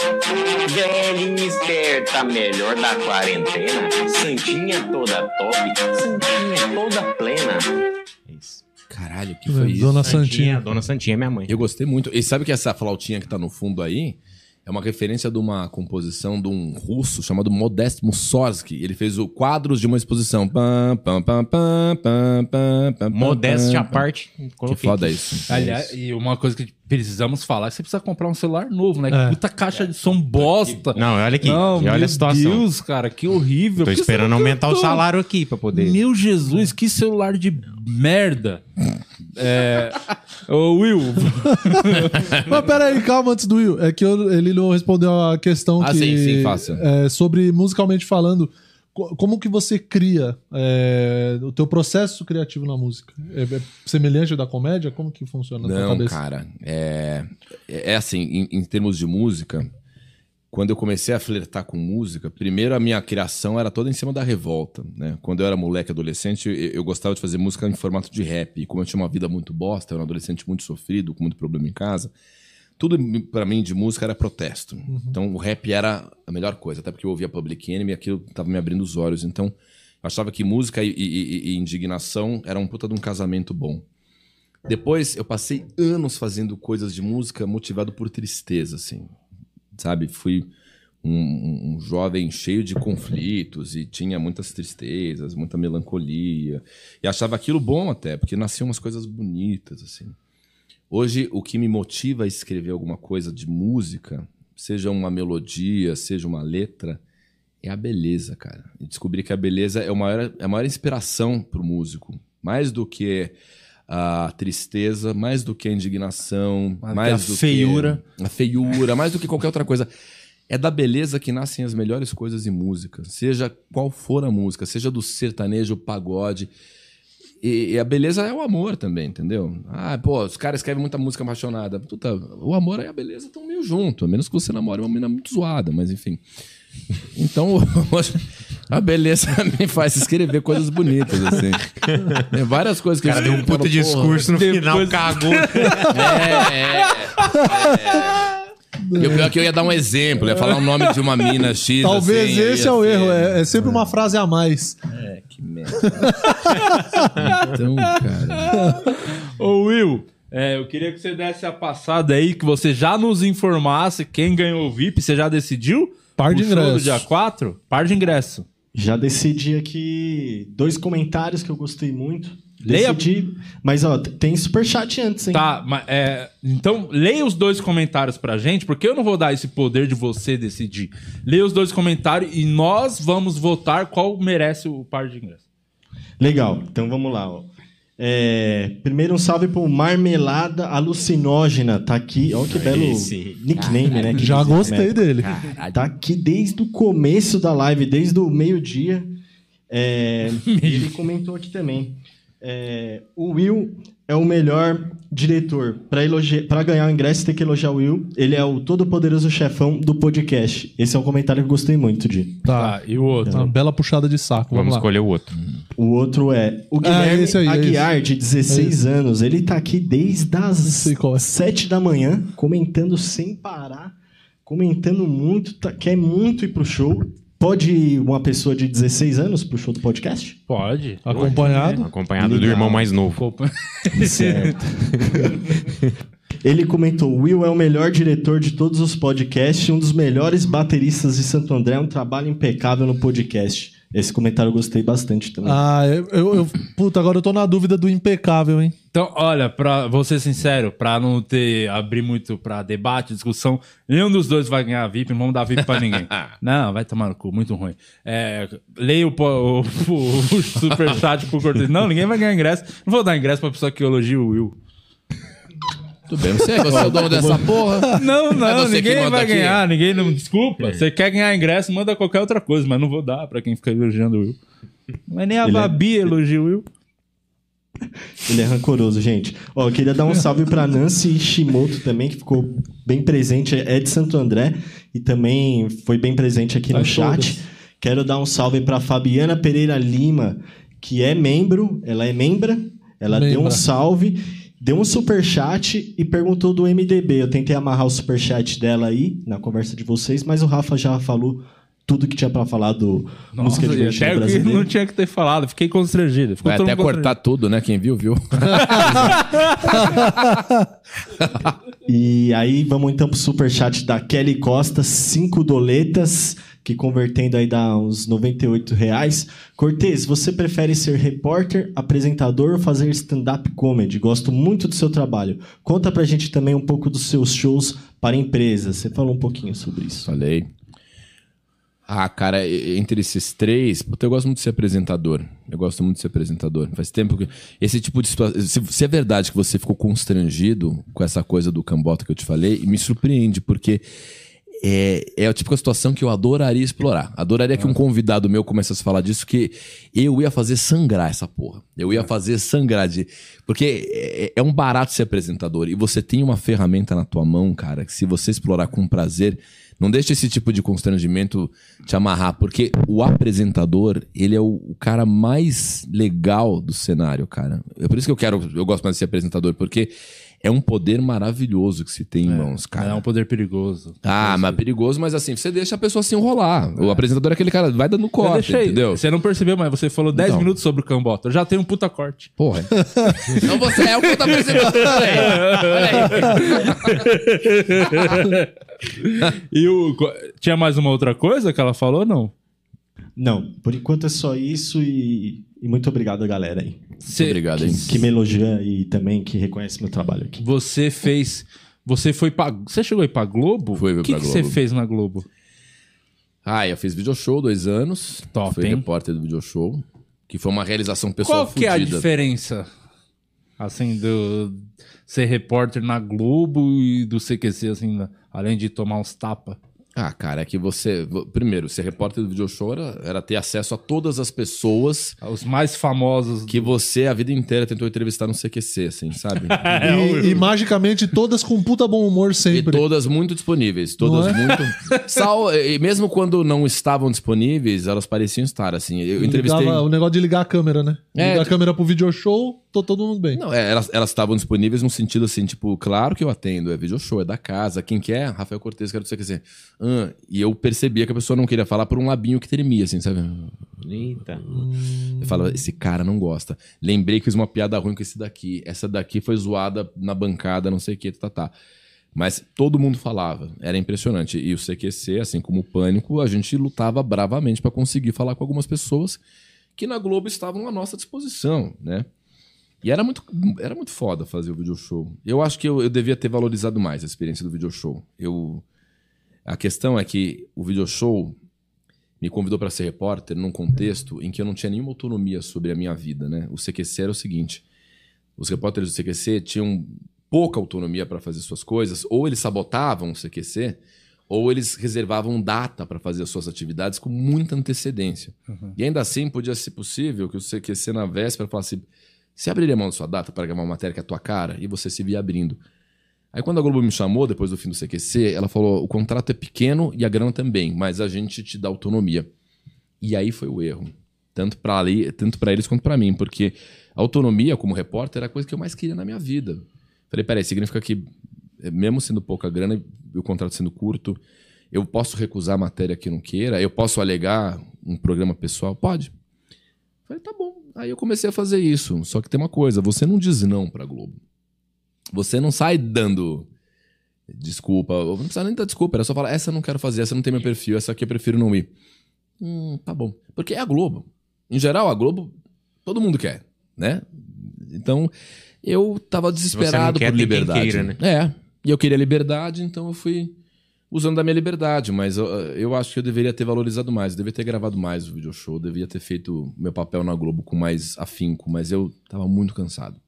Velhinha esperta, melhor da quarentena. Santinha toda top, Santinha toda plena. É isso. Caralho, que foi isso? Dona Santinha. Dona Santinha é minha mãe. Eu gostei muito. E sabe que essa flautinha que tá no fundo aí é uma referência de uma composição de um russo chamado Modest Mussorgsky. Ele fez o quadros de uma exposição. Pam, pam, pam, pam, pam, pam, pam, Modéstia à parte. Que foda aqui. isso. Aliás, e uma coisa que precisamos falar que você precisa comprar um celular novo, né? É. Que puta caixa de som bosta. Não, olha aqui. Não, e olha meu a situação. Deus, cara, que horrível. Tô esperando aumentar o salário aqui pra poder. Meu Jesus, que celular de merda. É... Ô, Will, Mas peraí, calma antes do Will. É que eu- ele não respondeu a questão Ah, que. sim, sim, faça. é, sobre musicalmente falando, Como que você cria é, o teu processo criativo na música? É, é semelhante ao da comédia? Como que funciona na tua Não, cabeça? cara. É, é assim, em, em termos de música, quando eu comecei a flertar com música, primeiro a minha criação era toda em cima da revolta, né? Quando eu era moleque, adolescente, eu, eu gostava de fazer música em formato de rap. E como eu tinha uma vida muito bosta, eu era um adolescente muito sofrido, com muito problema em casa, tudo pra mim de música era protesto. Então o rap era a melhor coisa, até porque eu ouvia Public Enemy e aquilo tava me abrindo os olhos. Então eu achava que música e, e- e- indignação era um puta de um casamento bom. Depois eu passei anos fazendo coisas de música motivado por tristeza, assim. Sabe? Fui um- um jovem cheio de conflitos e tinha muitas tristezas, muita melancolia. E achava aquilo bom até, porque nasciam umas coisas bonitas, assim. Hoje, o que me motiva a escrever alguma coisa de música, seja uma melodia, seja uma letra, é a beleza, cara. E descobri que a beleza é, o maior, é a maior inspiração pro músico. Mais do que a tristeza, mais do que a indignação, Mais mais do que a feiura. que a feiura, mais do que qualquer outra coisa. É da beleza que nascem as melhores coisas em música. Seja qual for a música, seja do sertanejo, pagode. E, e a beleza é o amor também, entendeu? Ah, pô, os caras escrevem muita música apaixonada. Puta, o amor e a beleza estão meio junto, a menos que você namore uma menina muito zoada, mas enfim. Então, a beleza me faz escrever coisas bonitas, assim. Tem várias coisas que cara deu um puta discurso no final, cagou. é, é, é. E o pior é que eu ia dar um exemplo, ia falar o nome de uma mina X. Talvez assim, esse é o ser- erro. É, é sempre uma frase a mais. É, que merda. então, cara. Ô Will, é, eu queria que você desse a passada aí, que você já nos informasse quem ganhou o VIP. Você já decidiu? Par de O show do dia 4? Par de ingresso. Já decidi aqui dois comentários que eu gostei muito. Leia- Decidi, mas ó, tem superchat antes, hein? Tá, mas, é, então leia os dois comentários pra gente, porque eu não vou dar esse poder de você decidir. Leia os dois comentários e nós vamos votar qual merece o par de ingresso. Legal, então vamos lá. Ó. É, primeiro um salve pro Marmelada Alucinógena, tá aqui. Ó que belo Esse- nickname, né? que Já diz- gostei né? dele. Tá aqui desde o começo da live, desde o meio-dia. É, ele comentou aqui também. É, o Will é o melhor diretor. Pra ganhar o ingresso, tem que elogiar o Will. Ele é o todo-poderoso chefão do podcast. Esse é um comentário que eu gostei muito de. Tá. Tá, e o outro? Uma bela puxada de saco. Vamos, Vamos escolher o outro. O outro é o Ah, Guilherme esse aí, é Aguiar, de 16 anos. Ele tá aqui desde as é. 7 da manhã, comentando sem parar, comentando muito, tá- quer muito ir pro show. Pode ir uma pessoa de 16 anos pro show do podcast? Pode. Acompanhado. Acompanhado do Legal. irmão mais novo. Certo. Ele comentou: Will é o melhor diretor de todos os podcasts, um dos melhores bateristas de Santo André, um trabalho impecável no podcast. Esse comentário eu gostei bastante também. Ah, eu, eu, eu- Puta, agora eu tô na dúvida do impecável, hein? Então, olha, pra vou ser sincero, pra não ter abrir muito pra debate, discussão, nenhum dos dois vai ganhar VIP, não vamos dar VIP pra ninguém. não, vai tomar no cu, muito ruim. É, leia o, o, o, o superchat por cortesia. Não, ninguém vai ganhar ingresso. Não vou dar ingresso pra pessoa que elogia o Will. Tudo bem, você, você é o dono dessa porra. Não, não, É você que ninguém vai aqui. ganhar, ninguém não. Desculpa. Você quer ganhar ingresso, manda qualquer outra coisa, mas não vou dar pra quem fica elogiando o Will. Mas nem a Ele é- Babi elogia o Will. Ele é rancoroso, gente. Ó, eu queria dar um salve pra Nancy Ishimoto também, que ficou bem presente, é de Santo André e também foi bem presente aqui no chat. todas. Quero dar um salve pra Fabiana Pereira Lima, que é membro, ela é membra, ela deu um salve, deu um superchat e perguntou do MDB. Eu tentei amarrar o superchat dela aí na conversa de vocês, mas o Rafa já falou tudo que tinha pra falar do música e divertida até o que brasileira. não tinha que ter falado, fiquei constrangido. Ficou Vai até cortar tudo, né? Quem viu, viu. E aí vamos então pro superchat da Kelly Costa, cinco doletas, que convertendo aí dá uns 98 reais. Cortez, você prefere ser repórter, apresentador ou fazer stand-up comedy? Gosto muito do seu trabalho. Conta pra gente também um pouco dos seus shows para empresas. Você falou um pouquinho sobre isso. Falei. Ah, cara, entre esses três, eu gosto muito de ser apresentador. Eu gosto muito de ser apresentador. Faz tempo que. Esse tipo de situação. Se, se é verdade que você ficou constrangido com essa coisa do cambota que eu te falei, me surpreende, porque é, é a típica situação que eu adoraria explorar. Adoraria que um convidado meu começasse a falar disso, que eu ia fazer sangrar essa porra. Eu ia fazer sangrar de. Porque é, é um barato ser apresentador. E você tem uma ferramenta na tua mão, cara, que se você explorar com prazer, não deixe esse tipo de constrangimento te amarrar, porque o apresentador, ele é o, o cara mais legal do cenário, cara. É por isso que eu quero, eu gosto mais de ser apresentador, porque é um poder maravilhoso que se tem em mãos, cara. É um poder perigoso. Ah, mas perigoso, mas assim, você deixa a pessoa se enrolar. O apresentador é aquele cara, vai dando Eu corte, deixei. entendeu? Você não percebeu, mas você falou 10 Então. minutos sobre o Cambota. Eu já tenho um puta corte. Porra. então você é o puta apresentador. Olha aí. E o. Tinha mais uma outra coisa que ela falou, não? Não, por enquanto é só isso e, e muito obrigado, galera aí. Cê- Obrigado, hein? Que me elogia e também que reconhece meu trabalho aqui. Você fez. Você foi pra. Você chegou aí pra Globo? Fui O que, que você fez na Globo? Ah, eu fiz video show dois anos. Top, Fui hein? repórter do video show. Que foi uma realização pessoal Qual que é a diferença? Assim, do ser repórter na Globo e do CQC, assim, na- além de tomar uns tapas. Ah, cara, é que você. Primeiro, ser repórter do video show era, era ter acesso a todas as pessoas Os mais famosos. que você a vida inteira tentou entrevistar no CQC, assim, sabe? E, e magicamente todas com puta bom humor E sempre. todas muito disponíveis. Todas é? muito. Sal, e mesmo quando não estavam disponíveis, elas pareciam estar, assim. Eu entrevistei. Ligava- o negócio de ligar a câmera, né? É, ligar a câmera pro video show, tô todo mundo bem. Não, é, elas elas estavam disponíveis no sentido assim, tipo, claro que eu atendo, é video show, é da casa. Quem quer? Rafael Cortez, quero quer dizer. "Ah", e eu percebia que a pessoa não queria falar por um labinho que tremia, assim, sabe? Eita. Eu falava, esse cara não gosta. Lembrei que fiz uma piada ruim com esse daqui. Essa daqui foi zoada na bancada, não sei o que, tá, tá. Mas todo mundo falava, era impressionante. E o CQC, assim como o Pânico, a gente lutava bravamente pra conseguir falar com algumas pessoas que na Globo estavam à nossa disposição, né? E era muito, era muito foda fazer o video show. Eu acho que eu, eu devia ter valorizado mais a experiência do video show. Eu, a questão é que o video show me convidou para ser repórter num contexto em que eu não tinha nenhuma autonomia sobre a minha vida, né? O CQC era o seguinte: os repórteres do CQC tinham pouca autonomia para fazer suas coisas, ou eles sabotavam o CQC, ou eles reservavam data para fazer as suas atividades com muita antecedência. E ainda assim podia ser possível que o CQC na véspera falasse: você abriria mão da sua data para gravar uma matéria que é a tua cara? E você se via abrindo. Aí quando a Globo me chamou, depois do fim do CQC, ela falou: o contrato é pequeno e a grana também, mas a gente te dá autonomia. E aí foi o erro. Tanto para tanto para eles quanto para mim, porque a autonomia como repórter era a coisa que eu mais queria na minha vida. Falei, peraí, significa que, eh, mesmo sendo pouca grana e o contrato sendo curto, eu posso recusar a matéria que eu não queira? Eu posso alegar um programa pessoal? Pode. Falei, tá bom. Aí eu comecei a fazer isso. Só que tem uma coisa: você não diz não pra Globo. Você não sai dando desculpa. Não precisa nem dar desculpa, era só falar: essa eu não quero fazer, essa não tem meu perfil, essa aqui eu prefiro não ir. Hum, tá bom. Porque é a Globo. Em geral, a Globo, todo mundo quer, né? Então, eu tava desesperado quer, por liberdade. queira, né? É. E eu queria liberdade, então eu fui usando da minha liberdade, mas eu, eu acho que eu deveria ter valorizado mais, eu deveria ter gravado mais o video show, eu devia ter feito meu papel na Globo com mais afinco, mas eu tava muito cansado.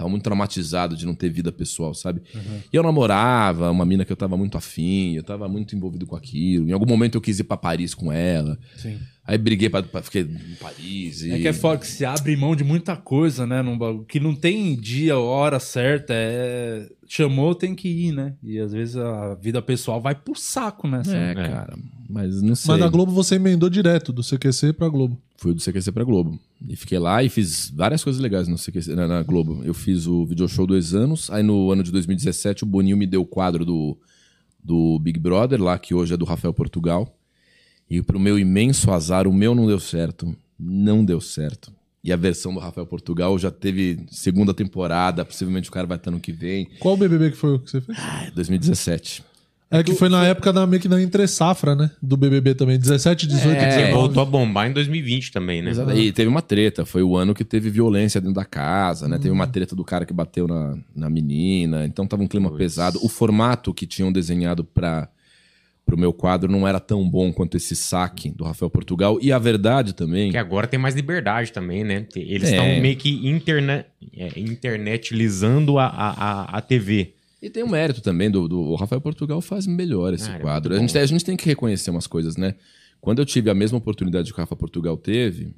Tava muito traumatizado de não ter vida pessoal, sabe? E eu namorava uma mina que eu tava muito afim, eu tava muito envolvido com aquilo. Em algum momento eu quis ir pra Paris com ela. Sim. Aí briguei pra, pra fiquei em Paris. E... É que é foda que se abre mão de muita coisa, né? Num bagulho que não tem dia, hora certa. É... Chamou, tem que ir, né? E às vezes a vida pessoal vai pro saco, né? Assim, É, cara. Mas não sei. Mas na Globo você emendou direto, do CQC pra Globo. Fui do CQC pra Globo. E fiquei lá e fiz várias coisas legais no CQC, na, na Globo. Eu fiz o video show dois anos. Aí no ano de 2017 o Boninho me deu o quadro do, do Big Brother, lá que hoje é do Rafael Portugal. E pro meu imenso azar, o meu não deu certo. Não deu certo. E a versão do Rafael Portugal já teve segunda temporada, possivelmente o cara vai estar no que vem. Qual BBB que foi o que você fez? Ah, 2017. É que foi na época da meio que na entre safra, né? Do BBB também. 17, 18, É, Você 19. voltou a bombar em 2020 também, né? Exato. E teve uma treta. Foi o ano que teve violência dentro da casa, né? Teve uma treta do cara que bateu na, na menina. Então tava um clima pesado. O formato que tinham desenhado para o meu quadro não era tão bom quanto esse saque do Rafael Portugal. E a verdade também. Que agora tem mais liberdade também, né? Eles É. estão meio que interne... é, internetilizando a, a, a- TV. E tem o mérito também do, do o Rafael Portugal faz melhor esse Ah, é quadro. muito A gente, tem- a gente tem que reconhecer umas coisas, né? Quando eu tive a mesma oportunidade que o Rafa Portugal teve,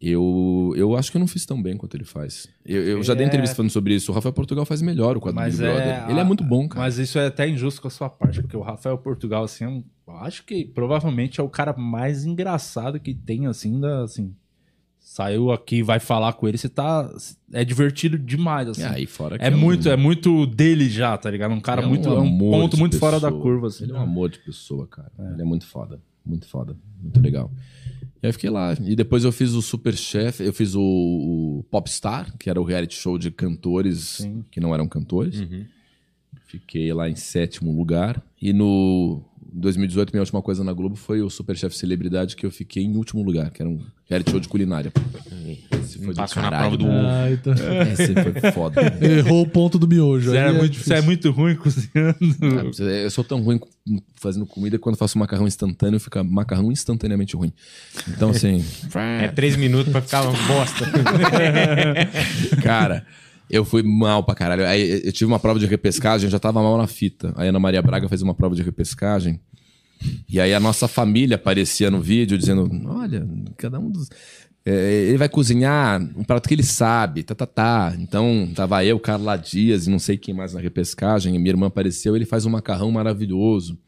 eu, eu acho que eu não fiz tão bem quanto ele faz. Eu, eu já dei É. entrevista falando sobre isso. O Rafael Portugal faz melhor o quadro do Mas Big Brother. é. Ele é muito bom, cara. Mas isso é até injusto com a sua parte, porque o Rafael Portugal, assim, é um- eu acho que provavelmente é o cara mais engraçado que tem, assim, da, assim. Saiu aqui, vai falar com ele, você tá. É divertido demais, assim. E aí, fora que é, um- muito, é muito dele já, tá ligado? Um cara ele muito. É um ponto muito fora da pessoa. curva, assim. Ele é um amor de pessoa, cara. Ele é muito foda. Muito foda. Muito legal. E aí fiquei lá. E depois eu fiz o Superchef, eu fiz o, o Popstar, que era o reality show de cantores Sim. que não eram cantores. Uhum. Fiquei lá em sétimo lugar. E no 2018, minha última coisa na Globo foi o Superchef Celebridade, que eu fiquei em último lugar, que era um reality show de culinária. Esse foi Passou na prova do ovo. Ah, então- Esse foi foda. Errou o ponto do miojo. Você aí é, muito, você é muito ruim cozinhando. É, Eu sou tão ruim fazendo comida que quando faço macarrão instantâneo, fica macarrão instantaneamente ruim. Então, assim, É três minutos pra ficar uma bosta. cara, eu fui mal pra caralho. Aí eu tive uma prova de repescagem, já tava mal na fita. Aí a Ana Maria Braga fez uma prova de repescagem. E aí a nossa família aparecia no vídeo dizendo: Olha, cada um dos. é, ele vai cozinhar um prato que ele sabe, tá, tá, tá. Então, tava eu, Carla Dias e não sei quem mais na repescagem. E minha irmã apareceu, ele faz um macarrão maravilhoso.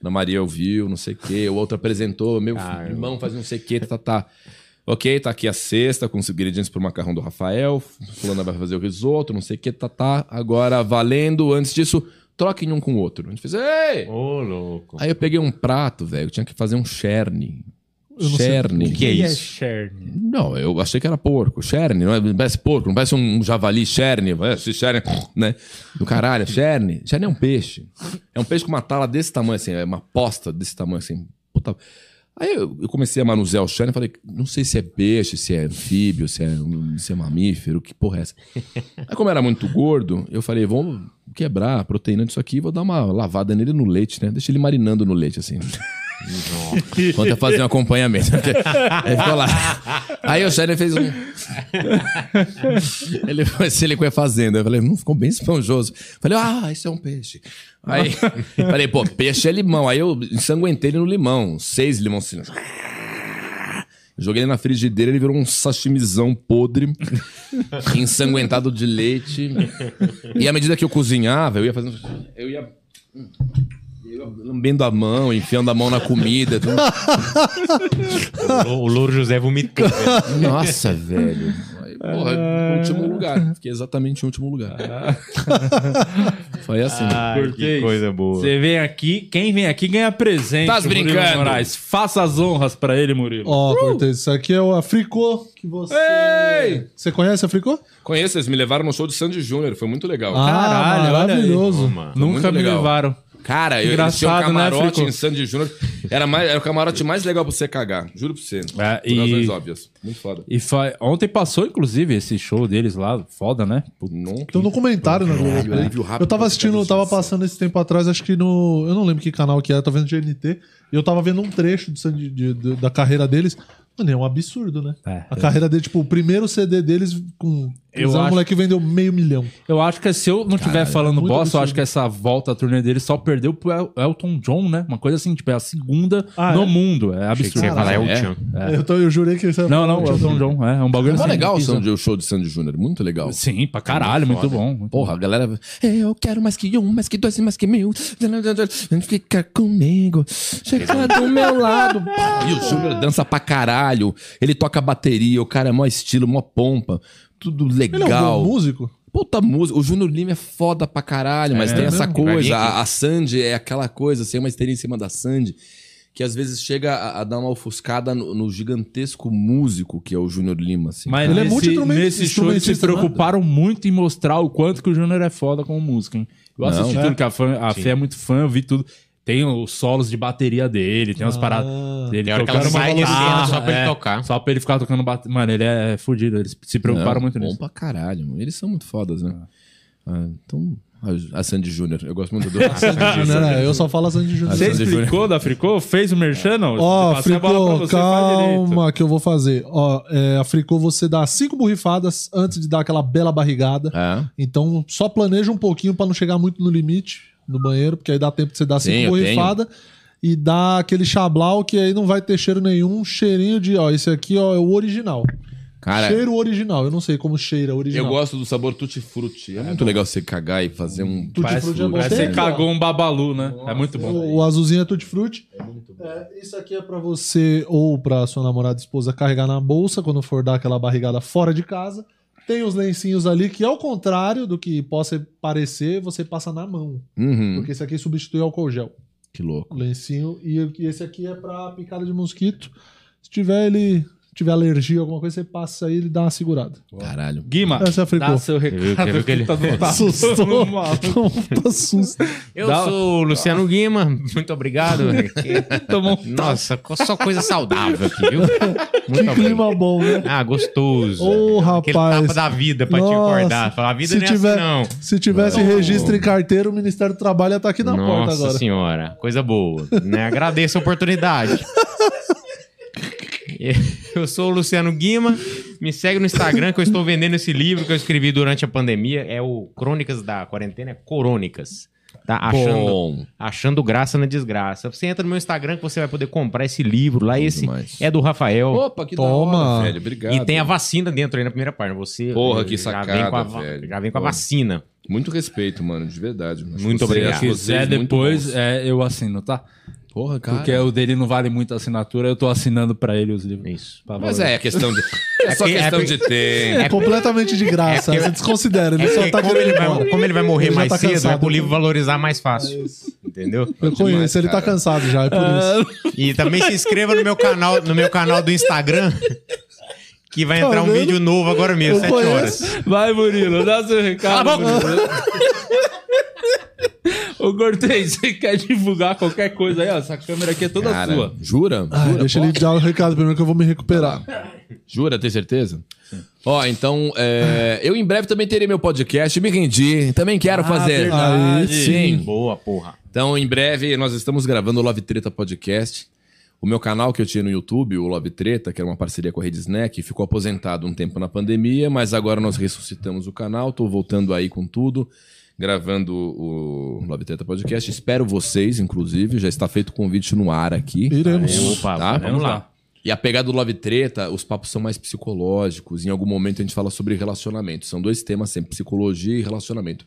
Ana Maria ouviu, não sei o quê. O outro apresentou, meu Caramba. irmão faz não sei o quê, tá, tá, tá. Ok, tá aqui a cesta com os ingredientes pro macarrão do Rafael. Fulana vai fazer o risoto, não sei o que, tá, tá. Agora, valendo, antes disso, troquem um com o outro. A gente fez, ei! Ô, louco. Aí eu peguei um prato, velho, tinha que fazer um cherne. Cherne. O que é isso? Cherne? Não, eu achei que era porco. Cherne, não, é, não parece porco, não parece um javali cherne. Esse cherne, né? Do caralho, cherne. Cherne é um peixe. É um peixe com uma tala desse tamanho, assim, é uma posta desse tamanho, assim. Puta. Aí eu, eu comecei a manusear o cherne e falei, não sei se é peixe, se é anfíbio, se é, se é mamífero, que porra é essa? Aí como era muito gordo, eu falei, vamos quebrar a proteína disso aqui e vou dar uma lavada nele no leite, né? Deixa ele marinando no leite, assim. Enquanto eu fazia um acompanhamento. Aí ficou lá. Aí o Sharon fez um. ele foi se ele foi fazendo. Eu falei, não ficou bem esponjoso. Falei, ah, isso é um peixe. Aí falei, pô, peixe é limão. Aí eu ensanguentei ele no limão. Seis limões. Joguei ele na frigideira, ele virou um sashimizão podre, ensanguentado de leite. E à medida que eu cozinhava, eu ia fazendo. Eu ia. eu ia Lambendo a mão, enfiando a mão na comida. tudo. O, o Louro José vomitou. velho. Nossa, velho. Porra, último lugar. Fiquei exatamente em último lugar. Foi assim. Ai, que coisa boa. Você vem aqui, quem vem aqui ganha presente. Murilo brincando? Moraes. Faça as honras pra ele, Murilo. Ó, Cortez, isso aqui é o Africô que você. Ei! Você conhece Africô? Conheço, eles me levaram no show de Sandy Júnior, foi muito legal. Ah, Caralho, olha aí. maravilhoso. Nunca me legal. levaram. Cara, eu, eles tinham um né, camarote Frico? em Sandy Júnior. Era, mais, era o camarote mais legal pra você cagar. Juro pra você. É, por e- razões óbvias. Muito foda. E fa- ontem passou, inclusive, esse show deles lá. Foda, né? Não, Tem um documentário na Globo. Rápido Eu tava assistindo, eu tava passando esse tempo atrás, acho que no. Eu não lembro que canal que era, tava vendo GNT. E eu tava vendo um trecho de, Sandy- de- de- da carreira deles. Mano, é um absurdo, né? É, a carreira dele, tipo, o primeiro CD deles com. Eu Eu acho- o moleque vendeu meio milhão. Eu acho que se eu não estiver falando muito bosta, eu absurdo. acho que essa volta à turnê dele só perdeu pro El- Elton John, né? Uma coisa assim, tipo, é a segunda Ah, no é? mundo. É Achei que você ia absurdo. falar é o É? Tchan. Eu, tô- eu jurei que era Não, não, o Elton John. É, é um bagulho É assim. legal o, bizarro. Sandy- o show de Sandy Júnior. Muito legal. Sim, pra caralho, muito bom. muito Porra, a galera. Eu quero mais que um, mais que dois e mais que mil. Fica comigo. Chega do meu lado. E o Júnior dança pra caralho. Ele toca bateria. O cara é mó estilo, mó pompa. Tudo Ele é um legal. bom músico? Puta música. O Júnior Lima é foda pra caralho, mas É tem essa mesmo? Coisa. A, a Sandy é aquela coisa, assim, uma esteira em cima da Sandy, que às vezes chega a, a dar uma ofuscada no, no gigantesco músico que é o Júnior Lima, assim. Mas Ele é nesse, multi-instrumen- nesse show eles se instrumentista, preocuparam muito em mostrar o quanto que o Júnior é foda como música, hein? Eu assisti Não. tudo, que a, fã, a Fê é muito fã, eu vi tudo. Tem os solos de bateria dele, tem umas Ah. paradas dele Tem hora que ela tocando sai de cena só pra ele é, tocar. Só pra ele ficar tocando bateria. Mano, ele é fudido, eles se preocuparam Não, muito bom nisso. pra caralho, mano. Eles são muito fodas, né? Ah, então, A, a Sandy Júnior. Eu gosto muito do. Sandy Júnior? Eu só falo a Sandy Júnior. Você Sandy explicou da Fricô? Fez o merchan? Ó, Passei a bola pra Fricô, você, calma que eu vou fazer. Ó, é, a Fricô você dá cinco borrifadas antes de dar aquela bela barrigada. É. Então só planeja um pouquinho pra não chegar muito no limite no banheiro, porque aí dá tempo de você dar Sim, cinco eu borrifadas e dar aquele chablau que aí não vai ter cheiro nenhum, cheirinho de, ó, esse aqui ó, é o original. Cara, cheiro original, eu não sei como cheira eu original. gosto do sabor tutti-frutti. É muito legal você cagar e fazer um. Tutti Parece, Frutti é bom. você cagou um babalu, né? É muito bom. O, o azulzinho é tutti frutti. É, isso aqui é pra você ou pra sua namorada esposa carregar na bolsa quando for dar aquela barrigada fora de casa. Tem os lencinhos ali que, ao contrário do que possa parecer, você passa na mão. Uhum. Porque esse aqui substitui álcool gel. Que louco. O lencinho. E e esse aqui é pra picada de mosquito. Se tiver ele. Se tiver alergia, alguma coisa, você passa aí e ele dá uma segurada. Caralho. Guima, Essa dá seu recado. você viu que ele- Tá no- tá Assustou. Tá susto. Eu Dá- sou o Luciano Guima, muito obrigado. Tomou um Nossa, só coisa saudável aqui, viu? Que Muito obrigado. clima bom, né? Ah, gostoso. Ô, Aquele rapaz. tapa da vida pra te Nossa. acordar. Falar, a vida se não é tiver, assim, não. Se tivesse registro em carteira, o Ministério do Trabalho ia estar aqui na porta Nossa agora. senhora, coisa boa. Né? Agradeço a oportunidade. Eu sou o Luciano Guima. Me segue no Instagram que eu estou vendendo esse livro que eu escrevi durante a pandemia. É o Crônicas da Quarentena, é Corônicas. Tá achando, Bom. achando graça na desgraça. Você entra no meu Instagram que você vai poder comprar esse livro lá. Esse demais. é do Rafael. Opa, que Toma. da hora, velho. Obrigado. E tem a vacina dentro aí na primeira página. Você Porra, que já sacada, vem com a, va- velho. Já vem com a Porra. vacina. Muito respeito, mano, de verdade. Acho Muito você- obrigado. acho Se vocês quiser muito depois, é, eu assino, tá? Porra, cara. Porque o dele não vale muito a assinatura, eu tô assinando pra ele os livros. Isso. Mas valorizar. é questão de. É só que- é questão porque- de tempo. É completamente de graça. É você desconsidera. Ele É só tá como, ele vai, embora. como ele vai morrer Ele mais tá cedo, é cansado. pro livro valorizar mais fácil. Entendeu? Eu conheço, demais, ele tá cara. cansado já, é por isso. E também se inscreva no meu canal, no meu canal do Instagram, que vai entrar Tá um vendo? vídeo novo agora mesmo, Eu 7 conheço. horas. Vai, Murilo, dá seu recado. Cala a boca. Murilo. Ô, Cortez, você quer divulgar qualquer coisa aí? Ó, essa câmera aqui é toda Cara, sua. jura? Ai, jura? deixa ele dar o recado primeiro que eu vou me recuperar. Jura, tem certeza? Ó, então, é, eu em breve também terei meu podcast, me rendi, também quero fazer. verdade. Aí sim. Boa, porra. Então, em breve, nós estamos gravando o Love Treta Podcast. O meu canal que eu tinha no YouTube, o Love Treta, que era uma parceria com a Rede Snack, ficou aposentado um tempo na pandemia, mas agora nós ressuscitamos o canal, tô voltando aí com tudo, gravando o Love Treta Podcast. Espero vocês, inclusive, já está feito o convite no ar aqui. Iremos. Opa, Tá? vamos lá. E a pegada do Love Treta, os papos são mais psicológicos. Em algum momento a gente fala sobre relacionamento. São dois temas sempre, psicologia e relacionamento.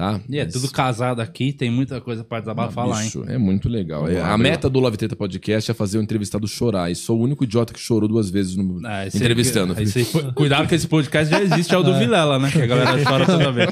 Tá? E é Mas- tudo casado aqui, tem muita coisa pra desabafar lá, hein? É muito legal. É, a meta do Love Treta Podcast é fazer o entrevistado chorar. E sou o único idiota que chorou duas vezes no Ah, entrevistando. esse- cuidado que esse podcast já existe, é o do Vilela, né? Que a galera chora toda vez.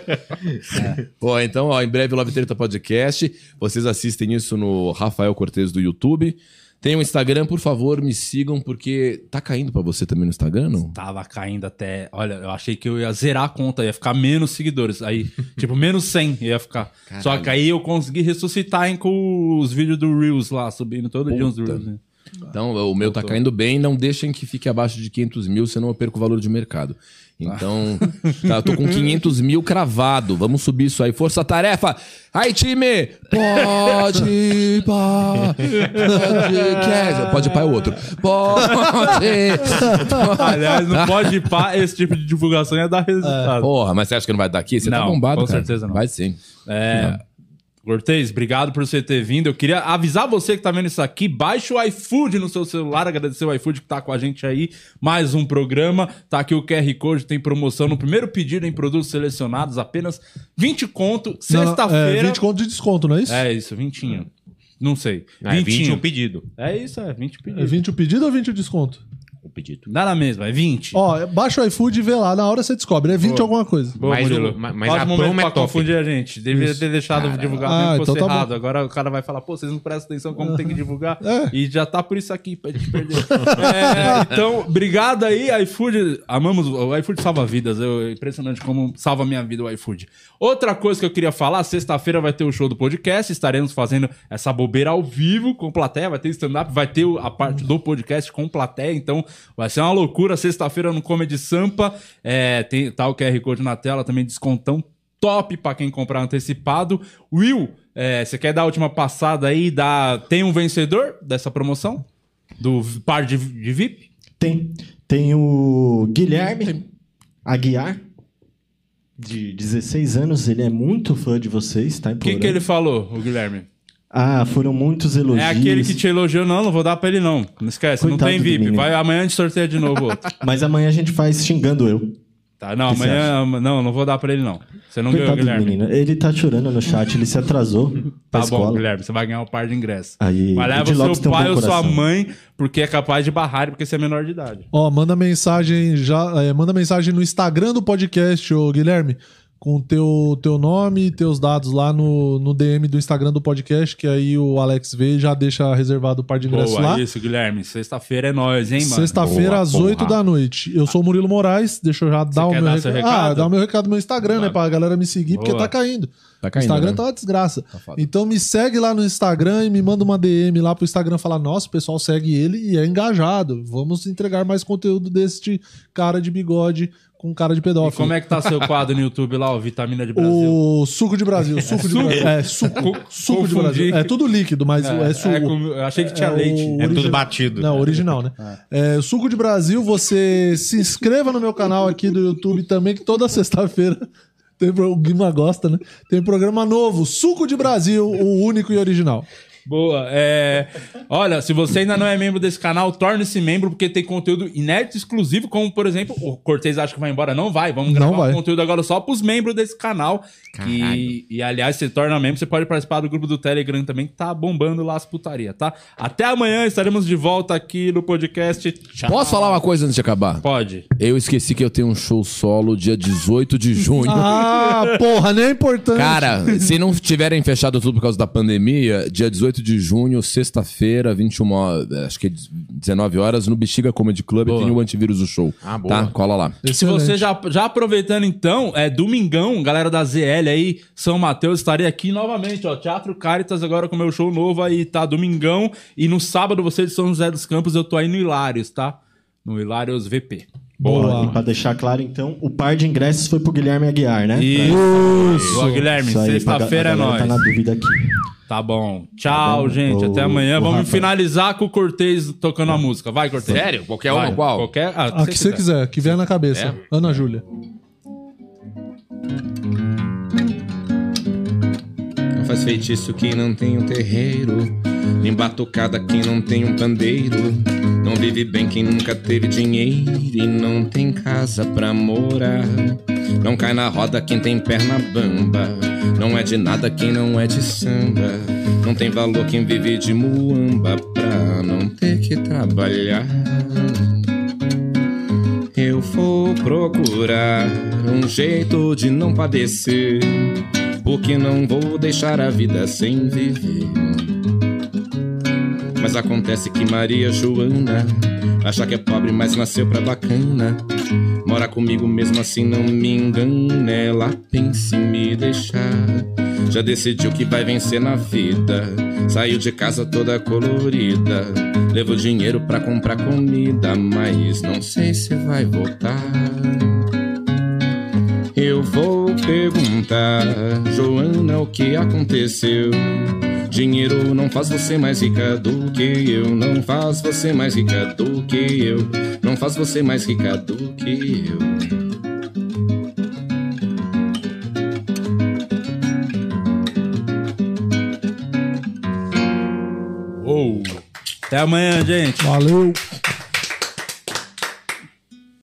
Ó, então, ó, em breve o Love Treta Podcast. Vocês assistem isso no Rafael Cortez do YouTube. Tem o Instagram, por favor, me sigam, porque tá caindo pra você também no Instagram, não? Tava caindo até. Olha, eu achei que eu ia zerar a conta, ia ficar menos seguidores. Aí, tipo, menos 100 ia ficar. Só que aí eu consegui ressuscitar hein, com os vídeos do Reels lá, subindo todo dia uns Puta. Reels. né? Então, o meu tá caindo bem. Não deixem que fique abaixo de 500 mil, senão eu perco o valor de mercado. Então, tá, eu tô com 500 mil cravado. Vamos subir isso aí. Força tarefa. Aí, time! Pode, pode, quer. Pode pá é o outro. Pode. Aliás, não pode ir pá, esse tipo de divulgação ia dar resultado. Porra, mas você acha que não vai dar aqui? Você tá Não, bombado, com cara. certeza não. Vai sim. É. Cortez, obrigado por você ter vindo. Eu queria avisar você que tá vendo isso aqui, baixe o iFood no seu celular, agradecer o iFood que tá com a gente aí. Mais um programa. Tá aqui o QR Code, tem promoção no primeiro pedido em produtos selecionados, apenas 20 conto, É, sexta-feira. 20 conto de desconto, não é isso? É isso, 20. Não sei. É 20 20. o pedido. É isso, é 20 É pedidos. 20 o pedido ou 20 o desconto? O pedido. Dá na mesma, é 20. Ó, baixa o iFood e vê lá. Na hora você descobre. É 20 alguma coisa. Boa, mas Murilo. o- mas Ótimo a promo é pra top. confundir a gente. Devia ter deixado divulgar Ah, mesmo que fosse então tá bom. errado. Agora o cara vai falar, pô, vocês não prestam atenção como tem que divulgar. É. E já tá por isso aqui, pra gente perder. É, então, obrigado aí, iFood. Amamos, o iFood salva vidas. Eu, é impressionante como salva a minha vida o iFood. Outra coisa que eu queria falar, sexta-feira vai ter o show do podcast, estaremos fazendo essa bobeira ao vivo com plateia, vai ter stand-up, vai ter a parte do podcast com plateia, então vai ser uma loucura. Sexta-feira no Comedy Sampa, é, tem, tá o QR Code na tela, também descontão top pra quem comprar antecipado. Will, é, você quer dar a última passada aí? Dá... Tem um vencedor dessa promoção? Do par de, de VIP? Tem. Tem o Guilherme Aguiar, de 16 anos. Ele é muito fã de vocês, tá? O que, que ele falou, o Guilherme? Ah, foram muitos elogios. É aquele que te elogiou, não, não vou dar pra ele não. Não esquece, Coitado não tem VIP. Vai, amanhã a gente sorteia de novo outro. Mas amanhã a gente faz xingando eu. Tá, não, O amanhã. Não, não vou dar pra ele não. Você não ganhou, Coitado do Guilherme. menino. Ele tá chorando no chat, ele se atrasou Tá pra bom, escola. Guilherme, você vai ganhar um par de ingressos. Aí, Mas o leva Dilopes seu tem um pai bom ou sua coração. mãe, porque é capaz de barrar, porque você é menor de idade. Ó, manda mensagem já, é, manda mensagem no Instagram do podcast, ô Guilherme, com teu teu nome e teus dados lá no, no DM do Instagram do podcast, que aí o Alex vê e já deixa reservado o par de ingressos Boa, lá. isso, Guilherme. Sexta-feira é nóis, hein, mano? Sexta-feira às porra. 8 da noite. Eu sou o Murilo Moraes, deixa eu já dar o meu dar recado. recado? Ah, dar o meu recado no meu Instagram, né, pra galera me seguir, porque Boa. tá caindo. Tá O caindo, Instagram né? tá uma desgraça. foda. então me segue lá no Instagram e me manda uma DM lá pro Instagram falar: nossa, o pessoal segue ele e é engajado. Vamos entregar mais conteúdo deste cara de bigode com cara de E pedófilo. como é que tá seu quadro no YouTube lá, o Vitamina de Brasil? O suco de Brasil. Suco de Brasil. É, suco, suco de. Brasil. É tudo líquido, mas é, suco. é com- eu achei que tinha É, leite. É tudo batido. Não, original, né? É, Suco de Brasil, você se inscreva no meu canal aqui do YouTube também, que toda sexta-feira tem o Guima gosta, né? Tem programa novo, Suco de Brasil, o único e original. Boa. É... Olha, se você ainda não é membro desse canal, torne-se membro, porque tem conteúdo inédito exclusivo, como, por exemplo, o Cortez acha que vai embora. Não vai. Vamos gravar Não vai. um conteúdo agora só pros membros desse canal. Que... E, aliás, você torna membro, você pode participar do grupo do Telegram também, que tá bombando lá as putaria, tá? Até amanhã, estaremos de volta aqui no podcast. Tchau. Posso falar uma coisa antes de acabar? Pode. Eu esqueci que eu tenho um show solo dia 18 de junho. Ah, porra, nem é importante. Cara, se não tiverem fechado tudo por causa da pandemia, dia 18 de junho, sexta-feira, 21 horas, acho que é 19 horas, no Bexiga Comedy Club Boa. tem o antivírus do show. Ah, boa. Tá? Cola lá. Se Excelente. você já, já aproveitando então, é domingão, galera da ZL aí, São Mateus, estarei aqui novamente, ó, Teatro Caritas agora com meu show novo aí, tá? Domingão. E no sábado, você de São José dos Campos, eu tô aí no Hilários, tá? No Hilários VP. Boa. E pra deixar claro, então, o par de ingressos foi pro Guilherme Aguiar, né? Isso. Boa, Guilherme, Isso sexta-feira é galera nóis. Tá na dúvida aqui. Tá bom. Tchau, bom. gente. O- Até amanhã. o Vamos Rafa. finalizar com o Cortez tocando a música. Vai, Cortez. Sério? Qualquer uma, qual? Qualquer. Ah, A que você quiser, que vier na cabeça. É? Ana Júlia. Não faz feitiço quem não tem um terreiro, nem batucada quem não tem um pandeiro. Não vive bem quem nunca teve dinheiro e não tem casa pra morar. Não cai na roda quem tem perna bamba. Não é de nada quem não é de samba. Não tem valor quem vive de muamba pra não ter que trabalhar. Eu vou procurar um jeito de não padecer, porque não vou deixar a vida sem viver. Mas acontece que Maria Joana acha que é pobre, mas nasceu pra bacana. Mora comigo mesmo assim, não me engana. Ela pensa em me deixar. Já decidiu que vai vencer na vida. Saiu de casa toda colorida. Levou dinheiro pra comprar comida, mas não sei se vai voltar. Eu vou perguntar, Joana, o que aconteceu? Dinheiro não faz você mais rica do que eu, não faz você mais rica do que eu, não faz você mais rica do que eu. Até amanhã, gente. Valeu.